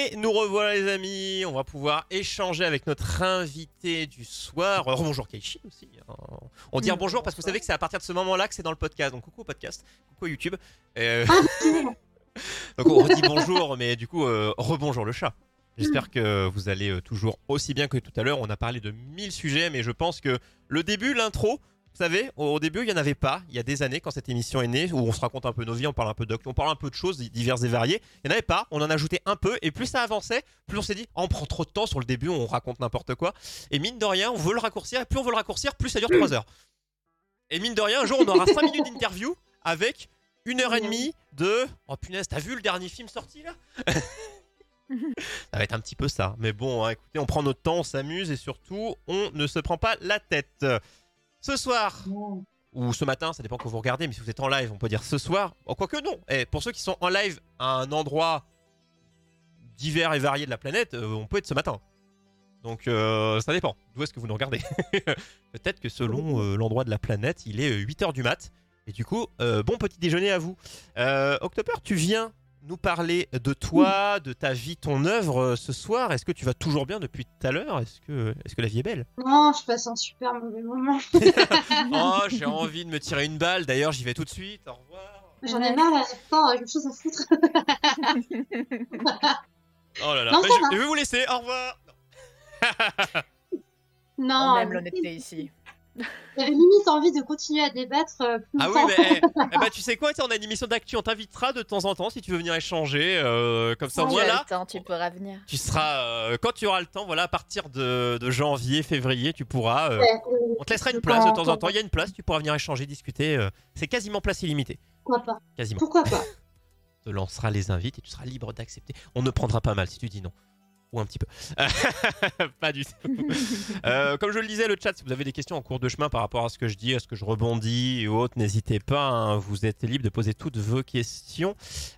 Et nous revoilà les amis, on va pouvoir échanger avec notre invité du soir. Euh, bonjour Keishi aussi. hein. On dit Mm. bonjour parce que vous savez que c'est à partir de ce moment-là que c'est dans le podcast. Donc coucou au podcast, coucou YouTube. Euh, donc on redit bonjour, mais du coup euh, rebonjour le chat. J'espère que vous allez toujours aussi bien que tout à l'heure. On a parlé de mille sujets, mais je pense que le début, l'intro, vous savez, au début, il n'y en avait pas. Il y a des années, quand cette émission est née, où on se raconte un peu nos vies, on parle un peu on parle un peu de choses diverses et variées. Il n'y en avait pas. On en a ajouté un peu. Et plus ça avançait, plus on s'est dit, Ah, on prend trop de temps sur le début, on raconte n'importe quoi. Et mine de rien, on veut le raccourcir. Et plus on veut le raccourcir, plus ça dure 3 heures. Et mine de rien, un jour, on aura 5 minutes d'interview avec une heure et demie de. Oh punaise, t'as vu le dernier film sorti là? Ça va être un petit peu ça. Mais bon, hein, écoutez, on prend notre temps, on s'amuse et surtout, on ne se prend pas la tête. Ce soir, ou ce matin, ça dépend quand vous regardez, mais si vous êtes en live, on peut dire ce soir. Oh, quoique non. Et pour ceux qui sont en live à un endroit divers et varié de la planète, euh, on peut être ce matin. Donc euh, ça dépend. D'où est-ce que vous nous regardez? Peut-être que selon euh, l'endroit de la planète, il est 8h du mat. Et du coup, bon petit déjeuner à vous. October, tu viens nous parler de toi, de ta vie, ton œuvre euh, ce soir. Est-ce que tu vas toujours bien depuis tout à l'heure? Est-ce que, est que la vie est belle? Non, je passe un super mauvais moment. Oh, j'ai envie de me tirer une balle. D'ailleurs, j'y vais tout de suite. Au revoir. J'en ai marre, j'ai pas quelque chose à foutre. Oh là là. Non, Bah, je, va. je vais vous laisser. Au revoir. Non, On aime l'honnêteté ici. J'avais limite envie de continuer à débattre euh, plus Ah oui, mais eh, eh bah, tu sais quoi, on a une émission d'actu, on t'invitera de temps en temps si tu veux venir échanger. euh, comme ça, au tu le temps, tu pourras venir. tu seras. euh, quand tu auras le temps, voilà, à partir de, de janvier, février, tu pourras. Ouais, on te laissera une place de temps en temps. Il y a une place, tu pourras venir échanger, discuter. euh, c'est quasiment place illimitée. Pourquoi pas Quasiment. Pourquoi pas te lancera les invites et tu seras libre d'accepter. On ne prendra pas mal si tu dis non. Ou un petit peu. pas du tout. Euh, comme je le disais, le chat, si vous avez des questions en cours de chemin par rapport à ce que je dis, à ce que je rebondis et autres, n'hésitez pas. hein, vous êtes libre de poser toutes vos questions.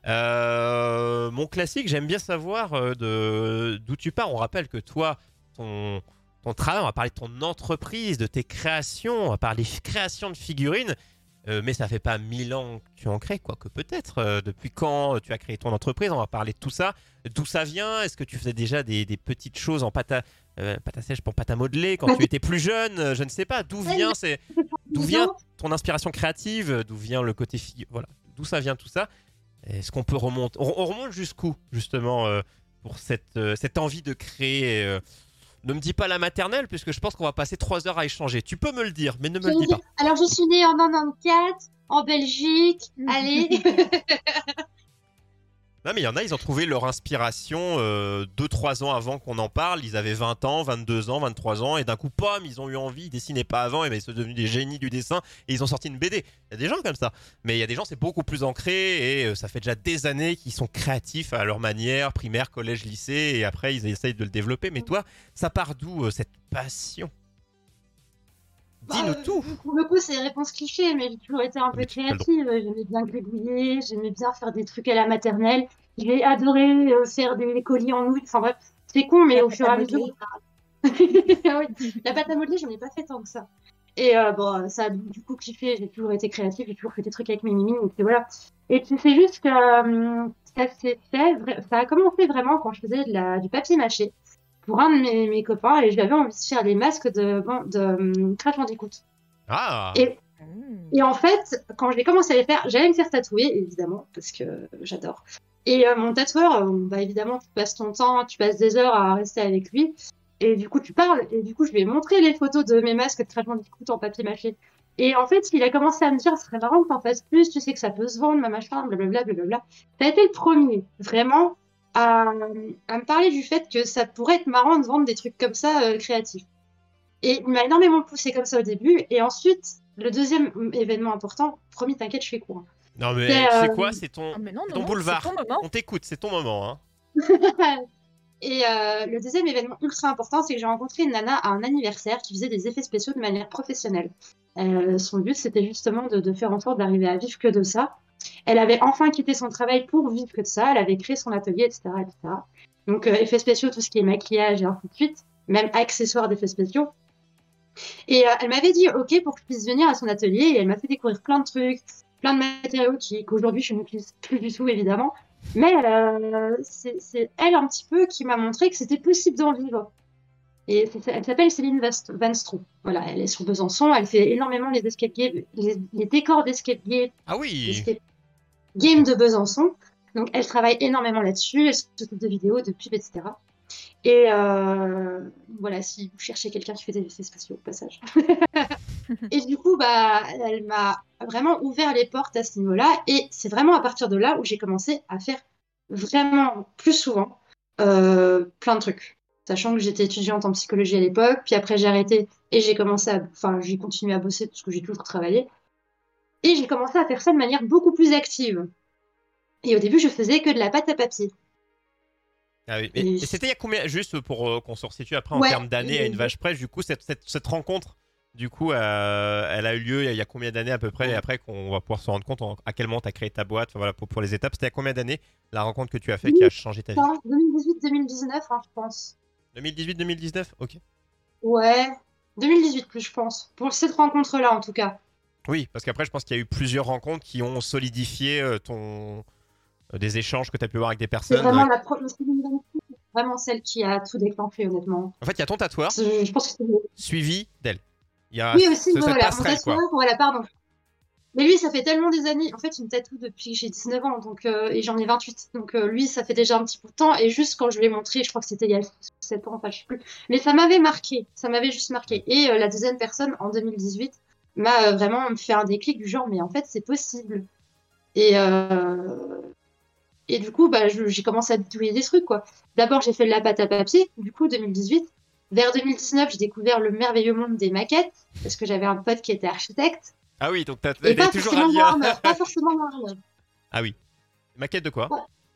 Euh, mon classique, j'aime bien savoir euh, d'où tu pars. On rappelle que toi, ton, ton travail, on va parler de ton entreprise, de tes créations, on va parler création de figurines. Euh, mais ça fait pas mille ans que tu en crées, quoi que peut-être. Euh, depuis quand tu as créé ton entreprise On va parler de tout ça. D'où ça vient? Est-ce que tu faisais déjà des, des petites choses en pâte à, euh, pâte à sèche pour pâte à modeler quand tu étais plus jeune? Je ne sais pas. D'où vient, c'est, d'où vient ton inspiration créative? D'où vient le côté figure? Voilà. D'où ça vient tout ça? Est-ce qu'on peut remonter on, on remonte jusqu'où justement pour cette, cette envie de créer Ne me dis pas la maternelle puisque je pense qu'on va passer trois heures à échanger. Tu peux me le dire, mais ne me le dis pas. Alors, je suis née en 94, en Belgique. Allez Non, mais il y en a, ils ont trouvé leur inspiration 2-3 ans avant qu'on en parle. Ils avaient 20 ans, 22 ans, 23 ans, et d'un coup, pom, ils ont eu envie, ils dessinaient pas avant, et ben, ils sont devenus des génies du dessin, et ils ont sorti une BD. Il y a des gens comme ça. Mais il y a des gens, c'est beaucoup plus ancré, et euh, ça fait déjà des années qu'ils sont créatifs à leur manière, primaire, collège, lycée, et après, ils essayent de le développer. Mais toi, ça part d'où euh, cette passion? Dis-nous Bah, tout Pour le coup, c'est des réponses clichés, mais j'ai toujours été un peu créative. J'aimais bien gribouiller, j'aimais bien faire des trucs à la maternelle. J'ai adoré euh, faire des colis en nouilles. Enfin bref, c'est con, mais La au pâte fur et à mesure. Ah La pâte à modeler, j'en ai pas fait tant que ça. Et euh, bon, ça a du coup kiffé. J'ai toujours été créative, j'ai toujours fait des trucs avec mes mimines. Et voilà. Et puis c'est juste que euh, ça s'est fait, ça a commencé vraiment quand je faisais de la, du papier mâché pour un de mes, mes copains et j'avais envie de faire des masques de, bon, de Crash Bandicoot. Ah Et- Mmh. Et en fait, quand j'ai commencé à les faire, j'allais me faire tatouer, évidemment, parce que j'adore. Et euh, mon tatoueur, euh, bah évidemment, tu passes ton temps, tu passes des heures à rester avec lui. Et du coup, tu parles. Et du coup, je lui ai montré les photos de mes masques de traitement d'écoute en papier mâché. Et en fait, il a commencé à me dire, ce serait marrant que t'en fasses plus, tu sais que ça peut se vendre, ma machin, blablabla, blablabla. Ça a été le premier, vraiment, à, à me parler du fait que ça pourrait être marrant de vendre des trucs comme ça, euh, créatifs. Et il m'a énormément poussé comme ça au début. Et ensuite, le deuxième événement important, promis, t'inquiète, je fais court. Non, mais C'est, euh, quoi? C'est ton, Ah, mais non, ton non, non, boulevard. c'est ton moment. On t'écoute, c'est ton moment. Hein. Et euh, le deuxième événement ultra important, c'est que j'ai rencontré une nana à un anniversaire qui faisait des effets spéciaux de manière professionnelle. Euh, son but, c'était justement de, de faire en sorte d'arriver à vivre que de ça. Elle avait enfin quitté son travail pour vivre que de ça. Elle avait créé son atelier, etc. etc. Donc, euh, effets spéciaux, tout ce qui est maquillage et ainsi de suite, même accessoires d'effets spéciaux. Et euh, elle m'avait dit OK pour que je puisse venir à son atelier et elle m'a fait découvrir plein de trucs, plein de matériaux qu'aujourd'hui je n'utilise plus du tout évidemment. Mais euh, c'est elle un petit peu qui m'a montré que c'était possible d'en vivre. Et elle s'appelle Céline Van Stroh. Voilà, elle est sur Besançon, elle fait énormément les escape games, les, les décors d'escape game, Ah oui. escape game de Besançon. Donc elle travaille énormément là-dessus, elle s'occupe de vidéos, de pubs, etc. Et euh, voilà, si vous cherchez quelqu'un qui fait des effets spéciaux au passage. et du coup, bah, elle m'a vraiment ouvert les portes à ce niveau-là. Et c'est vraiment à partir de là où j'ai commencé à faire vraiment plus souvent euh, plein de trucs. Sachant que j'étais étudiante en psychologie à l'époque, puis après j'ai arrêté et j'ai commencé à, enfin, j'ai continué à bosser parce que j'ai toujours travaillé. Et j'ai commencé à faire ça de manière beaucoup plus active. Et au début, je faisais que de la pâte à papier. Ah oui. Mais- Et- et c'était il y a combien, juste pour euh, qu'on se resitue après en Ouais. termes d'années à une vache près, du coup, cette, cette, cette rencontre, du coup, euh, elle a eu lieu il y a, combien d'années à peu près, et après qu'on va pouvoir se rendre compte en- à quel moment tu as créé ta boîte, enfin, voilà, pour, pour les étapes. C'était a combien d'années la rencontre que tu as fait qui a changé ta vie? 2018-2019, hein, je pense. 2018-2019 Ok. Ouais, 2018 plus, je pense. Pour cette rencontre-là, en tout cas. Oui, parce qu'après, je pense qu'il y a eu plusieurs rencontres qui ont solidifié euh, ton... euh, des échanges que tu as pu avoir avec des C'est personnes. vraiment la pro- c'est vraiment celle qui a tout déclenché, honnêtement. En fait, il y a ton tatoueur Je, je pense que c'est. suivi d'elle. Il y a Oui, aussi, ce- cette voilà, mon passerelle, quoi. tatoueur, voilà, pardon. Mais lui, ça fait tellement des années. En fait, il me tatoue depuis que j'ai 19 ans, donc, euh, et j'en ai 28. Donc, euh, lui, ça fait déjà un petit peu de temps. Et juste quand je lui ai montré, je crois que c'était il y a 7 ans, enfin, je sais plus. Mais ça m'avait marqué. Ça m'avait juste marqué. Et euh, la deuxième personne, en 2018, m'a euh, vraiment fait un déclic du genre, mais en fait, c'est possible. Et, euh, et du coup, bah, j'ai commencé à détouiller des trucs, quoi. D'abord, j'ai fait de la pâte à papier, du coup, 2018. Vers 2019, j'ai découvert le merveilleux monde des maquettes, parce que j'avais un pote qui était architecte. Ah oui, donc t'as pas toujours forcément Warhammer, pas forcément Warhammer. Ah oui. Maquette de quoi?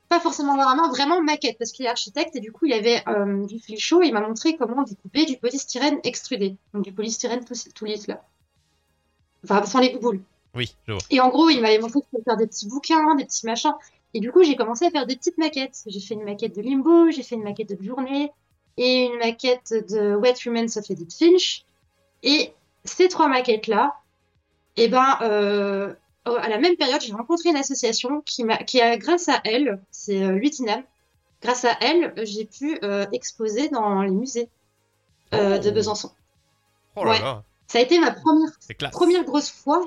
Pas forcément Warhammer, vraiment maquette, parce qu'il est architecte et du coup il avait euh, du fil chaud et il m'a montré comment découper du polystyrène extrudé. Donc du polystyrène tout, tout lisse là. Enfin, sans les bouboules. Oui, je vois. Et en gros, il m'avait montré qu'il fallait faire des petits bouquins, des petits machins. Et du coup, j'ai commencé à faire des petites maquettes. J'ai fait une maquette de Limbo, j'ai fait une maquette de Journée et une maquette de Wet Remains of Edith Finch. Et ces trois maquettes-là, eh ben, euh, à la même période, j'ai rencontré une association qui, m'a, qui a, grâce à elle, c'est euh, Lutinam, grâce à elle, j'ai pu euh, exposer dans les musées euh, de Oh. Besançon. Oh là Ouais. là, Ça a été ma première grosse fois,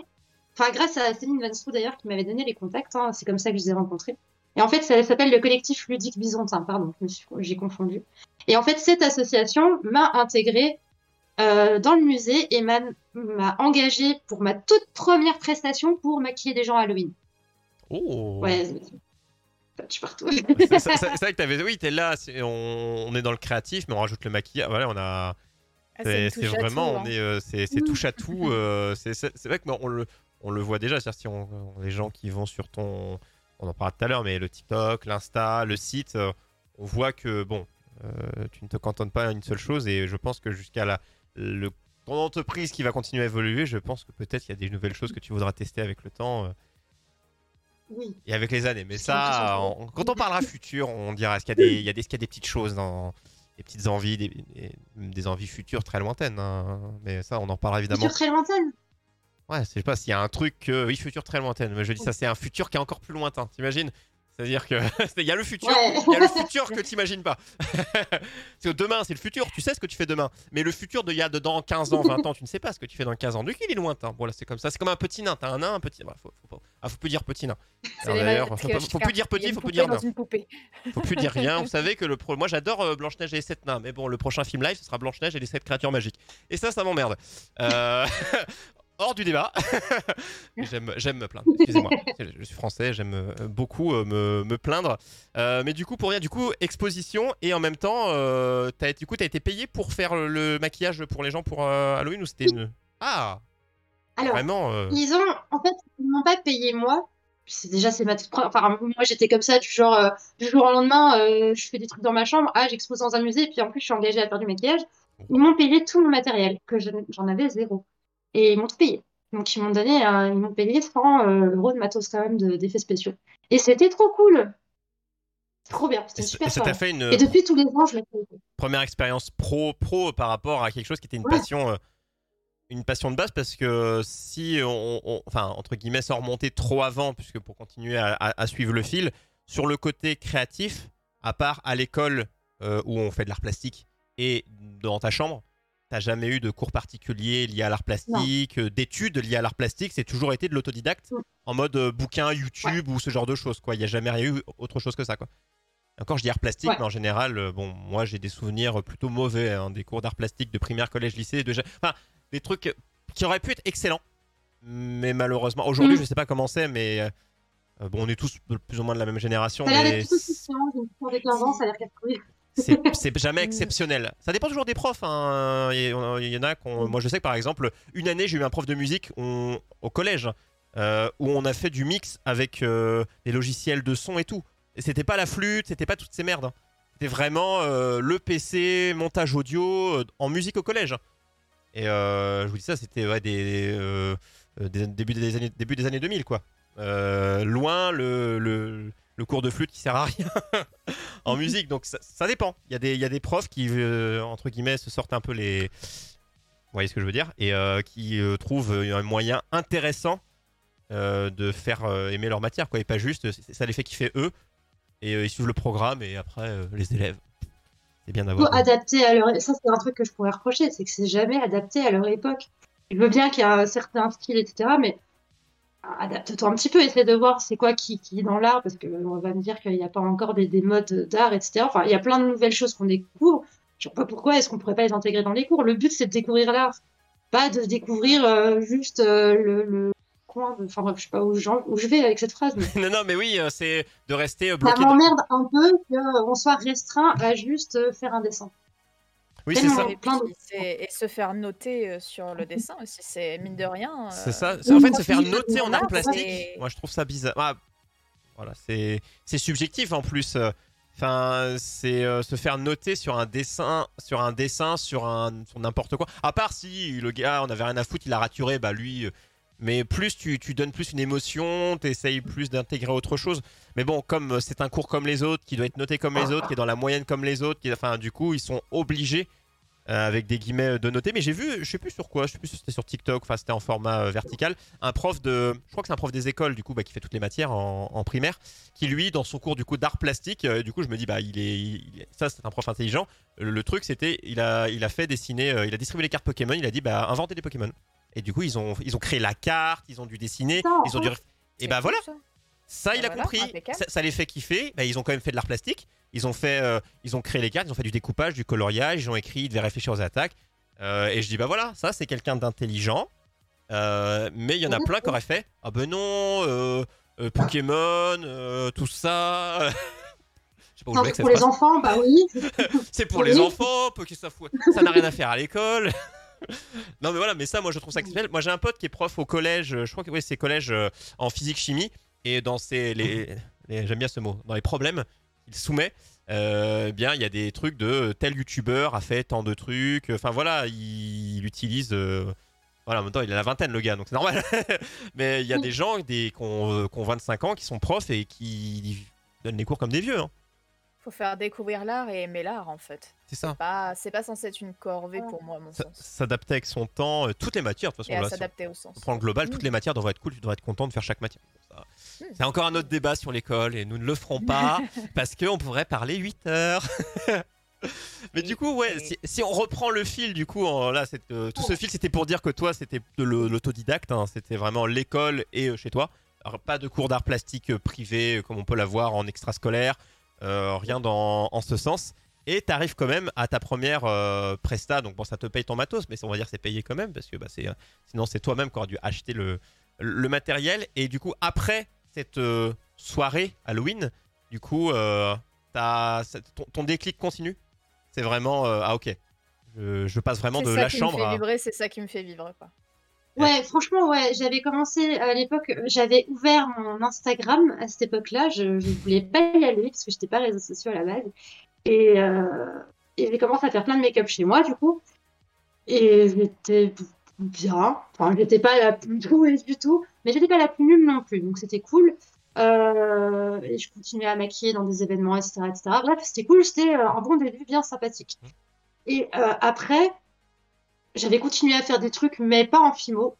enfin grâce à Céline Van Stroh d'ailleurs qui m'avait donné les contacts, hein, c'est comme ça que je les ai rencontrés. Et en fait, ça s'appelle le collectif ludique byzantin, pardon, j'ai confondu. Et en fait, cette association m'a intégrée euh, dans le musée et m'a engagée pour ma toute première prestation pour maquiller des gens à Halloween. Oh. Ouais, suis partout. C'est vrai que t'avais. Oui, t'es là, on, on est dans le créatif, mais on rajoute le maquillage. Voilà, on a. Ah, C'est vraiment, tout, on hein. est, euh, c'est c'est touche à tout. euh, c'est vrai que on le, on le voit déjà. C'est-à-dire si on, on- les gens qui vont sur ton, on en parlera tout à l'heure, mais le TikTok, l'Insta, le site, euh, on voit que bon, euh, tu ne te cantonnes pas à une seule chose. Et je pense que jusqu'à la, le, ton entreprise qui va continuer à évoluer, je pense que peut-être il y a des nouvelles choses que tu voudras tester avec le temps. euh, Oui. et avec les années. Mais ça, on- quand on parlera futur, on dira est-ce qu'il y, y, y a des petites choses, dans, des petites envies, des, des- envies futures très lointaines. hein. Mais ça, on en parlera évidemment. Futur très lointaine. Ouais, je sais pas s'il y a un truc, que- oui, futur très lointaine. Mais je dis ça, c'est un futur qui est encore plus lointain. T'imagines C'est-à-dire que il y a le futur, Ouais. il y a le futur que t'imagines pas. Parce que demain, c'est le futur. Tu sais ce que tu fais demain. Mais le futur de il y a dedans 15 ans, 20 ans, tu ne sais pas ce que tu fais dans 15 ans. Donc il est lointain. Voilà, c'est comme ça. C'est comme un petit nain. T'as un nain, un petit. Bah, faut, Ah, faut plus dire petit nain. D'ailleurs, faut, faut plus dire petit, faut plus dire nain. Faut plus dire rien. Vous savez que le pro... moi j'adore euh, Blanche-Neige et les 7 nains, mais bon, le prochain film live ce sera Blanche-Neige et les 7 créatures magiques. Et ça, ça m'emmerde. Euh, Hors du débat. j'aime, me plaindre. Excusez-moi. Je suis français, j'aime euh, beaucoup euh, me, me plaindre. Euh, mais du coup, pour rien, du coup, exposition et en même temps, euh, du coup, t'as été payé pour faire le maquillage pour les gens pour euh, Halloween ou c'était une. Ah, Alors, vraiment. Ils ont, en fait, ils m'ont pas payé moi. Déjà c'est ma toute première- Enfin, moi j'étais comme ça du genre du jour au lendemain, je fais des trucs dans ma chambre, ah j'expose dans un musée, et puis en plus je suis engagée à faire du maquillage. Ils m'ont payé tout mon matériel que je- j'en avais zéro, et ils m'ont tout payé. Donc ils m'ont donné, un- ils m'ont payé 100 euh, euros de matos quand même de- d'effets spéciaux. Et c'était trop cool, trop bien, c'était super et ça t'a fait une Et depuis tous les ans je le fais. première expérience pro pro par rapport à quelque chose qui était une Ouais. passion euh, une passion de base parce que si on, on- enfin entre guillemets sans remonter trop avant puisque pour continuer à, à- à suivre le fil sur le côté créatif, à part à l'école euh, où on fait de l'art plastique et dans ta chambre, t'as jamais eu de cours particuliers liés à l'art plastique, euh, d'études liées à l'art plastique? C'est toujours été de l'autodidacte? En mode euh, bouquin, YouTube ou ce genre de choses. Quoi. Il n'y a jamais rien eu autre chose que ça. Quoi. Encore, je dis art plastique, Ouais. mais en général, euh, bon, moi j'ai des souvenirs plutôt mauvais hein, des cours d'art plastique de primaire, collège, lycée, de... enfin, des trucs qui auraient pu être excellents, mais malheureusement, aujourd'hui, Mm. je sais pas comment c'est, mais euh, bon, on est tous de- plus ou moins de la même génération, Ça a l'air mais d'être plutôt différent. J'ai une fille de 15 ans, ça a l'air casse-couille. C'est jamais exceptionnel. Ça dépend toujours des profs. hein. Il y en- a Moi, je sais que par exemple, une année, j'ai eu un prof de musique au collège euh, où on a fait du mix avec euh, des logiciels de son et tout. Et c'était pas la flûte, c'était pas toutes ces merdes. hein. C'était vraiment euh, le PC, montage audio en musique au collège. Et je vous dis ça, c'était des, début, des années, début des années 2000, quoi. Loin le, le cours de flûte qui sert à rien en musique. Donc ça, dépend. Il y, a des, profs qui, euh, entre guillemets, se sortent un peu les. Vous voyez ce que je veux dire Et euh, qui euh, trouvent un moyen intéressant de faire aimer leur matière, quoi. Et pas juste, ça les fait kiffer eux. Et ils suivent le programme et après les élèves. C'est bien d'avoir. adapter à leur. Ça, c'est un truc que je pourrais reprocher, c'est que c'est jamais adapté à leur époque. Je veux bien qu'il y a un certain style, etc., mais adapte-toi un petit peu, essaie de voir c'est quoi qui, qui est dans l'art, parce qu'on va me dire qu'il n'y a pas encore des, des modes d'art, etc. Enfin, il y a plein de nouvelles choses qu'on découvre. Je sais pas pourquoi est-ce qu'on pourrait pas les intégrer dans les cours. Le but, c'est de découvrir l'art, pas de découvrir euh, juste euh, le, le coin. de- Enfin, bref, je sais pas où, je vais avec cette phrase, mais non, non, mais oui, euh, c'est de rester ça bloqué. dans- m'emmerde un peu qu'on soit restreint à juste faire un dessin. Oui, c'est ça. Ouais, Et, puis, se faire noter euh, sur le dessin aussi, c'est mine de rien. C'est euh, ça. C'est- En fait, se faire noter en art plastique, moi je trouve ça bizarre. Ah, voilà, c'est c'est subjectif en plus. euh, Enfin, c'est euh, se faire noter sur un dessin, sur un dessin, sur un, sur n'importe quoi. À part si le gars, on avait rien à foutre, il a raturé, bah lui. euh, Mais plus tu, tu donnes plus une émotion, t'essayes plus d'intégrer autre chose. Mais bon, comme euh, c'est un cours comme les autres, qui doit être noté comme les autres, qui est dans la moyenne comme les autres, qui, enfin, du coup, ils sont obligés euh, avec des guillemets de noter. Mais j'ai vu, je sais plus sur quoi, je sais plus si c'était sur TikTok, enfin c'était en format euh, vertical, un prof de, je crois que c'est un prof des écoles du coup, bah, qui fait toutes les matières en, en primaire, qui lui, dans son cours du coup d'art plastique, euh, du coup je me dis bah il est, il ça c'est un prof intelligent. Le, le truc c'était, il a, il a fait dessiner, euh, il a distribué les cartes Pokémon, il a dit bah inventez des Pokémon. Et du coup ils ont, ils ont créé la carte, ils ont dû dessiner, ils ont dû, et c'est bah voilà. ça. Il a Bah voilà, compris. Ça, ça les fait kiffer. Bah, ils ont quand même fait de l'art plastique. Ils ont fait, euh, ils ont créé les cartes. Ils ont fait du découpage, du coloriage. Ils ont écrit. Ils devaient réfléchir aux attaques. Euh, et je dis bah voilà, ça c'est quelqu'un d'intelligent. Euh, mais il y en a Ouais, plein qui auraient fait. Ah ben non, Pokémon, tout ça. Je sais pas où Non, pour les enfants, bah oui. C'est pour Oui. les enfants, ça fout. Ça n'a rien à faire à l'école. non mais voilà, mais ça moi je trouve ça exceptionnel. Moi j'ai un pote qui est prof au collège, je crois que oui, c'est collège en physique chimie et dans ses les, les- j'aime bien ce mot, dans les problèmes soumet euh, bien il y a des trucs de euh, tel youtubeur a fait tant de trucs, enfin voilà, il, il utilise euh, voilà, en même temps, il a la vingtaine, le gars, donc c'est normal. Mais il y a des gens des, qui, ont, qui ont 25 ans, qui sont profs et qui donnent les cours comme des vieux. hein. Faut faire découvrir l'art et aimer l'art en fait. C'est ça. C'est pas censé être une corvée pour moi, à mon sens. S'adapter avec son temps, euh, toutes les matières, de toute façon. s'adapter au sens. on prend le global, Mm. toutes les matières devraient être cool, tu devrais être content de faire chaque matière. Mm. C'est encore un autre débat sur l'école et nous ne le ferons pas parce qu'on pourrait parler 8 heures. Mais du coup, ouais, si, si on reprend le fil, du coup, en- là, euh, tout ce fil, c'était pour dire que toi, c'était de l'autodidacte, hein, c'était vraiment l'école et euh, chez toi. Alors, pas de cours d'art plastique euh, privé comme on peut l'avoir en extrascolaire, rien dans, en ce sens. Et tu arrives quand même à ta première euh, presta, donc bon, ça te paye ton matos, mais on va dire c'est payé quand même parce que bah, c'est, euh, sinon c'est toi-même qui auras dû acheter le, le matériel. Et du coup, après cette euh, soirée Halloween, du coup, euh, ça- ton, ton déclic continue? C'est vraiment euh, ah ok. Je, je passe vraiment C'est de ça la qui chambre me fait à. vibrer, c'est ça qui me fait vivre quoi. Ouais, franchement, ouais, j'avais commencé à l'époque, j'avais ouvert mon Instagram à cette époque-là, je, je voulais pas y aller parce que j'étais pas réseaux sociaux à la base. Et, euh, et j'ai commencé à faire plein de make-up chez moi, du coup. Et j'étais bien. Enfin, j'étais pas la plus douée du tout, mais j'étais pas la plus nulle non plus, donc c'était cool. Euh, et je continuais à maquiller dans des événements, etc., etc. Bref, c'était cool, c'était euh, un bon début bien sympathique. Et euh, après, j'avais continué à faire des trucs, mais pas en fimo.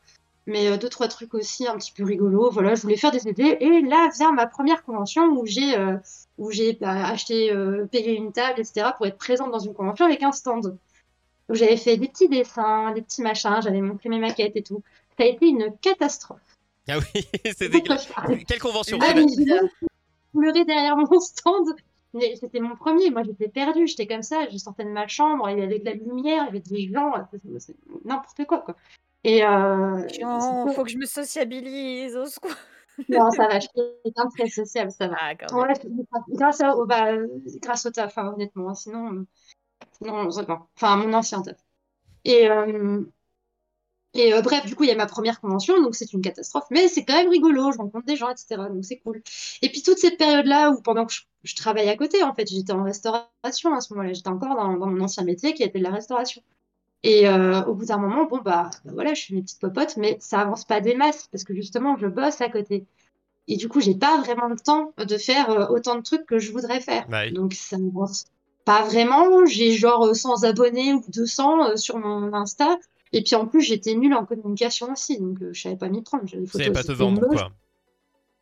mais euh, deux, trois trucs aussi un petit peu rigolos. Voilà, je voulais faire des idées. Et là vient ma première convention où j'ai euh, où j'ai bah, acheté, euh, payé une table, etc. pour être présente dans une convention avec un stand. Où j'avais fait des petits dessins, des petits machins, j'avais montré mes maquettes et tout. Ça a été une catastrophe. Ah oui, c'est dégueulasse. Quelle convention Ah, même pleuré derrière mon stand. C'était mon premier, moi j'étais perdue, j'étais comme ça, je sortais de ma chambre, il y avait de la lumière, il y avait des gens, c'est- n'importe quoi quoi. Et euh, faut que je me sociabilise, au secours. non, ça va, je suis très sociable, ça va. Ah. Ouais, grâce, à, au- bah, grâce au taf, hein, honnêtement, sinon, sinon, va. Enfin, mon ancien taf. Et, euh, et euh, bref, du coup, il y a ma première convention, donc c'est une catastrophe, mais c'est quand même rigolo, je rencontre des gens, etc. Donc c'est cool. Et puis toute cette période-là où pendant que je, je travaille à côté, en fait, j'étais en restauration à ce moment-là, j'étais encore dans, dans mon ancien métier qui était de la restauration. Et euh, au bout d'un moment, bon, bah, bah, voilà, je fais mes petites popotes, mais ça avance pas des masses, parce que justement, je bosse à côté. Et du coup, j'ai pas vraiment le temps de faire euh, autant de trucs que je voudrais faire. Bah. Donc ça avance pas vraiment. J'ai genre euh, 100 abonnés ou 200 euh, sur mon Insta. Et puis en plus, j'étais nulle en communication aussi, donc euh, je savais pas m'y prendre. Les photos, pas te vendre, quoi.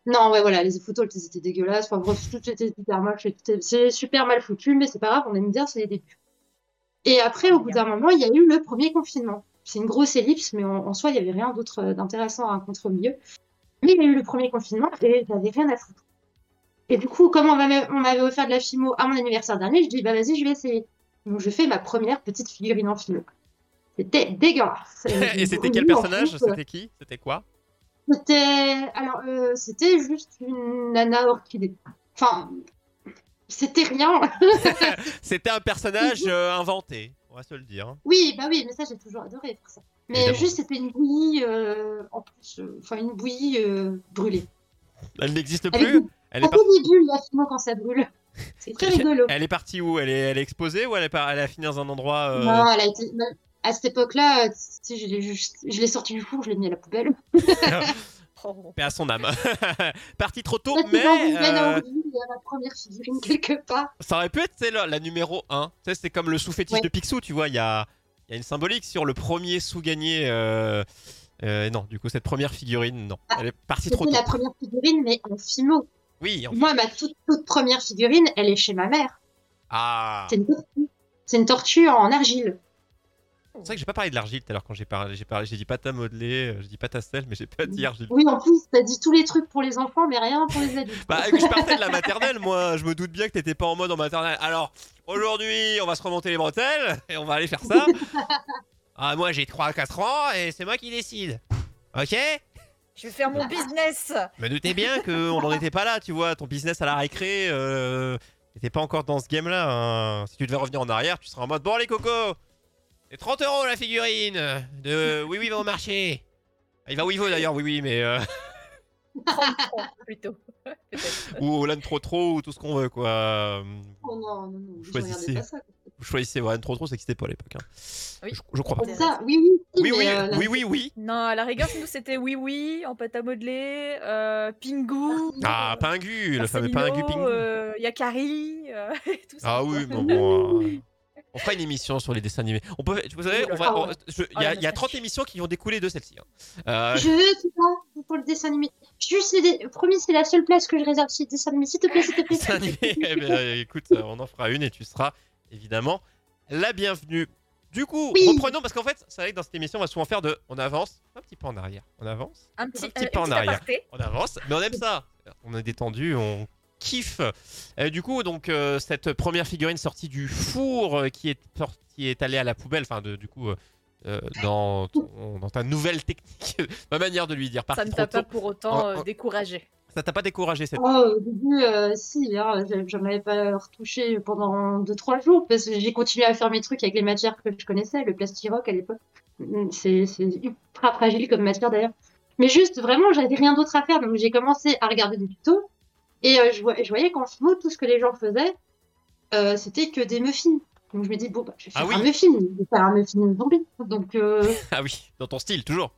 Non, ouais, voilà, les photos, elles étaient dégueulasses. Enfin bref, tout était super moche. C'est super mal foutu, mais c'est pas grave, on aime bien, c'est les débuts. Et après, au bout d'un moment, il y a eu le premier confinement. C'est une grosse ellipse, mais en, en soi, il y avait rien d'autre euh, d'intéressant à raconter au milieu. Mais il y a eu le premier confinement et j'avais rien à foutre. Et du coup, comme on m'avait offert de la fimo à mon anniversaire dernier, je dis, bah vas-y, je vais essayer. Donc je fais ma première petite figurine en filo. C'était dégueulasse. Et c'était quel personnage. C'était qui C'était quoi C'était alors euh, c'était juste une nana orchidée. Enfin, c'était rien. C'était un personnage euh, inventé, on va se le dire. Oui, bah oui, mais ça j'ai toujours adoré faire ça. Mais Évidemment. juste c'était une bouillie euh, en plus, enfin une bouillie brûlée. Elle n'existe plus elle est, fimo quand ça brûle. C'est très rigolo. elle est partie où? Elle est... elle est exposée ou elle, est par- elle a fini dans un endroit euh, Non, elle a été. À cette époque-là, je l'ai sorti du four, je l'ai mis à la poubelle. Oh. Paix à son âme. Partie trop tôt, mais euh, en vie, il y a ma première figurine quelque part. ça aurait pu être la, la numéro 1. Tu sais, c'est comme le sous-fétiche Ouais. de Picsou, tu vois, il y a, il y a une symbolique sur le premier sous-gagné. euh, euh, non, du coup, cette première figurine, non. Ah, Elle est partie trop C'était tôt. la première figurine, mais en fimo. Oui, en- Moi, ma toute, toute première figurine, elle est chez ma mère. ah. C'est une tortue. C'est une tortue en argile. C'est vrai que j'ai pas parlé de l'argile tout à l'heure quand j'ai parlé. J'ai parlé, j'ai dit pâte à modeler, euh, j'ai dit pâte à sel, mais j'ai pas dit argile. Oui, en plus, t'as dit tous les trucs pour les enfants, mais rien pour les adultes. Bah, je partais de la maternelle, moi. Je me doute bien que t'étais pas en mode en maternelle. Alors, aujourd'hui, on va se remonter les bretelles et on va aller faire ça. Ah, moi, j'ai 3 à 4 ans et c'est moi qui décide. Ok? Je vais faire mon business. Me doutez bien qu'on n'en était pas là, tu vois. Ton business à la récré, euh, t'étais pas encore dans ce game-là. hein. Si tu devais revenir en arrière, tu serais en mode Bon, les cocos, c'est 30 euros la figurine de Oui, oui, va au marché. Ah, Il va où il veut d'ailleurs, oui, oui, mais. euh, 33 plutôt. Ou Lan trop trop, ou tout ce qu'on veut, quoi. Oh non, non, non, je Choisissez. regardais pas ça. Vous choisissez, ouais, trop trop, ça n'existait pas à l'époque. hein. Oui. Je, je crois pas. C'est ça, oui, oui. Oui, oui, euh, oui, oui, oui. Non, à la rigueur, nous, c'était Oui Oui en pâte à modeler, euh, Pingu. Ah, Pingu, le fameux Pingu Pingu. Euh, Yakari, euh, tout ça. Ah oui, mais bon. On fera une émission sur les dessins animés. On peut, vous savez, Ah il Oh y, a- la il y a vache. 30 émissions qui vont découler de celle-ci. hein. Euh, Je veux, vois, pour le dessin animé. Juste, des- promis, c'est la seule place que je réserve sur le dessin animé. S'il te plaît, s'il te plaît. dessin animé, eh ben, euh, écoute, euh, on en fera une et tu seras évidemment la bienvenue. Du coup, Oui. reprenons parce qu'en fait, c'est vrai que dans cette émission, on va souvent faire de, on avance un petit peu en arrière, on avance, Un petit, Un petit euh, peu en arrière. aparté. on avance, mais on aime ça. On est détendu, on kiffe. Euh, du coup, donc euh, cette première figurine sortie du four euh, qui est sorti- qui est allée à la poubelle, enfin de- du coup euh, dans, ton- dans ta nouvelle technique, ma manière de lui dire, Ça ne trop t'a pas pour autant découragé. Ça t'a pas découragé cette Oh, au début, euh, si, hein, j'en avais pas retouché pendant 2-3 jours parce que j'ai continué à faire mes trucs avec les matières que je connaissais, le plastiroc à l'époque. Mm, C'est c'est ultra fragile comme matière d'ailleurs. Mais juste, vraiment, j'avais rien d'autre à faire, donc j'ai commencé à regarder des tutos et euh, je, vois- je voyais qu'en tout ce que les gens faisaient, euh, c'était que des muffins. Donc je me dis, bon, bah, je vais Ah faire oui. un muffin, je vais faire un muffin zombie. Donc, euh, Ah oui, dans ton style toujours.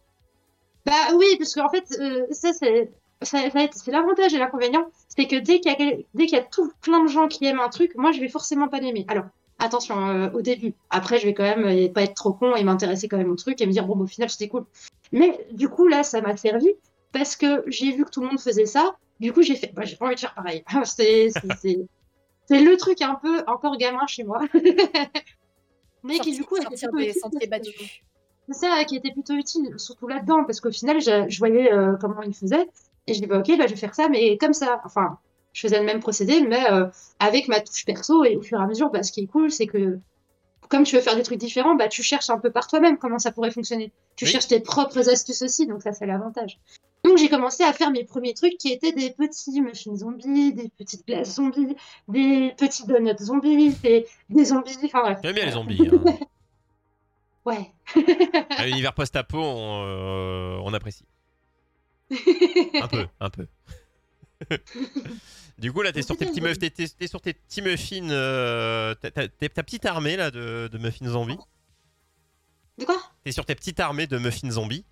bah oui, parce qu'en fait, euh, ça, c'est ça, ça- c'est l'avantage et l'inconvénient, c'est que dès qu'il y a, dès qu'il y a tout plein de gens qui aiment un truc, moi, je vais forcément pas l'aimer. Alors, Attention, au début. Après, je vais quand même pas être trop con et m'intéresser quand même au truc et me dire, bon, bah, au final, c'était cool. Mais du coup, là, ça m'a servi parce que j'ai vu que tout le monde faisait ça. Du coup, j'ai fait, bah, j'ai pas envie de faire pareil. c'est, c'est, c'est, c'est le truc un peu encore gamin chez moi. Mais qui, du coup, était sortir plutôt des utile sentiers parce que- battus. c'est ça qui était plutôt utile, surtout là-dedans, parce qu'au final, je, je voyais euh, comment ils faisaient, et je dis, bah, ok, bah, je vais faire ça, mais comme ça. Enfin, je faisais le même procédé, mais euh, avec ma touche perso, et au fur et à mesure, bah, ce qui est cool, c'est que comme tu veux faire des trucs différents, bah, tu cherches un peu par toi-même comment ça pourrait fonctionner. Tu Oui. cherches tes propres astuces aussi, donc ça, c'est l'avantage. Donc, j'ai commencé à faire mes premiers trucs qui étaient des petits muffins zombies, des petites glaces zombies, des petits donuts zombies, des, des zombies, enfin bref. J'aime bien les zombies. hein. Ouais. À l'univers post-apo, on, euh, on apprécie. Un peu, un peu. du coup, là, t'es sur tes petits muffins, t'es, t'es- t'es sur tes petits muffins, euh, ta petite armée là de, de muffins zombies. De quoi? T'es sur tes petites armées de muffins zombies.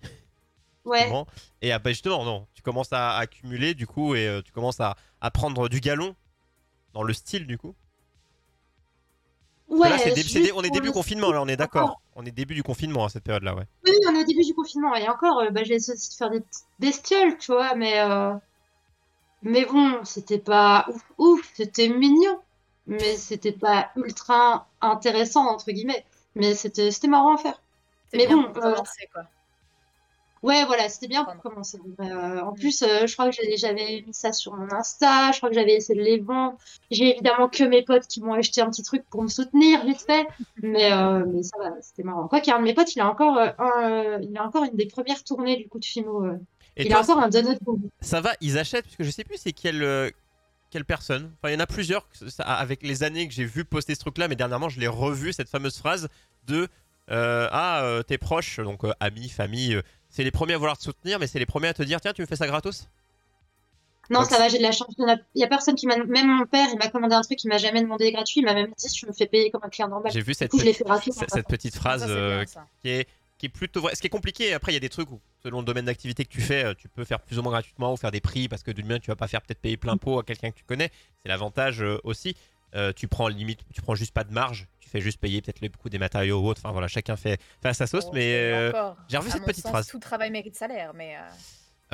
Ouais. Et ah, bah, justement, non, tu commences à accumuler du coup et euh, tu commences à, à prendre du galon dans le style du coup. Ouais, là, dé- on est début le- confinement, là, on est d'accord. On est début du confinement à cette période-là, ouais. Oui, on est au début du confinement et encore, euh, bah, j'ai essayé de faire des petites bestioles, tu vois, mais euh, mais bon, c'était pas ouf, ouf, c'était mignon, mais c'était pas ultra intéressant entre guillemets, mais c'était c'était marrant à faire. Mais bon, pour euh, quoi. Ouais, voilà, c'était bien pour commencer. Euh, en plus, euh, je crois que j'avais- mis ça sur mon Insta, je crois que j'avais essayé de les vendre. J'ai évidemment que mes potes qui m'ont acheté un petit truc pour me soutenir, vite fait. Mais, euh, mais ça va, c'était marrant. Quoi qu'il y a un de mes potes, il a encore, un, il a encore une des premières tournées du coup de Fimo. euh. Et il a toi, encore un donut pour lui. ça va, ils achètent, parce que je sais plus c'est quelle, euh, quelle personne. Enfin, il y en a plusieurs, ça- avec les années que j'ai vu poster ce truc-là, mais dernièrement, je l'ai revu, cette fameuse phrase de euh, Ah, euh, tes proches, donc euh, amis, famille, euh, c'est les premiers à vouloir te soutenir, mais c'est les premiers à te dire Tiens, tu me fais ça gratos? Non, Donc, ça va, j'ai de la chance. Il y en a, personne qui m'a, même mon père, il m'a commandé un truc, il m'a jamais demandé gratuit, il m'a même dit, tu me fais payer comme un client normal. J'ai vu cette, coup, petite- cette- cette petite phrase Ça, euh, bien, qui est, qui est plutôt vrai. Ce qui est compliqué, après, il y a des trucs où, selon le domaine d'activité que tu fais, euh, tu peux faire plus ou moins gratuitement ou faire des prix parce que d'une main, tu vas pas faire peut-être payer plein pot à quelqu'un que tu connais. C'est l'avantage euh, aussi. Euh, tu prends limite, tu prends juste pas de marge, tu fais juste payer peut-être le coût des matériaux ou autre. Enfin voilà, chacun fait, fait à sa sauce. Bon, mais euh, j'ai revu à cette mon petite sens, phrase. Tout travail mérite salaire, mais euh,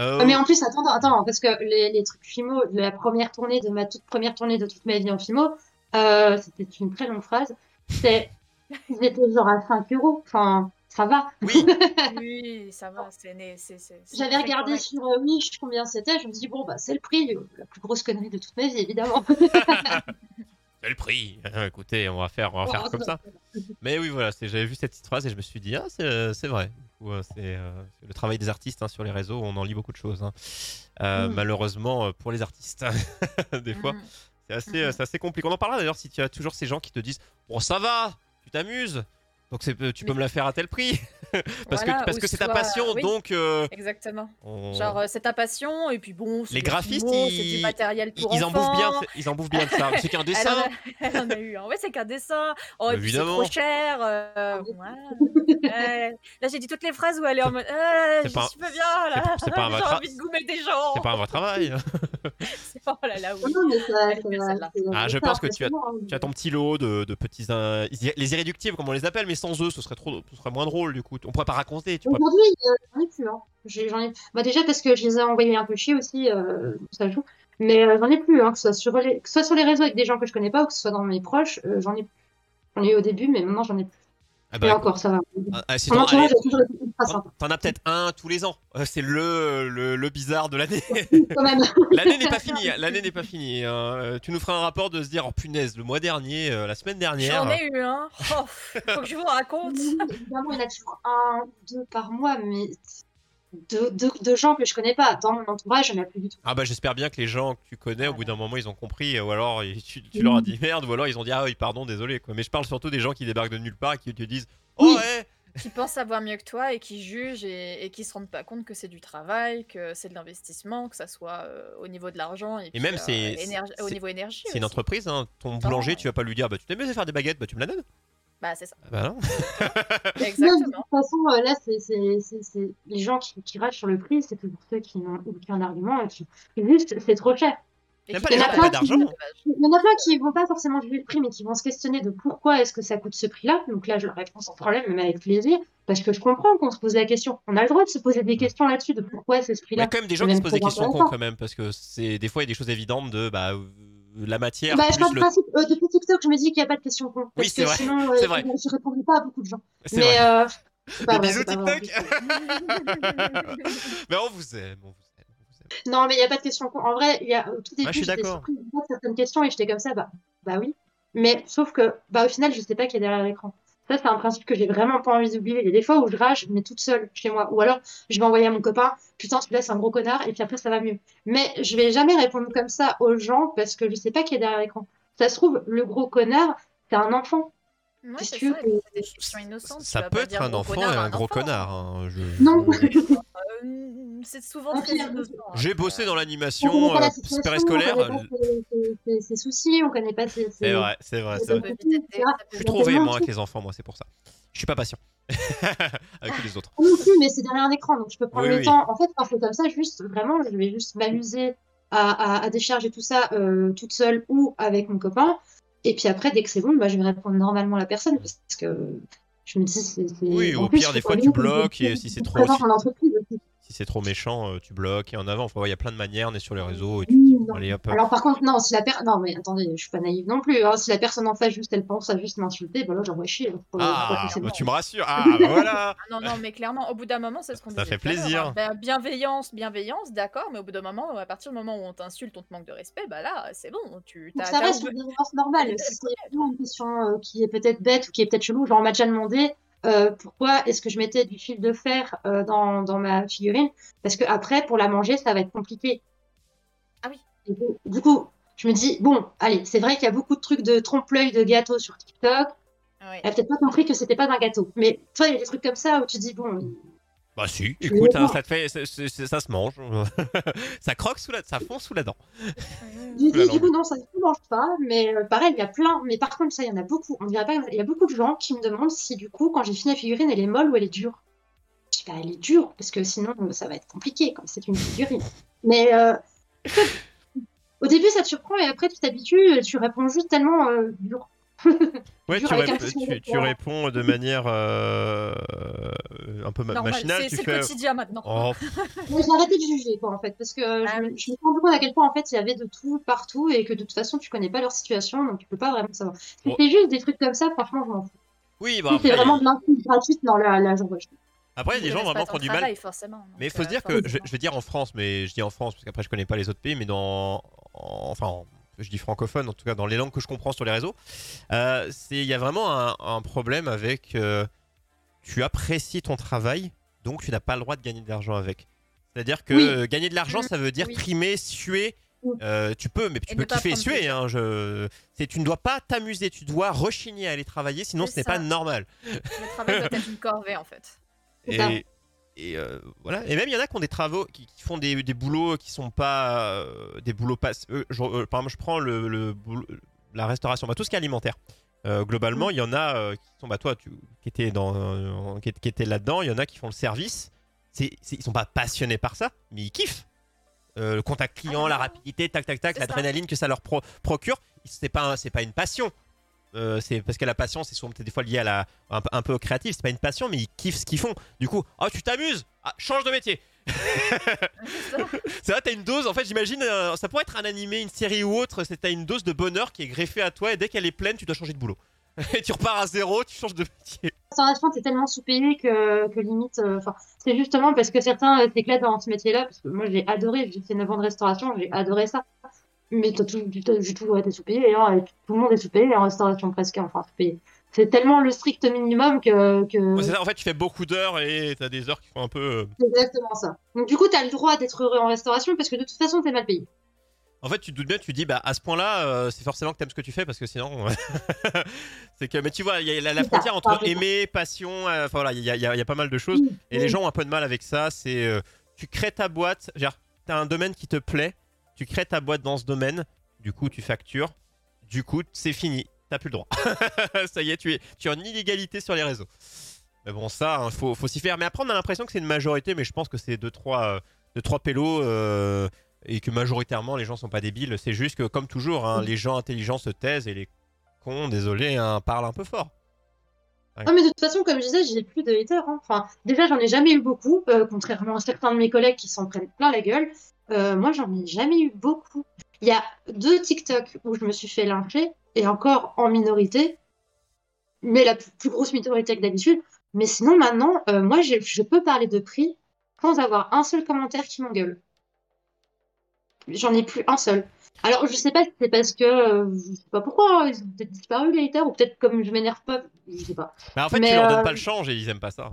euh, Ah, Mais en plus, attends, attends, parce que les, les trucs Fimo, de la première tournée, de ma toute première tournée de toute ma vie en Fimo, euh, c'était une très longue phrase. C'est, ils étaient genre à 5 euros. Enfin, ça va. oui, oui, ça va. C'est né- c'est- c'est- c'est J'avais regardé correct. sur euh, Wish combien c'était. Je me dis, bon, bah, c'est le prix. euh, La plus grosse connerie de toute ma vie, évidemment. c'est le prix. Écoutez, on va faire, on va faire ça comme ça. Mais oui, voilà, c'est- j'avais vu cette petite phrase et je me suis dit, ah, c'est c'est vrai. Euh, c'est euh, c'est le travail des artistes hein, sur les réseaux, on en lit beaucoup de choses. hein. Euh, Mm. Malheureusement, euh, pour les artistes, des fois, Mhm. c'est assez, Mhm. euh, c'est assez compliqué. On en parlera d'ailleurs si tu as toujours ces gens qui te disent, bon, ça va, tu t'amuses. Donc euh, tu peux Mais- me la faire à tel prix parce Voilà, que parce ou que c'est ta passion oui. donc euh, Exactement. on- Genre, euh, c'est ta passion, et puis bon, c'est Les graphistes, c'est ils- du matériel ils, pour ils en bouffent bien ils en bouffent bien de ça c'est qu'un Elle dessin en, a, elle en a eu un. Ouais, c'est qu'un dessin. Oh, et puis c'est trop cher. euh, ouais. Là, j'ai dit toutes les phrases où elle est en mode euh, c'est Je pas- suis pas bien, là. c'est- c'est pas un J'ai vrai envie de goumer des gens. c'est pas un vrai travail C'est pas- Oh là là, oui. non, mais ça, Ah, je pense que tu as- tu as ton petit lot de, de petits euh, les irréductibles comme on les appelle mais sans eux ce serait trop ce serait moins drôle du coup on pourrait pas raconter tu vois Aujourd'hui, euh, j'en ai plus. Hein. Ai... Bah, déjà parce que je les ai envoyés un peu chier aussi, euh, ça joue. Mais euh, j'en ai plus, hein, que, ce soit sur les... que ce soit sur les réseaux avec des gens que je connais pas ou que ce soit dans mes proches, euh, j'en ai plus. J'en ai eu au début, mais maintenant j'en ai plus. Ah Et bah, encore, ça va. ah, ah, t'en- as peut-être un tous les ans Euh, c'est le, le le bizarre de l'année Quand même. l'année n'est pas finie l'année n'est pas finie hein. Euh, tu nous feras un rapport de se dire oh punaise le mois dernier euh, la semaine dernière J'en ai eu un. Oh, faut que je vous raconte. Évidemment, il y en a toujours un, deux par mois, mais de, de, de gens que je connais pas. Dans mon entourage, il n'y en a plus du tout. Ah bah j'espère bien que les gens que tu connais au Ah bout d'un moment ils ont compris ou alors tu, tu leur as dit merde ou alors ils ont dit ah oui pardon désolé quoi mais je parle surtout des gens qui débarquent de nulle part et qui te disent oh Oui. ouais Qui pensent savoir mieux que toi et qui jugent et, et qui se rendent pas compte que c'est du travail, que c'est de l'investissement, que ça soit euh, au niveau de l'argent et, puis, même euh, au niveau énergie. c'est une entreprise hein. ton boulanger ouais. tu vas pas lui dire bah tu t'aimes bien faire des baguettes bah tu me la donnes Bah, c'est ça. Ah bah non Non, de toute façon, euh, là, c'est c'est- c'est- c'est- les gens qui, qui rachent sur le prix, c'est toujours ceux qui n'ont aucun argument et qui et juste, c'est trop cher. Et Même qui pas les gens payent qui ont pas d'argent. dommage. Il y en a plein qui vont pas forcément juger le prix, mais qui vont se questionner de pourquoi est-ce que ça coûte ce prix-là. Donc là, je leur réponds sans problème, même avec plaisir, parce que je comprends qu'on se pose la question. On a le droit de se poser des questions là-dessus de pourquoi c'est ce Il y prix-là. a quand même des gens qui se posent des questions cons quand même, parce que c'est des fois il y a des choses évidentes de bah, euh, la matière. Bah, je du le- principe, euh, depuis TikTok, je me dis qu'il n'y a pas de questions cons. Oui, c'est vrai, sinon, euh, vrai. je ne répondrai pas à beaucoup de gens. Mais vrai. euh, pas vrai, bisous. TikTok Mais on vous aime, on vous aime. on vous aime. Non, mais il n'y a pas de questions cons. En vrai, il y a, au tout début, je suis j'étais surprise de certaines questions et j'étais comme ça, bah, bah oui. Mais sauf que, bah, au final, je sais pas qui est derrière l'écran. Ça, c'est un principe que j'ai vraiment pas envie d'oublier. Il y a des fois où je rage, mais toute seule chez moi. Ou alors, je vais envoyer à mon copain, putain, celui-là, c'est un gros connard, et puis après, ça va mieux. Mais je vais jamais répondre comme ça aux gens parce que je sais pas qui est derrière l'écran. Ça se trouve, le gros connard, c'est un enfant. Ouais, c'est que- ça, tu Ça peut être un enfant et un gros enfant. connard. hein, je- Non. Euh, c'est souvent Ah, très hein. J'ai bossé dans On l'animation euh, périscolaire. on connaît pas ses, soucis, on connaît pas ses, C'est vrai, c'est vrai, Je suis trop véhément avec les enfants, moi, c'est pour ça. Je suis pas patient. avec les autres. Moi non plus, mais c'est derrière un écran, donc je peux prendre Oui, le oui. temps. En fait, quand c'est comme ça, juste, vraiment, je vais juste m'amuser à, à, à décharger tout ça euh, toute seule ou avec mon copain. Et puis après, dès que c'est bon, bah, je vais répondre normalement à la personne parce que je me dis, c'est. Oui, en au plus, pire, des fois, tu bloques, et si c'est trop- présenter mon entreprise aussi. Si c'est trop méchant, euh, tu bloques et en avant. Enfin, ouais, il y a plein de manières, on est sur les réseaux et tu dis, allez hop. Alors par contre, non, si la personne... Non, mais attendez, je suis pas naïve non plus. hein. Si la personne en face, juste, elle pense à juste m'insulter, bah là, j'envoie chier. Ah, bah, tu me rassures. Ah, bah voilà. Ah non, non, mais clairement, au bout d'un moment, c'est ce qu'on Ça disait fait plaisir. hein. Ben, bienveillance, bienveillance, d'accord, mais au bout d'un moment, à partir du moment où on t'insulte, on te manque de respect, bah là, c'est bon, tu Donc ça reste une bienveillance normale. Si c'est une question euh, qui est peut-être bête ou qui est peut-être chelou, genre on m'a déjà demandé euh, pourquoi est-ce que je mettais du fil de fer euh, dans, dans ma figurine, parce que après pour la manger ça va être compliqué. Ah oui. Et donc, du coup, je me dis bon, allez, c'est vrai qu'il y a beaucoup de trucs de trompe-l'œil de gâteaux sur TikTok. Ouais. Elle a peut-être pas compris que c'était pas d'un gâteau, mais toi il y a des trucs comme ça où tu dis bon, Bah si, écoute, hein, ça te fait, ça se mange, ça croque sous la, ça fond sous la dent. Du, Oula, du- du coup, non, ça ne se mange pas, mais euh, pareil, il y a plein. Mais par contre, ça, il y en a beaucoup. On dirait pas, il y a beaucoup de gens qui me demandent si, du coup, quand j'ai fini la figurine, elle est molle ou elle est dure. Je dis, bah, elle est dure, parce que sinon, ça va être compliqué, comme c'est une figurine. Mais euh, au début, ça te surprend, et après, tu t'habitues, tu réponds juste tellement euh, dur. Ouais, tu, rép- réponds de manière euh, un peu ma- Normal, machinale. c'est c'est le fais. quotidien maintenant. Oh, j'ai arrêté de juger, quoi, en fait, parce que euh, Ah je, me- oui. je me suis rendu compte à quel point, en fait, il y avait de tout partout, et que de toute façon, tu connais pas leur situation, donc tu peux pas vraiment savoir. Si Bon. c'est juste des trucs comme ça, franchement, je m'en fous. oui, bah c'est vraiment de l'insulte gratuite, là, j'en vois. après, il y a des gens vraiment qui ont du mal. travail, Mais il faut se euh, dire que, je, je vais dire en France, mais je dis en France parce qu'après je connais pas les autres pays, mais dans, en- enfin, en- je dis francophone, en tout cas dans les langues que je comprends sur les réseaux, euh, c'est il y a vraiment un, un problème avec, euh, tu apprécies ton travail, donc tu n'as pas le droit de gagner de l'argent avec. C'est-à-dire que Oui. gagner de l'argent, Mhm. ça veut dire Oui. trimer, suer. Euh, tu peux, mais tu Et peux kiffer et suer. Hein, je... c'est- Tu ne dois pas t'amuser, tu dois rechigner à aller travailler, sinon ce n'est pas normal. Le travail doit être une corvée, en fait. Et, et, euh, voilà. Et même il y en a qui ont des travaux, qui, qui font des, des boulots qui sont pas euh, des boulots pas. euh, je- par exemple, je prends le, le boulot- la restauration, bah, tout ce qui est alimentaire. Globalement, il y en a qui sont, bah toi, tu, qui étais dans, qui, qui là-dedans. Il y en a qui font le service. C'est, c'est- ils sont pas passionnés par ça, mais ils kiffent. Le contact client, Ah, la rapidité, tac tac tac, l'adrénaline que ça leur pro- procure. C'est pas, un- c'est pas une passion. Euh, c'est parce que la passion, c'est souvent peut-être des fois lié à la un, peu- un peu au créatif. C'est pas une passion, mais ils kiffent ce qu'ils font. Du coup, oh tu t'amuses, ah, change de métier. C'est vrai, t'as une dose. En fait, j'imagine, euh, ça pourrait être un animé, une série ou autre. C'est t'as une dose de bonheur qui est greffée à toi et dès qu'elle est pleine, tu dois changer de boulot. et tu repars à zéro, tu changes de métier. restauration, t'es tellement sous-payé que, que limite, euh, c'est justement parce que certains s'éclatent dans ce métier-là, parce que moi j'ai adoré, j'ai fait 9 ans de restauration, j'ai adoré ça. Mais t'as tout- t'as- j'ai toujours été sous-payé, hein, tout le monde est sous-payé en restauration presque, enfin sous-payé. C'est tellement le strict minimum que, que... Ouais, c'est ça, en fait, tu fais beaucoup d'heures et t'as des heures qui font un peu. euh, c'est exactement ça. Donc du coup, t'as le droit d'être heureux en restauration parce que de toute façon, t'es mal payé. En fait, tu te doutes bien, tu dis, bah, à ce point-là, euh, c'est forcément que t'aimes ce que tu fais parce que sinon. c'est que. Mais tu vois, il y a la, la C'est ça, frontière entre aimer, passion, euh, enfin voilà, il y, a- il y a il y a pas mal de choses. Et les gens ont un peu de mal avec ça. C'est. euh, tu crées ta boîte, genre, t'as un domaine qui te plaît, tu crées ta boîte dans ce domaine, du coup, tu factures, du coup, c'est fini, t'as plus le droit. ça y est, tu es, tu en illégalité sur les réseaux. Mais bon, ça, il faut, s'y faire. Mais après, on a l'impression que c'est une majorité, mais je pense que c'est 2-3 deux, trois, euh, trois pélos. euh, et que majoritairement les gens sont pas débiles. C'est juste que, comme toujours, hein, les gens intelligents se taisent et les cons, désolé, hein, parlent un peu fort. Non, mais de toute façon, comme je disais, j'ai plus de haters. hein. Enfin, déjà, j'en ai jamais eu beaucoup, euh, contrairement à certains de mes collègues qui s'en prennent plein la gueule. Euh, moi, j'en ai jamais eu beaucoup. Il y a deux TikTok où je me suis fait lyncher, et encore en minorité, mais la plus, grosse minorité que d'habitude. Mais sinon, maintenant, euh, moi, je peux parler de prix sans avoir un seul commentaire qui m'engueule. J'en ai plus un seul. Alors, je sais pas si c'est parce que, euh, je sais pas pourquoi, ils ont peut-être disparu les haters, ou peut-être comme je m'énerve pas, je sais pas. Mais en fait, Mais, tu leur donnes pas le change et ils aiment pas ça.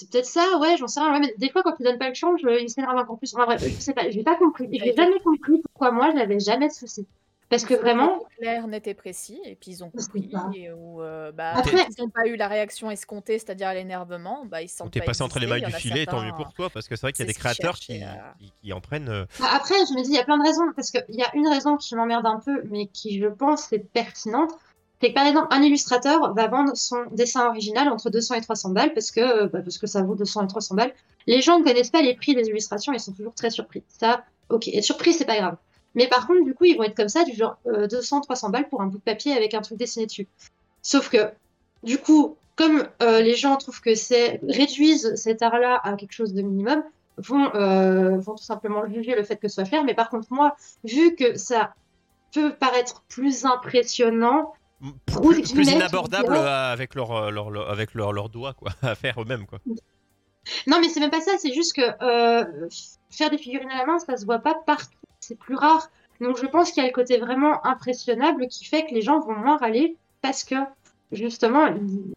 C'est peut-être ça, ouais, j'en sais rien. Ouais, mais des fois, quand ils donnent pas le change, euh, ils s'énervent encore plus. Enfin, bref, je sais pas, j'ai pas compris. J'ai jamais compris pourquoi moi, j'avais jamais de soucis. Parce que vraiment, clair, net et précis, et puis ils ont Je compris, et où, euh, bah, Après- ils n'ont pas eu la réaction escomptée, c'est-à-dire l'énervement, bah, ils sentent t'es pas passé entre les mailles du filet, tant mieux pour toi, parce que c'est vrai qu'il y a des créateurs qui, euh, qui, qui en prennent. euh, bah, après, je me dis, il y a plein de raisons. Parce qu'il y a une raison qui m'emmerde un peu, mais qui, je pense, est pertinente. C'est que par exemple, un illustrateur va vendre son dessin original entre 200 et 300 balles parce que, bah, parce que ça vaut 200 et 300 balles. Les gens ne connaissent pas les prix des illustrations, ils sont toujours très surpris. Ça, ok. Être surpris, c'est pas grave. Mais par contre, du coup, ils vont être comme ça, du genre euh, 200, 300 balles pour un bout de papier avec un truc dessiné dessus. Sauf que, du coup, comme euh, les gens trouvent que c'est réduisent cet art-là à quelque chose de minimum, vont, euh, vont tout simplement juger le fait que ce soit cher. Mais par contre, moi, vu que ça peut paraître plus impressionnant, plus, plus guillemets, inabordable tu dirais. euh, avec leurs euh, leur, leur- avec doigts quoi, à faire eux-mêmes quoi. Non, mais c'est même pas ça, c'est juste que euh, faire des figurines à la main, ça se voit pas partout, c'est plus rare. Donc je pense qu'il y a le côté vraiment impressionnable qui fait que les gens vont moins râler parce que justement, ils-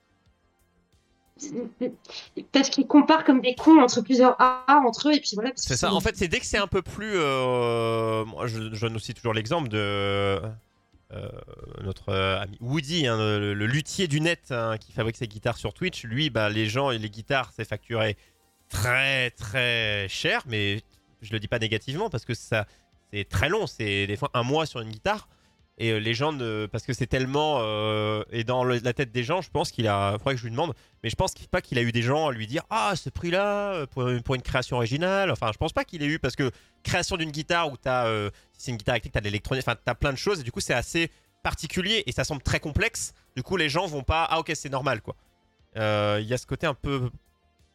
parce qu'ils comparent comme des cons entre plusieurs A entre eux et puis voilà. C'est ça. En fait, c'est dès que c'est un peu plus. euh, moi, je, je donne aussi toujours l'exemple de euh, notre euh, ami Woody, hein, le, luthier du net hein, qui fabrique ses guitares sur Twitch. Lui, bah, les gens et les guitares, c'est facturé très très cher, mais je le dis pas négativement parce que ça, c'est très long. C'est des fois un mois sur une guitare. Et euh, les gens ne. Parce que c'est tellement. et dans la tête des gens, je pense qu'il a. Faudrait que je lui demande. Mais je pense pas qu'il a eu des gens à lui dire Ah, ce prix-là, pour, pour une création originale. Enfin, je pense pas qu'il ait eu. Parce que création d'une guitare où euh, si c'est une guitare électrique, t'as de l'électronique. Enfin, t'as plein de choses. Et du coup, c'est assez particulier. Et ça semble très complexe. Du coup, les gens vont pas Ah, ok, c'est normal, quoi. Euh, Il y a ce côté un peu.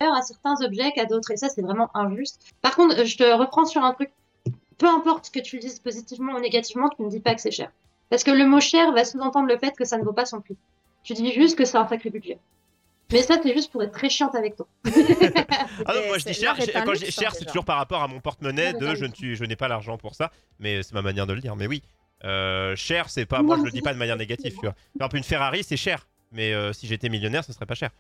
à certains objets qu'à d'autres, et ça c'est vraiment injuste. Par contre, je te reprends sur un truc. Peu importe que tu le dises positivement ou négativement, tu ne dis pas que c'est cher. Parce que le mot cher va sous-entendre le fait que ça ne vaut pas son prix. Tu dis juste que c'est un sacré budget. Mais ça, c'est juste pour être très chiante avec toi. Ah non, moi je dis cher. Quand je dis luxe, cher, c'est toujours par rapport à mon porte-monnaie de je ne suis, je n'ai pas l'argent pour ça. Mais c'est ma manière de le dire. Mais oui, Euh, cher, c'est pas. Moi, je le dis pas de manière négative. Tu vois. Par exemple, une Ferrari, c'est cher. Mais euh, si j'étais millionnaire, ce serait pas cher.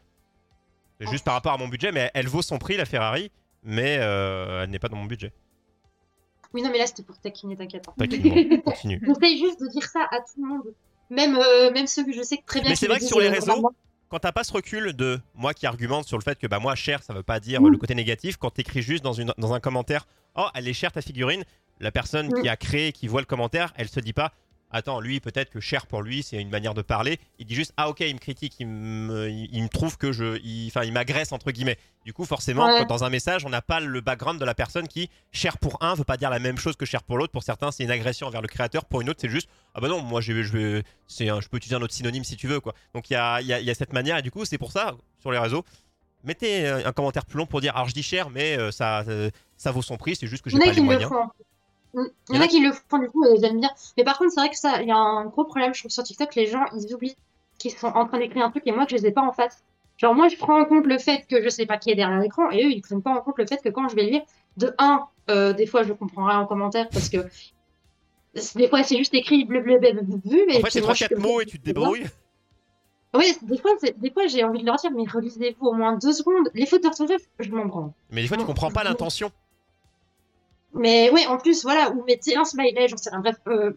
C'est juste par rapport à mon budget, mais elle vaut son prix la Ferrari, mais euh, elle n'est pas dans mon budget. Oui, non, mais là, c'était pour taquiner, t'inquiète. hein. Taquine-moi, continue. J'essaye juste de dire ça à tout le monde. Même, euh, même ceux que je sais que très bien. Mais c'est vrai que sur les réseaux. Quand t'as pas ce recul de moi qui argumente sur le fait que bah moi cher ça veut pas dire Mm. le côté négatif, quand t'écris juste dans, une, dans un commentaire oh elle est chère ta figurine, la personne Mm. qui a créé, qui voit le commentaire, elle se dit pas attends lui peut-être que cher pour lui c'est une manière de parler, il dit juste ah ok il me critique, il me, il, il me trouve que je, enfin il, m'agresse entre guillemets. Du coup forcément Ouais. quand dans un message on n'a pas le background de la personne qui cher pour un veut pas dire la même chose que cher pour l'autre. Pour certains c'est une agression envers le créateur, pour une autre c'est juste ah bah non moi je, je un- je peux utiliser un autre synonyme si tu veux quoi. Donc il y a, y a- y a cette manière et du coup c'est pour ça sur les réseaux mettez euh, un commentaire plus long pour dire alors je dis cher mais euh, ça euh, ça vaut son prix c'est juste que j'ai pas les le moyens. Il y en a qui le font du coup et j'aime bien. Mais par contre, c'est vrai que ça, il y a un gros problème, je trouve, sur TikTok, les gens, ils oublient qu'ils sont en train d'écrire un truc et moi que je les ai pas en face. Genre, moi, je prends en compte le fait que je sais pas qui est derrière l'écran et eux, ils prennent pas en compte le fait que quand je vais lire, de un, euh, des fois, je comprends rien en commentaire parce que des fois, c'est juste écrit blablabla. En fait c'est 3-4 mots et tu te débrouilles. Oui, des fois, des fois j'ai envie de leur dire, mais relisez-vous au moins deux secondes. Les fautes d'orthographe, je m'en branle. Mais des fois tu comprends pas l'intention. Mais oui, en plus, voilà, ou mettez un smiley, j'en sais rien. Bref, euh,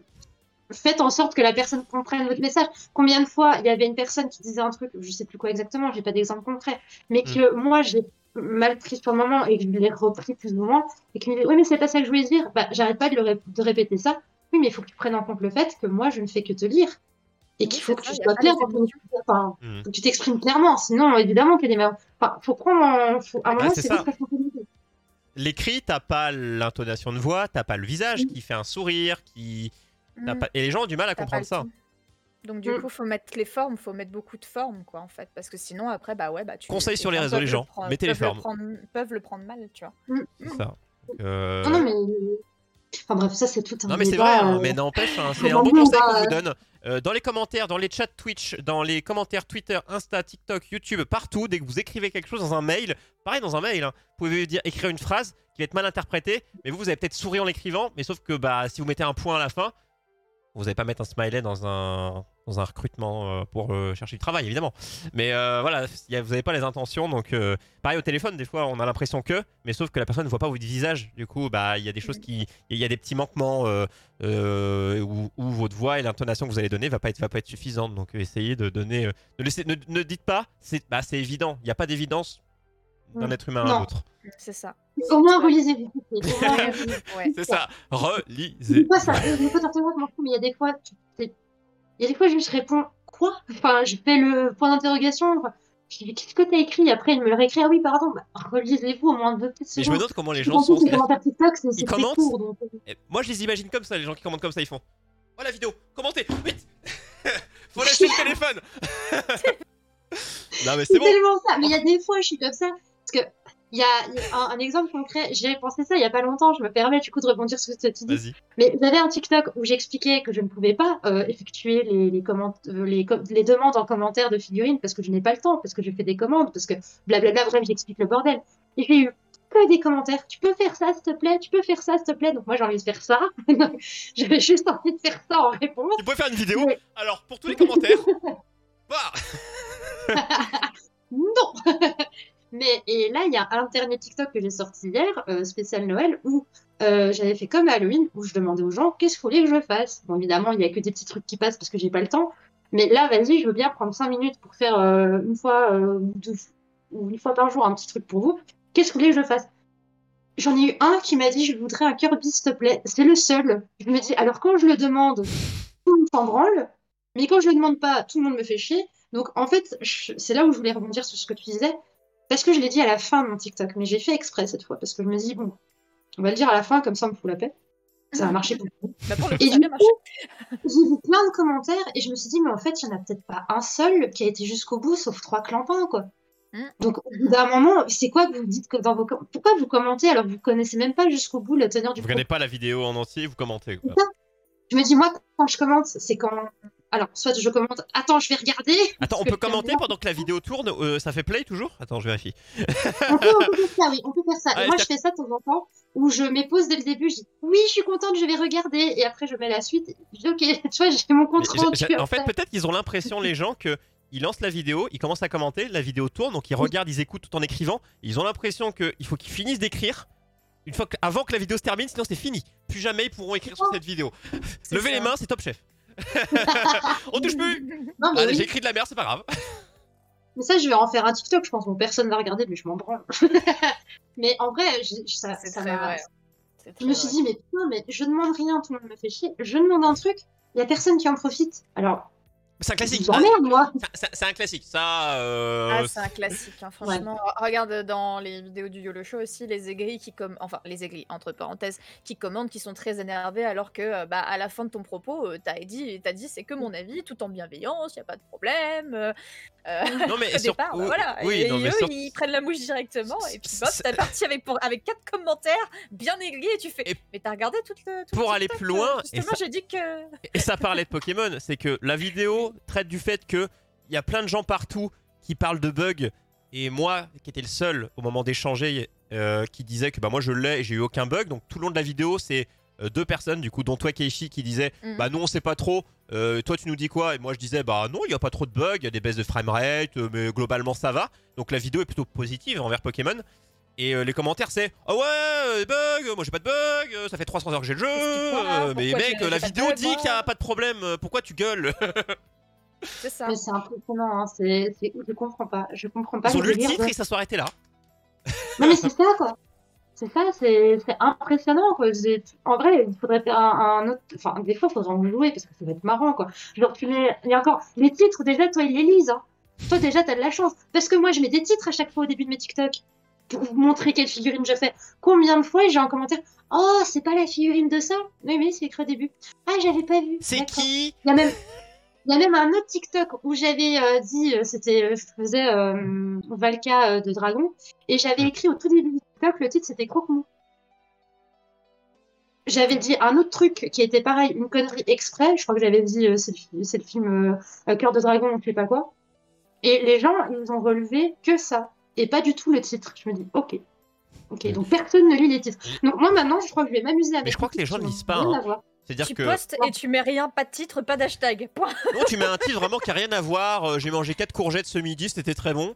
faites en sorte que la personne comprenne votre message. Combien de fois il y avait une personne qui disait un truc, je sais plus quoi exactement, j'ai pas d'exemple concret, mais que moi j'ai mal pris sur le moment et que je l'ai repris plus ou moins, et qui me dit, oui, mais c'est pas ça que je voulais dire. Bah, j'arrête pas de, le ré- de répéter ça. Oui, mais il faut que tu prennes en compte le fait que moi je ne fais que te lire. Et qu'il faut que tu sois clair les dans ton enfin, Hmm. faut que tu t'exprimes clairement, sinon évidemment qu'il y a des. Enfin, faut prendre. Faut... À un Ah, moment, c'est c'est ça. votre responsabilité. L'écrit, t'as pas l'intonation de voix, t'as pas le visage Mm. qui fait un sourire, qui. Mm, pas- Et les gens ont du mal à comprendre le ça. Donc du Mm. coup, faut mettre les formes, faut mettre beaucoup de formes, quoi, en fait, parce que sinon après, bah ouais, bah tu. Conseil sur les réseaux, les le gens, prendre- mettez les peuvent le formes. prendre- peuvent le prendre mal, tu vois. C'est ça. Euh, Non, non, mais. Enfin bref, ça c'est tout un Non mais c'est vrai, hein, euh, mais n'empêche, hein, c'est un bon conseil qu'on vous euh, donne. Euh, dans les commentaires, dans les chats Twitch, dans les commentaires Twitter, Insta, TikTok, YouTube, partout, dès que vous écrivez quelque chose dans un mail, pareil dans un mail, hein, vous pouvez dire écrire une phrase qui va être mal interprétée, mais vous, vous avez peut-être souri en l'écrivant, mais sauf que bah si vous mettez un point à la fin, vous n'allez pas mettre un smiley dans un dans un recrutement euh, pour euh, chercher du travail évidemment. Mais euh, voilà, vous n'avez pas les intentions, donc euh, pareil au téléphone, des fois on a l'impression que, mais sauf que la personne ne voit pas votre visage. Du coup, bah il y a des choses qui, il y a des petits manquements où, votre voix et l'intonation que vous allez donner va pas être va pas être suffisante. Donc essayez de donner, ne, laissez, ne, ne dites pas, c'est bah c'est évident. Il n'y a pas d'évidence d'un Mm. être humain à l'autre. C'est ça. Au moins relisez moins, Ouais. C'est ça. Relisez. fois, ça, mais il y a des fois, il y a des fois, je, réponds quoi? Enfin, je fais le point d'interrogation. enfin, Je dis qu'est-ce que t'as écrit? Après, il me le réécrit. Ah oui, pardon. Bah, relisez-vous au moins deux petites Mais je secondes. me demande comment les gens sont. TikTok, très commentent court. Donc... euh, Eh, Moi, je les imagine comme ça, les gens qui commentent comme ça, ils font. Oh la vidéo, commentez, vite Faut lâcher le téléphone Non mais c'est C'est bon tellement ça. Mais il y a des fois, je suis comme ça. Parce que il y a, un, un exemple concret. J'ai pensé ça il y a pas longtemps. Je me permets du coup de rebondir sur ce que tu dis. Mais j'avais un TikTok où j'expliquais que je ne pouvais pas euh, effectuer les, euh, les, demandes en commentaire de figurines parce que je n'ai pas le temps, parce que je fais des commandes, parce que blablabla, bref, j'explique le bordel. Et j'ai eu que des commentaires. Tu peux faire ça, s'il te plaît? Tu peux faire ça, s'il te plaît? Donc moi, j'ai envie de faire ça. J'avais juste envie de faire ça en réponse. Tu pouvez faire une vidéo? Alors, pour tous les commentaires, bah, Non Mais et là, il y a un dernier TikTok que j'ai sorti hier, euh, spécial Noël, où euh, j'avais fait comme Halloween, où je demandais aux gens qu'est-ce qu'il fallait que je fasse? Bon, évidemment, il y a que des petits trucs qui passent parce que j'ai pas le temps. Mais là, vas-y, je veux bien prendre 5 minutes pour faire euh, une fois ou une fois par jour un petit truc pour vous. Qu'est-ce que vous voulez que je fasse? J'en ai eu un qui m'a dit je voudrais un Kirby s'il te plaît. C'est le seul. Je me dis alors quand je le demande, tout le monde s'en branle. Mais quand je le demande pas, tout le monde me fait chier. Donc en fait, c'est là où je voulais rebondir sur ce que tu disais. Parce que je l'ai dit à la fin de mon TikTok, mais j'ai fait exprès cette fois, parce que je me dis, bon, on va le dire à la fin, comme ça on me fout la paix. Ça va marcher pour tout. Bah, pour coup, Et du marché. J'ai vu plein de commentaires et je me suis dit, mais en fait, il n'y en a peut-être pas un seul qui a été jusqu'au bout, sauf trois clampins, quoi. Mm. Donc, au bout d'un moment, c'est quoi que vous dites que dans vos com- Pourquoi vous commentez alors que vous connaissez même pas jusqu'au bout la teneur du vous propos regardez pas la vidéo en entier, vous commentez. Quoi. Je me dis, moi, quand je commente, c'est quand. Alors, soit je commente, attends, je vais regarder. Attends, on peut commenter pendant que la vidéo tourne euh, Ça fait play toujours? Attends, je vérifie. On peut, on peut faire ça, oui, on peut faire ça. Ah, Et moi, je fais ça de temps en temps, où je m'épose dès le début, je dis oui, je suis contente, je vais regarder, et après je mets la suite. Je dis ok, tu vois, j'ai mon compte rendu. en fait, peut-être qu'ils ont l'impression, les gens, que ils lancent la vidéo, ils commencent à commenter, la vidéo tourne, donc ils regardent, ils écoutent tout en écrivant. Ils ont l'impression qu'il faut qu'ils finissent d'écrire une fois que, avant que la vidéo se termine, sinon c'est fini. Plus jamais ils pourront écrire sur cette vidéo. Levez ça. les mains, c'est top chef. On touche plus. Non, mais, Allez, oui. j'ai écrit de la merde, c'est pas grave. mais ça, je vais en faire un TikTok, je pense. Bon, personne va regarder, mais je m'en branle. mais en vrai, je- je- ça, m'a. Je me suis vrai. dit, mais putain, mais je demande rien, tout le monde me fait chier. Je demande un truc, il y a personne qui en profite. Alors, C'est un classique. vous emmerde, moi. C'est- un classique. Ça. euh, Ah, c'est un classique, hein, franchement. Regarde dans les vidéos du YOLO Show aussi, les aigris qui com... enfin les aigris entre parenthèses qui commentent, qui sont très énervés alors que euh, bah, à la fin de ton propos, euh, t'as dit, t'as dit c'est que mon avis, tout en bienveillance, y a pas de problème. euh, Non mais au sur- départ, bah, oui, voilà. oui, et non, mais eux, sur- ils prennent la mouche directement et puis bof, t'es parti avec pour... avec quatre commentaires bien aigris et tu fais. Et- Mais t'as regardé toute le. tout le Pour aller plus loin, Justement, ça- j'ai dit que. Et ça parlait de Pokémon, c'est que la vidéo traite du fait que il y a plein de gens partout qui parlent de bugs et moi qui étais le seul au moment d'échanger euh, qui disait que bah moi je l'ai et j'ai eu aucun bug. Donc tout le long de la vidéo c'est euh, deux personnes du coup dont toi Keishi qui disait Mm. bah nous on sait pas trop. Euh, toi tu nous dis quoi? Et moi je disais bah non il y a pas trop de bugs il y a des baisses de framerate mais globalement ça va. Donc la vidéo est plutôt positive envers Pokémon. Et euh, les commentaires c'est ah ouais euh, bugs moi j'ai pas de bugs euh, ça fait 300 heures que j'ai le jeu mais mec la vidéo bug, dit qu'il y a pas de problème pourquoi tu gueules? C'est ça. Mais c'est impressionnant, hein. c'est, c'est- je comprends pas. Je comprends pas Ils ont le lu le délire titre de- et ça soit arrêté là. Non, mais c'est ça, quoi. C'est ça, c'est, c'est impressionnant, quoi. En vrai, il faudrait faire un, un autre. Enfin, des fois, il faudrait en jouer parce que ça va être marrant, quoi. Genre, tu mets. Il y a encore. Les titres, déjà, toi, ils les lisent, hein. Toi, déjà, t'as de la chance. Parce que moi, je mets des titres à chaque fois au début de mes TikTok. pour vous montrer quelle figurine je fais. Combien de fois j'ai en commentaire Oh, c'est pas la figurine de ça Oui, oui, c'est écrit au début. Ah, j'avais pas vu. C'est qui? Il y a même. Il y a même un autre TikTok où j'avais euh, dit, euh, c'était, euh, je faisais euh, Valka de Dragon, et j'avais écrit au tout début du TikTok, le titre c'était Croque-mou. J'avais dit un autre truc qui était pareil, une connerie exprès, je crois que j'avais dit, c'est le, film Cœur de Dragon, je sais pas quoi. Et les gens, ils ont relevé que ça, et pas du tout le titre. Je me dis, ok. Ok, donc personne ne lit les titres. Donc moi maintenant, je crois que je vais m'amuser avec je crois que les gens ne lisent pas, hein. À voir. C'est-à dire Tu que postes et tu mets rien, pas de titre, pas d'hashtag. Point. non, tu mets un titre vraiment qui a rien à voir. euh, J'ai mangé 4 courgettes ce midi, c'était très bon.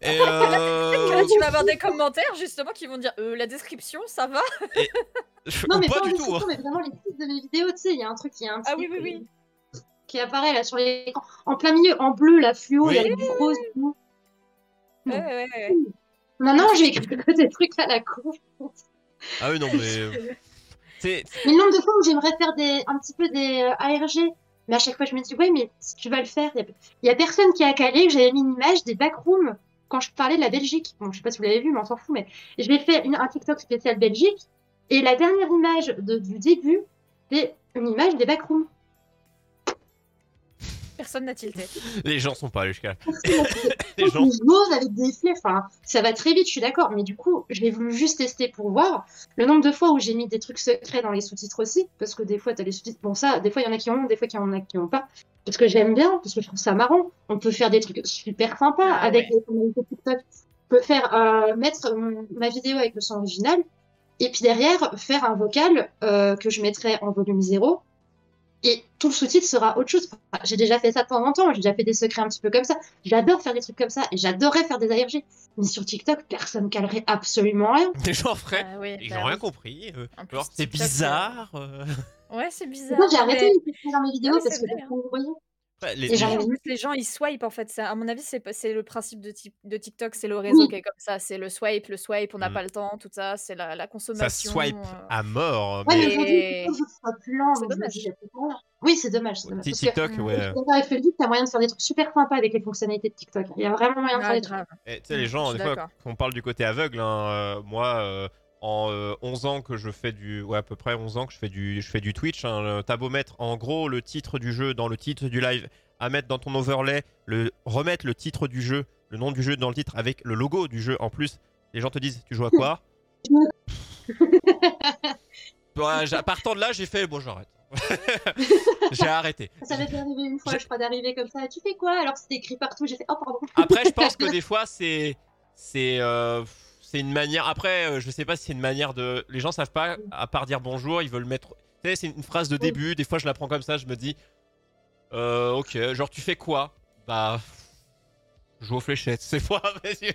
Et euh, tu vas avoir des commentaires justement qui vont dire euh, la description, ça va Non, mais pas pas du tout. hein. mais vraiment les titres de mes vidéos, tu sais, il y a un truc qui est un Ah oui, oui, oui. qui apparaît là sur l'écran. En plein milieu, en bleu, la fluo, il y a du rose. Ouais, Non. ouais, ouais. Maintenant, j'ai écrit que des trucs à la con. Ah oui, non, mais. Mais le nombre de fois où j'aimerais faire des, un petit peu des euh, ARG, mais à chaque fois je me dis, ouais, mais si tu vas le faire, il y, a- personne qui a calé que j'avais mis une image des backrooms quand je parlais de la Belgique. Bon, je sais pas si vous l'avez vu, mais on s'en fout, mais je vais faire un TikTok spécial Belgique, et la dernière image de- du début, c'est une image des backrooms. Personne n'a tilté. Les gens sont pas allés jusqu'à. Les Les gens. j'ose avec des effets, enfin, ça va très vite, je suis d'accord, mais du coup, je l'ai voulu juste tester pour voir le nombre de fois où j'ai mis des trucs secrets dans les sous-titres aussi, parce que des fois, t'as les sous-titres, bon, ça, des fois, il y en a qui en ont, des fois, il y en a qui en ont pas, parce que j'aime bien, parce que je trouve ça marrant, on peut faire des trucs super sympas Ah avec les TikTok, je peux faire, euh, mettre ma vidéo avec le son original, et puis derrière, faire un vocal euh, que je mettrai en volume 0, et tout le sous-titre sera autre chose. Enfin, j'ai déjà fait ça de temps en temps, j'ai déjà fait des secrets un petit peu comme ça. J'adore faire des trucs comme ça et j'adorerais faire des ARG. Mais sur TikTok, personne calerait absolument rien. Les gens feraient. Ah oui, Ils bah ont rien oui. compris. euh, En plus, alors, c'est bizarre. euh. Ouais, c'est bizarre. Moi, j'ai arrêté mais- de faire dans mes vidéos parce que vrai, personne Ouais, les- les gens- En plus, les gens ils swipe en fait. ça- À mon avis, c'est pas- c'est le principe de, de TikTok, c'est le réseau Oui. qui est comme ça. C'est le swipe, le swipe, on n'a Mm. pas le temps, tout ça. C'est la, la Ça consommation. swipe euh. à mort. Ouais, mais mais aujourd'hui, trouve ça plus lent. C'est rien. Oui, c'est dommage. c'est dommage. Parce que TikTok, Mm. ouais. avec Felix, t'as moyen de faire des trucs super sympas avec les fonctionnalités de TikTok. Il y a vraiment moyen de faire Ah, des trucs. tu sais, les Mm, gens, des fois, on parle du côté aveugle, hein, euh, moi, euh, en euh, 11 ans que je fais du. Ouais, à peu près 11 ans que je fais du, je fais du Twitch, hein, t'as beau mettre en gros le titre du jeu dans le titre du live, à mettre dans ton overlay, le, remettre le titre du jeu, le nom du jeu dans le titre avec le logo du jeu en plus, les gens te disent Tu joues à quoi? Ouais, j'ai- Partant de là, j'ai fait Bon, j'arrête. j'ai arrêté. Ça m'est arrivé une fois, je crois, d'arriver comme ça. Tu fais quoi? Alors c'était écrit partout. J'ai fait, oh, pardon. Après, je pense que des fois, c'est c'est euh, c'est une manière. Après, euh, je sais pas si c'est une manière de. Les gens savent pas, à part dire bonjour, ils veulent mettre. Tu sais, c'est une phrase de début. Des fois, je la prends comme ça. Je me dis, euh, ok, genre tu fais quoi? Bah, je joue aux fléchettes. C'est moi. vas-y.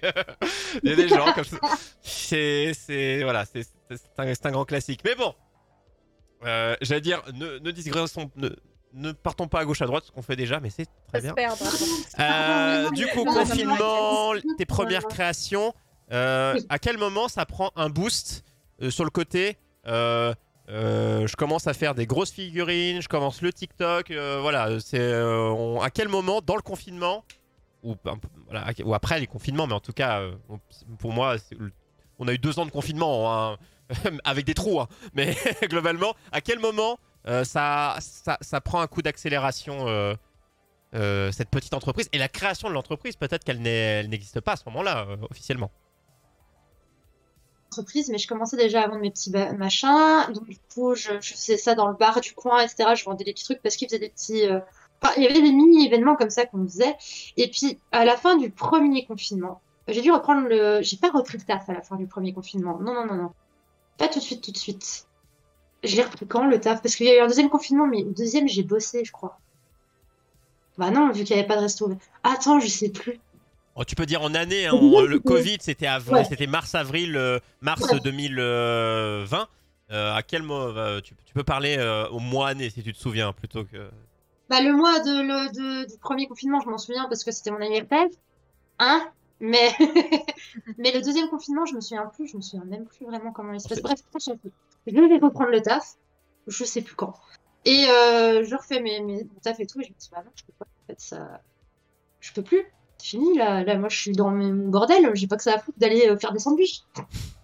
Il y a des gens comme ça. C'est c'est voilà, c'est c'est un, c'est un grand classique. Mais bon, euh, j'allais dire, ne ne digressons- ne ne partons pas à gauche à droite, ce qu'on fait déjà, mais c'est très bien. Euh, du coup, confinement, tes premières créations, euh, à quel moment ça prend un boost euh, sur le côté euh, Je commence à faire des grosses figurines, je commence le TikTok, voilà. C'est à quel moment dans le confinement ou, après les confinements, mais en tout cas, pour moi, on a eu deux ans de confinement hein, avec des trous, hein. mais globalement, à quel moment ça, prend un coup d'accélération cette petite entreprise et la création de l'entreprise, peut-être qu'elle n'existe pas à ce moment-là officiellement. Mais je commençais déjà à vendre mes petits machins. Donc, du coup, je, je faisais ça dans le bar du coin, etc. Je vendais des petits trucs parce qu'ils faisaient des petits. euh, enfin, il y avait des mini-événements comme ça qu'on faisait. Et puis, à la fin du premier confinement, j'ai dû reprendre le. J'ai pas repris le taf à la fin du premier confinement. Non, non, non, non. Pas tout de suite, tout de suite. Je l'ai repris quand le taf? Parce qu'il y a eu un deuxième confinement, mais au deuxième, j'ai bossé, je crois. Bah non, vu qu'il n'y avait pas de resto. Attends, je sais plus. Oh, tu peux dire en année, hein, on- le Covid c'était avril, Ouais. c'était mars-avril, euh, mars Ouais. 2020. Euh, à quel mois euh, tu, tu peux parler euh, au mois année si tu te souviens plutôt que. Bah, le mois de, le, de- du premier confinement, je m'en souviens parce que c'était mon anniversaire. Hein? Mais... mais le deuxième confinement, je me souviens plus. Je me souviens même plus vraiment comment il se passe. Bref. Je vais reprendre le taf. Je sais plus quand. Et euh, je refais mes, mes mon taf et tout. Et je me dis, bah non, je peux pas. En fait, ça. Je peux plus. C'est fini, là, là, moi, je suis dans mon bordel, j'ai pas que ça à foutre d'aller euh, faire des sandwichs.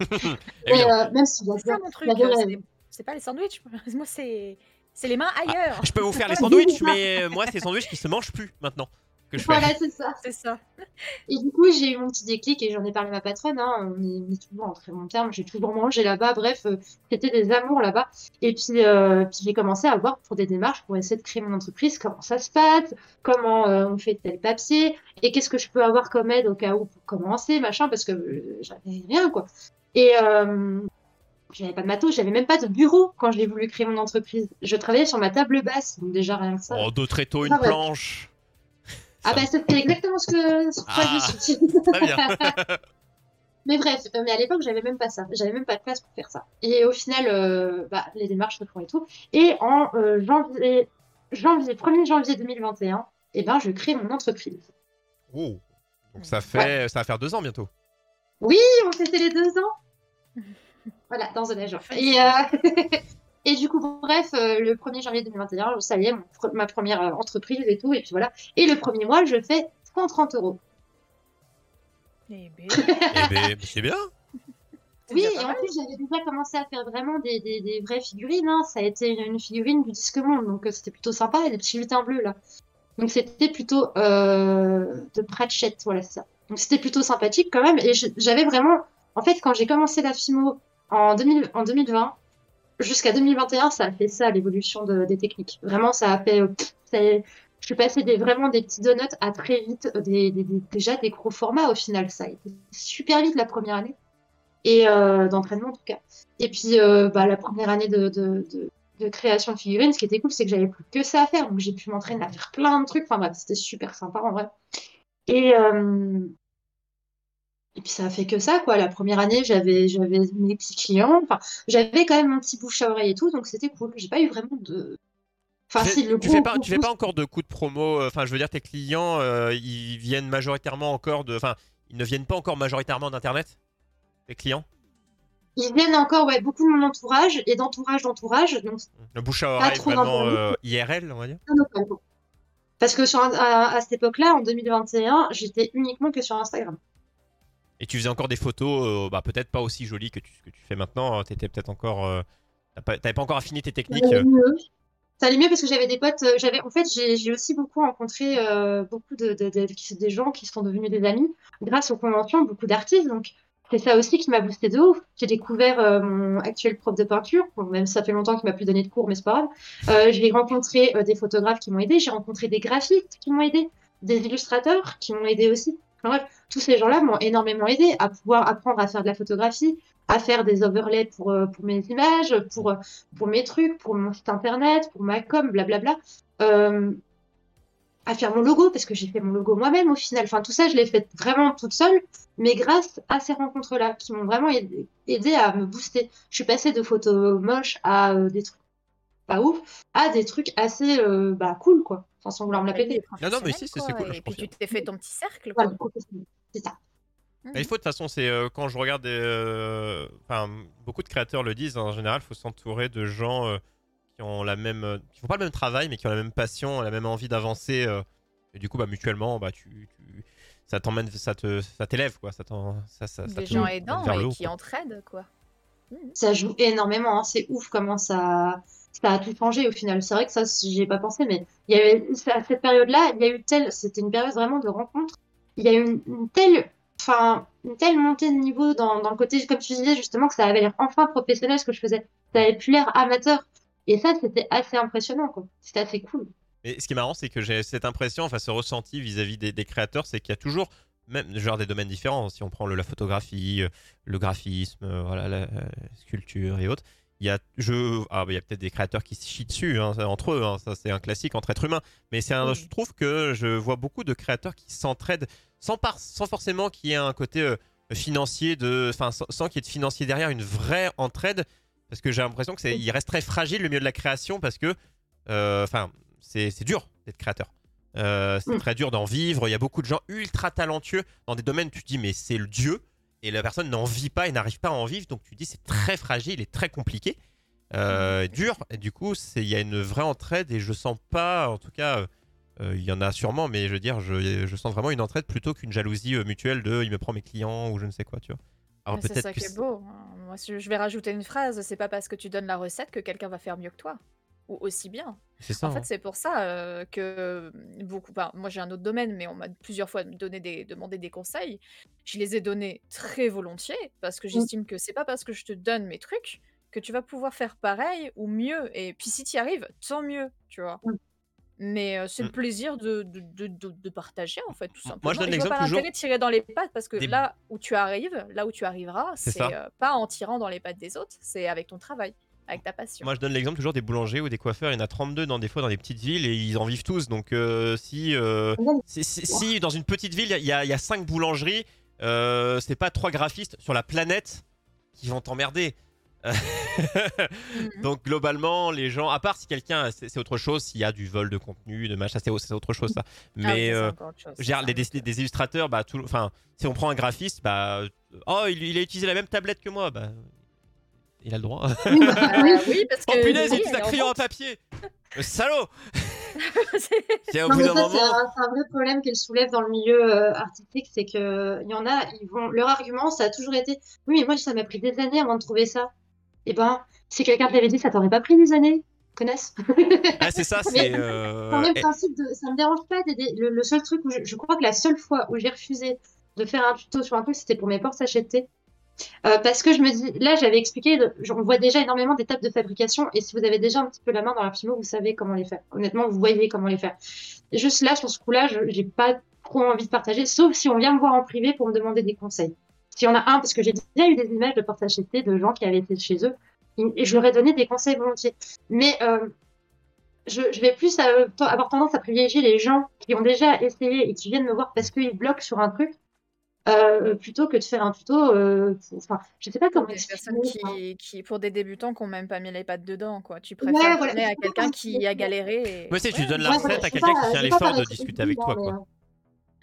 Mais, euh, même si C'est ça mon truc. euh, c'est- pas les sandwichs. Moi, c'est c'est les mains ailleurs. Je peux vous faire les Ah, sandwichs, mais moi, c'est les sandwichs qui se mangent plus maintenant que je fais. Voilà, c'est ça. C'est ça. Et du coup, j'ai eu mon petit déclic et j'en ai parlé à ma patronne. Hein, on, est, on est toujours en très bon terme. J'ai toujours mangé là-bas. Bref, euh, c'était des amours là-bas. Et puis, euh, puis j'ai commencé à voir pour des démarches pour essayer de créer mon entreprise, comment ça se passe, comment euh, on fait tel papier et qu'est-ce que je peux avoir comme aide au cas où pour commencer, machin, parce que euh, j'avais rien, quoi. Et euh, j'avais pas de matos, j'avais même pas de bureau quand j'ai voulu créer mon entreprise. Je travaillais sur ma table basse, donc déjà rien que ça. Oh, deux tréteaux, une Ah ouais. planche. Ah bah c'était exactement ce que ce je Ah. me suis dit. Très bien. Mais bref, mais à l'époque, j'avais même pas ça. J'avais même pas de place pour faire ça. Et au final, euh, bah, les démarches se font et tout. Et en euh, janvier, janvier, 1er janvier 2021, eh ben, je crée mon entreprise. Oh. Donc ça fait, ça va faire deux ans bientôt. Oui, on fêtait les deux ans. Voilà, dans un âge. Et, euh, et du coup, bref, euh, le 1er janvier 2021, ça y est, mon ma première euh, entreprise et tout. Et puis voilà. Et le premier mois, je fais 130 euros. Eh ben, Eh ben, c'est bien. Oui, et en plus, j'avais déjà commencé à faire vraiment des, des, des vraies figurines. hein. Ça a été une, figurine du Disque Monde, donc euh, c'était plutôt sympa. Et des petits lutins bleus, là. Donc c'était plutôt euh, de Pratchett, voilà, c'est ça. Donc c'était plutôt sympathique quand même. Et j'avais vraiment. En fait, quand j'ai commencé la FIMO en, 2000, en 2020, jusqu'à 2021, ça a fait ça, l'évolution de- des techniques. Vraiment, ça a fait. euh, je suis passée des, vraiment des petits donuts à très vite, euh, déjà des gros formats au final. Ça a été super vite la première année et euh, d'entraînement en tout cas. Et puis bah, la première année de, création de figurines, ce qui était cool, c'est que j'avais plus que ça à faire, donc j'ai pu m'entraîner à faire plein de trucs. Enfin bref, c'était super sympa en vrai. Et et puis ça a fait que ça quoi. La première année, j'avais j'avais mes petits clients. Enfin, j'avais quand même mon petit bouche à oreille et tout, donc c'était cool. J'ai pas eu vraiment de. Enfin, Tu si fais- le tu gros fais pas, coup tu fais pas encore de coups de promo. euh, Enfin, je veux dire, tes clients, euh, ils viennent majoritairement encore de. Enfin, ils ne viennent pas encore majoritairement d'internet. Tes clients? Ils viennent encore, ouais, beaucoup de mon entourage et d'entourage d'entourage, donc Le bouche à oreille vraiment d'internet. euh, IRL, on va dire? Parce que sur, à cette époque-là, en 2021, j'étais uniquement que sur Instagram. Et tu faisais encore des photos, euh, bah, peut-être pas aussi jolies que tu, que tu fais maintenant. Tu étais peut-être encore. euh, pas- T'avais pas encore affiné tes techniques. Ça allait mieux. Ça allait mieux parce que j'avais des potes. euh, J'avais, en fait, j'ai aussi beaucoup rencontré euh, beaucoup de, de- de- qui- des gens qui sont devenus des amis grâce aux conventions, beaucoup d'artistes. Donc, c'est ça aussi qui m'a boosté de ouf. J'ai découvert mon actuel prof de peinture, bon, même ça fait longtemps qu'il m'a plus donné de cours, mais c'est pas grave. J'ai rencontré des photographes qui m'ont aidé. J'ai rencontré des graphistes qui m'ont aidé, des illustrateurs qui m'ont aidé aussi. Enfin, bref, tous ces gens-là m'ont énormément aidé à pouvoir apprendre à faire de la photographie, à faire des overlays pour, euh, mes images, pour, euh, pour mes trucs, pour mon site internet, pour ma com, blablabla. Euh, à faire mon logo, parce que j'ai fait mon logo moi-même au final. Enfin, tout ça, je l'ai fait vraiment toute seule, mais grâce à ces rencontres-là qui m'ont vraiment aidé, à me booster. Je suis passée de photos moches à des trucs pas ouf, à des trucs assez bah, cool, quoi. Enfin, sans vouloir me la péter. Non, non, mais si, c'est- c'est quoi, cool, je Et puis tu t'es fait ton petit cercle. quoi. C'est ça. Mais il faut de toute façon, c'est euh, quand je regarde, des, euh, beaucoup de créateurs le disent en général, il faut s'entourer de gens euh, qui ont la même, euh, qui font pas le même travail, mais qui ont la même passion, la même envie d'avancer. euh, et du coup, bah mutuellement, bah tu, tu- ça t'emmène, ça te, ça t'élève quoi, ça ça, ça, Des gens aidants et qui quoi. entraident, quoi. ça joue énormément. hein. C'est ouf comment ça, ça a tout changé au final. C'est vrai que ça, j'y ai pas pensé, mais il y avait à cette période-là, il y a eu telle, c'était une période vraiment de rencontre. Il y a eu une, telle, enfin, une telle montée de niveau dans, le côté, comme tu disais justement, que ça avait l'air enfin professionnel ce que je faisais. Ça avait plus l'air amateur. Et ça, c'était assez impressionnant. C'était assez cool. Mais ce qui est marrant, c'est que j'ai cette impression, enfin ce ressenti vis-à-vis des, créateurs, c'est qu'il y a toujours, même genre des domaines différents. Si on prend la photographie, euh, le graphisme, euh, voilà, la, euh, sculpture et autres, il y a, je, ah, bah, il y a peut-être des créateurs qui se chient dessus hein, entre eux. hein, ça, c'est un classique entre êtres humains. Mais c'est un, Oui. je trouve que je vois beaucoup de créateurs qui s'entraident sans, par- sans forcément qu'il y ait un côté euh, financier de, enfin, sans, sans qu'il y ait de financier derrière, une vraie entraide. Parce que j'ai l'impression que c'est, il reste très fragile le milieu de la création parce que, euh, enfin, c'est c'est dur d'être créateur. Euh, c'est Mm. très dur d'en vivre. Il y a beaucoup de gens ultra talentueux dans des domaines où tu te dis mais c'est le dieu et la personne n'en vit pas et n'arrive pas à en vivre. Donc tu dis c'est très fragile et très compliqué, euh, dur. Et du coup il y a une vraie entraide et je sens pas en tout cas euh, euh, il y en a sûrement, mais je veux dire, je, je sens vraiment une entraide plutôt qu'une jalousie euh, mutuelle de il me prend mes clients ou je ne sais quoi, tu vois. Alors C'est ça que qui est beau. hein. Moi, je vais rajouter une phrase, c'est pas parce que tu donnes la recette que quelqu'un va faire mieux que toi. Ou aussi bien. c'est ça. En hein. fait, c'est pour ça euh, que beaucoup. moi, j'ai un autre domaine, mais on m'a plusieurs fois donné des, demandé des conseils. Je les ai donnés très volontiers parce que j'estime que c'est pas parce que je te donne mes trucs que tu vas pouvoir faire pareil ou mieux. Et puis, si tu y arrives, tant mieux, tu vois. Mm. Mais euh, c'est Mm. le plaisir de, de, de- de- de partager, en fait, tout simplement. Moi, je donne l'exemple pas toujours de tirer dans les pattes parce que des- là où tu arrives, là où tu arriveras, C'est euh, pas en tirant dans les pattes des autres, c'est avec ton travail, avec ta passion. Moi, je donne l'exemple toujours des boulangers ou des coiffeurs. Il y en a 32 dans des fois dans des petites villes et ils en vivent tous. Donc, euh, si, euh, si, si- si dans une petite ville, il y a, il y a 5 boulangeries, euh, c'est pas trois graphistes sur la planète qui vont t'emmerder. Mhm. Donc, globalement, les gens, à part si quelqu'un, c'est autre chose, s'il y a du vol de contenu, de machin, c'est autre chose ça. Ah Mais euh, autre chose, les, des, des illustrateurs, bah, tout, enfin, si on prend un graphiste, bah, oh, il, il a utilisé la même tablette que moi, bah, il a le droit. Oui, bah, Euh, oui. oui, parce oh que punaise, il en crayon à vente. papier Le salaud C'est- un, vrai problème qu'elle soulève dans le milieu euh, artistique, c'est que il y en a, ils vont, leur argument, ça a toujours été, oui, mais moi, ça m'a pris des années avant de trouver ça. Eh ben, si quelqu'un te l'avait dit, ça t'aurait pas pris des années, connaisse. Ah, c'est ça, c'est. C'est euh, le même eh, principe de, ça me dérange pas d'aider. Le, le seul truc où je, je crois que la seule fois où j'ai refusé de faire un tuto sur un truc, c'était pour mes portes thé. Euh, parce que je me dis, là, j'avais expliqué, on voit déjà énormément d'étapes de fabrication, et si vous avez déjà un petit peu la main dans la philo, vous savez comment les faire. Honnêtement, vous voyez comment les faire. Juste là, sur ce coup-là, j'ai pas trop envie de partager, sauf si on vient me voir en privé pour me demander des conseils. S'il y en a un, parce que j'ai déjà eu des images de porte sachets de gens qui avaient été chez eux, et je leur ai donné des conseils volontiers. Mais euh, je, vais plus euh, avoir tendance à privilégier les gens qui ont déjà essayé et qui viennent me voir parce qu'ils bloquent sur un truc, euh, plutôt que de faire un tuto. euh, pour- Enfin, je sais pas Pour comment des expliquer. personnes enfin. qui, qui, pour des débutants qui n'ont même pas mis les pattes dedans, quoi. Tu Ouais, préfères voilà, donner à sais pas quelqu'un comment qui expliquer. a galéré. et- Ouais, c'est, tu Ouais, donnes la Ouais, recette voilà, à quelqu'un pas- qui je fait vais l'effort pas de paraître discuter avec toi, évident, quoi.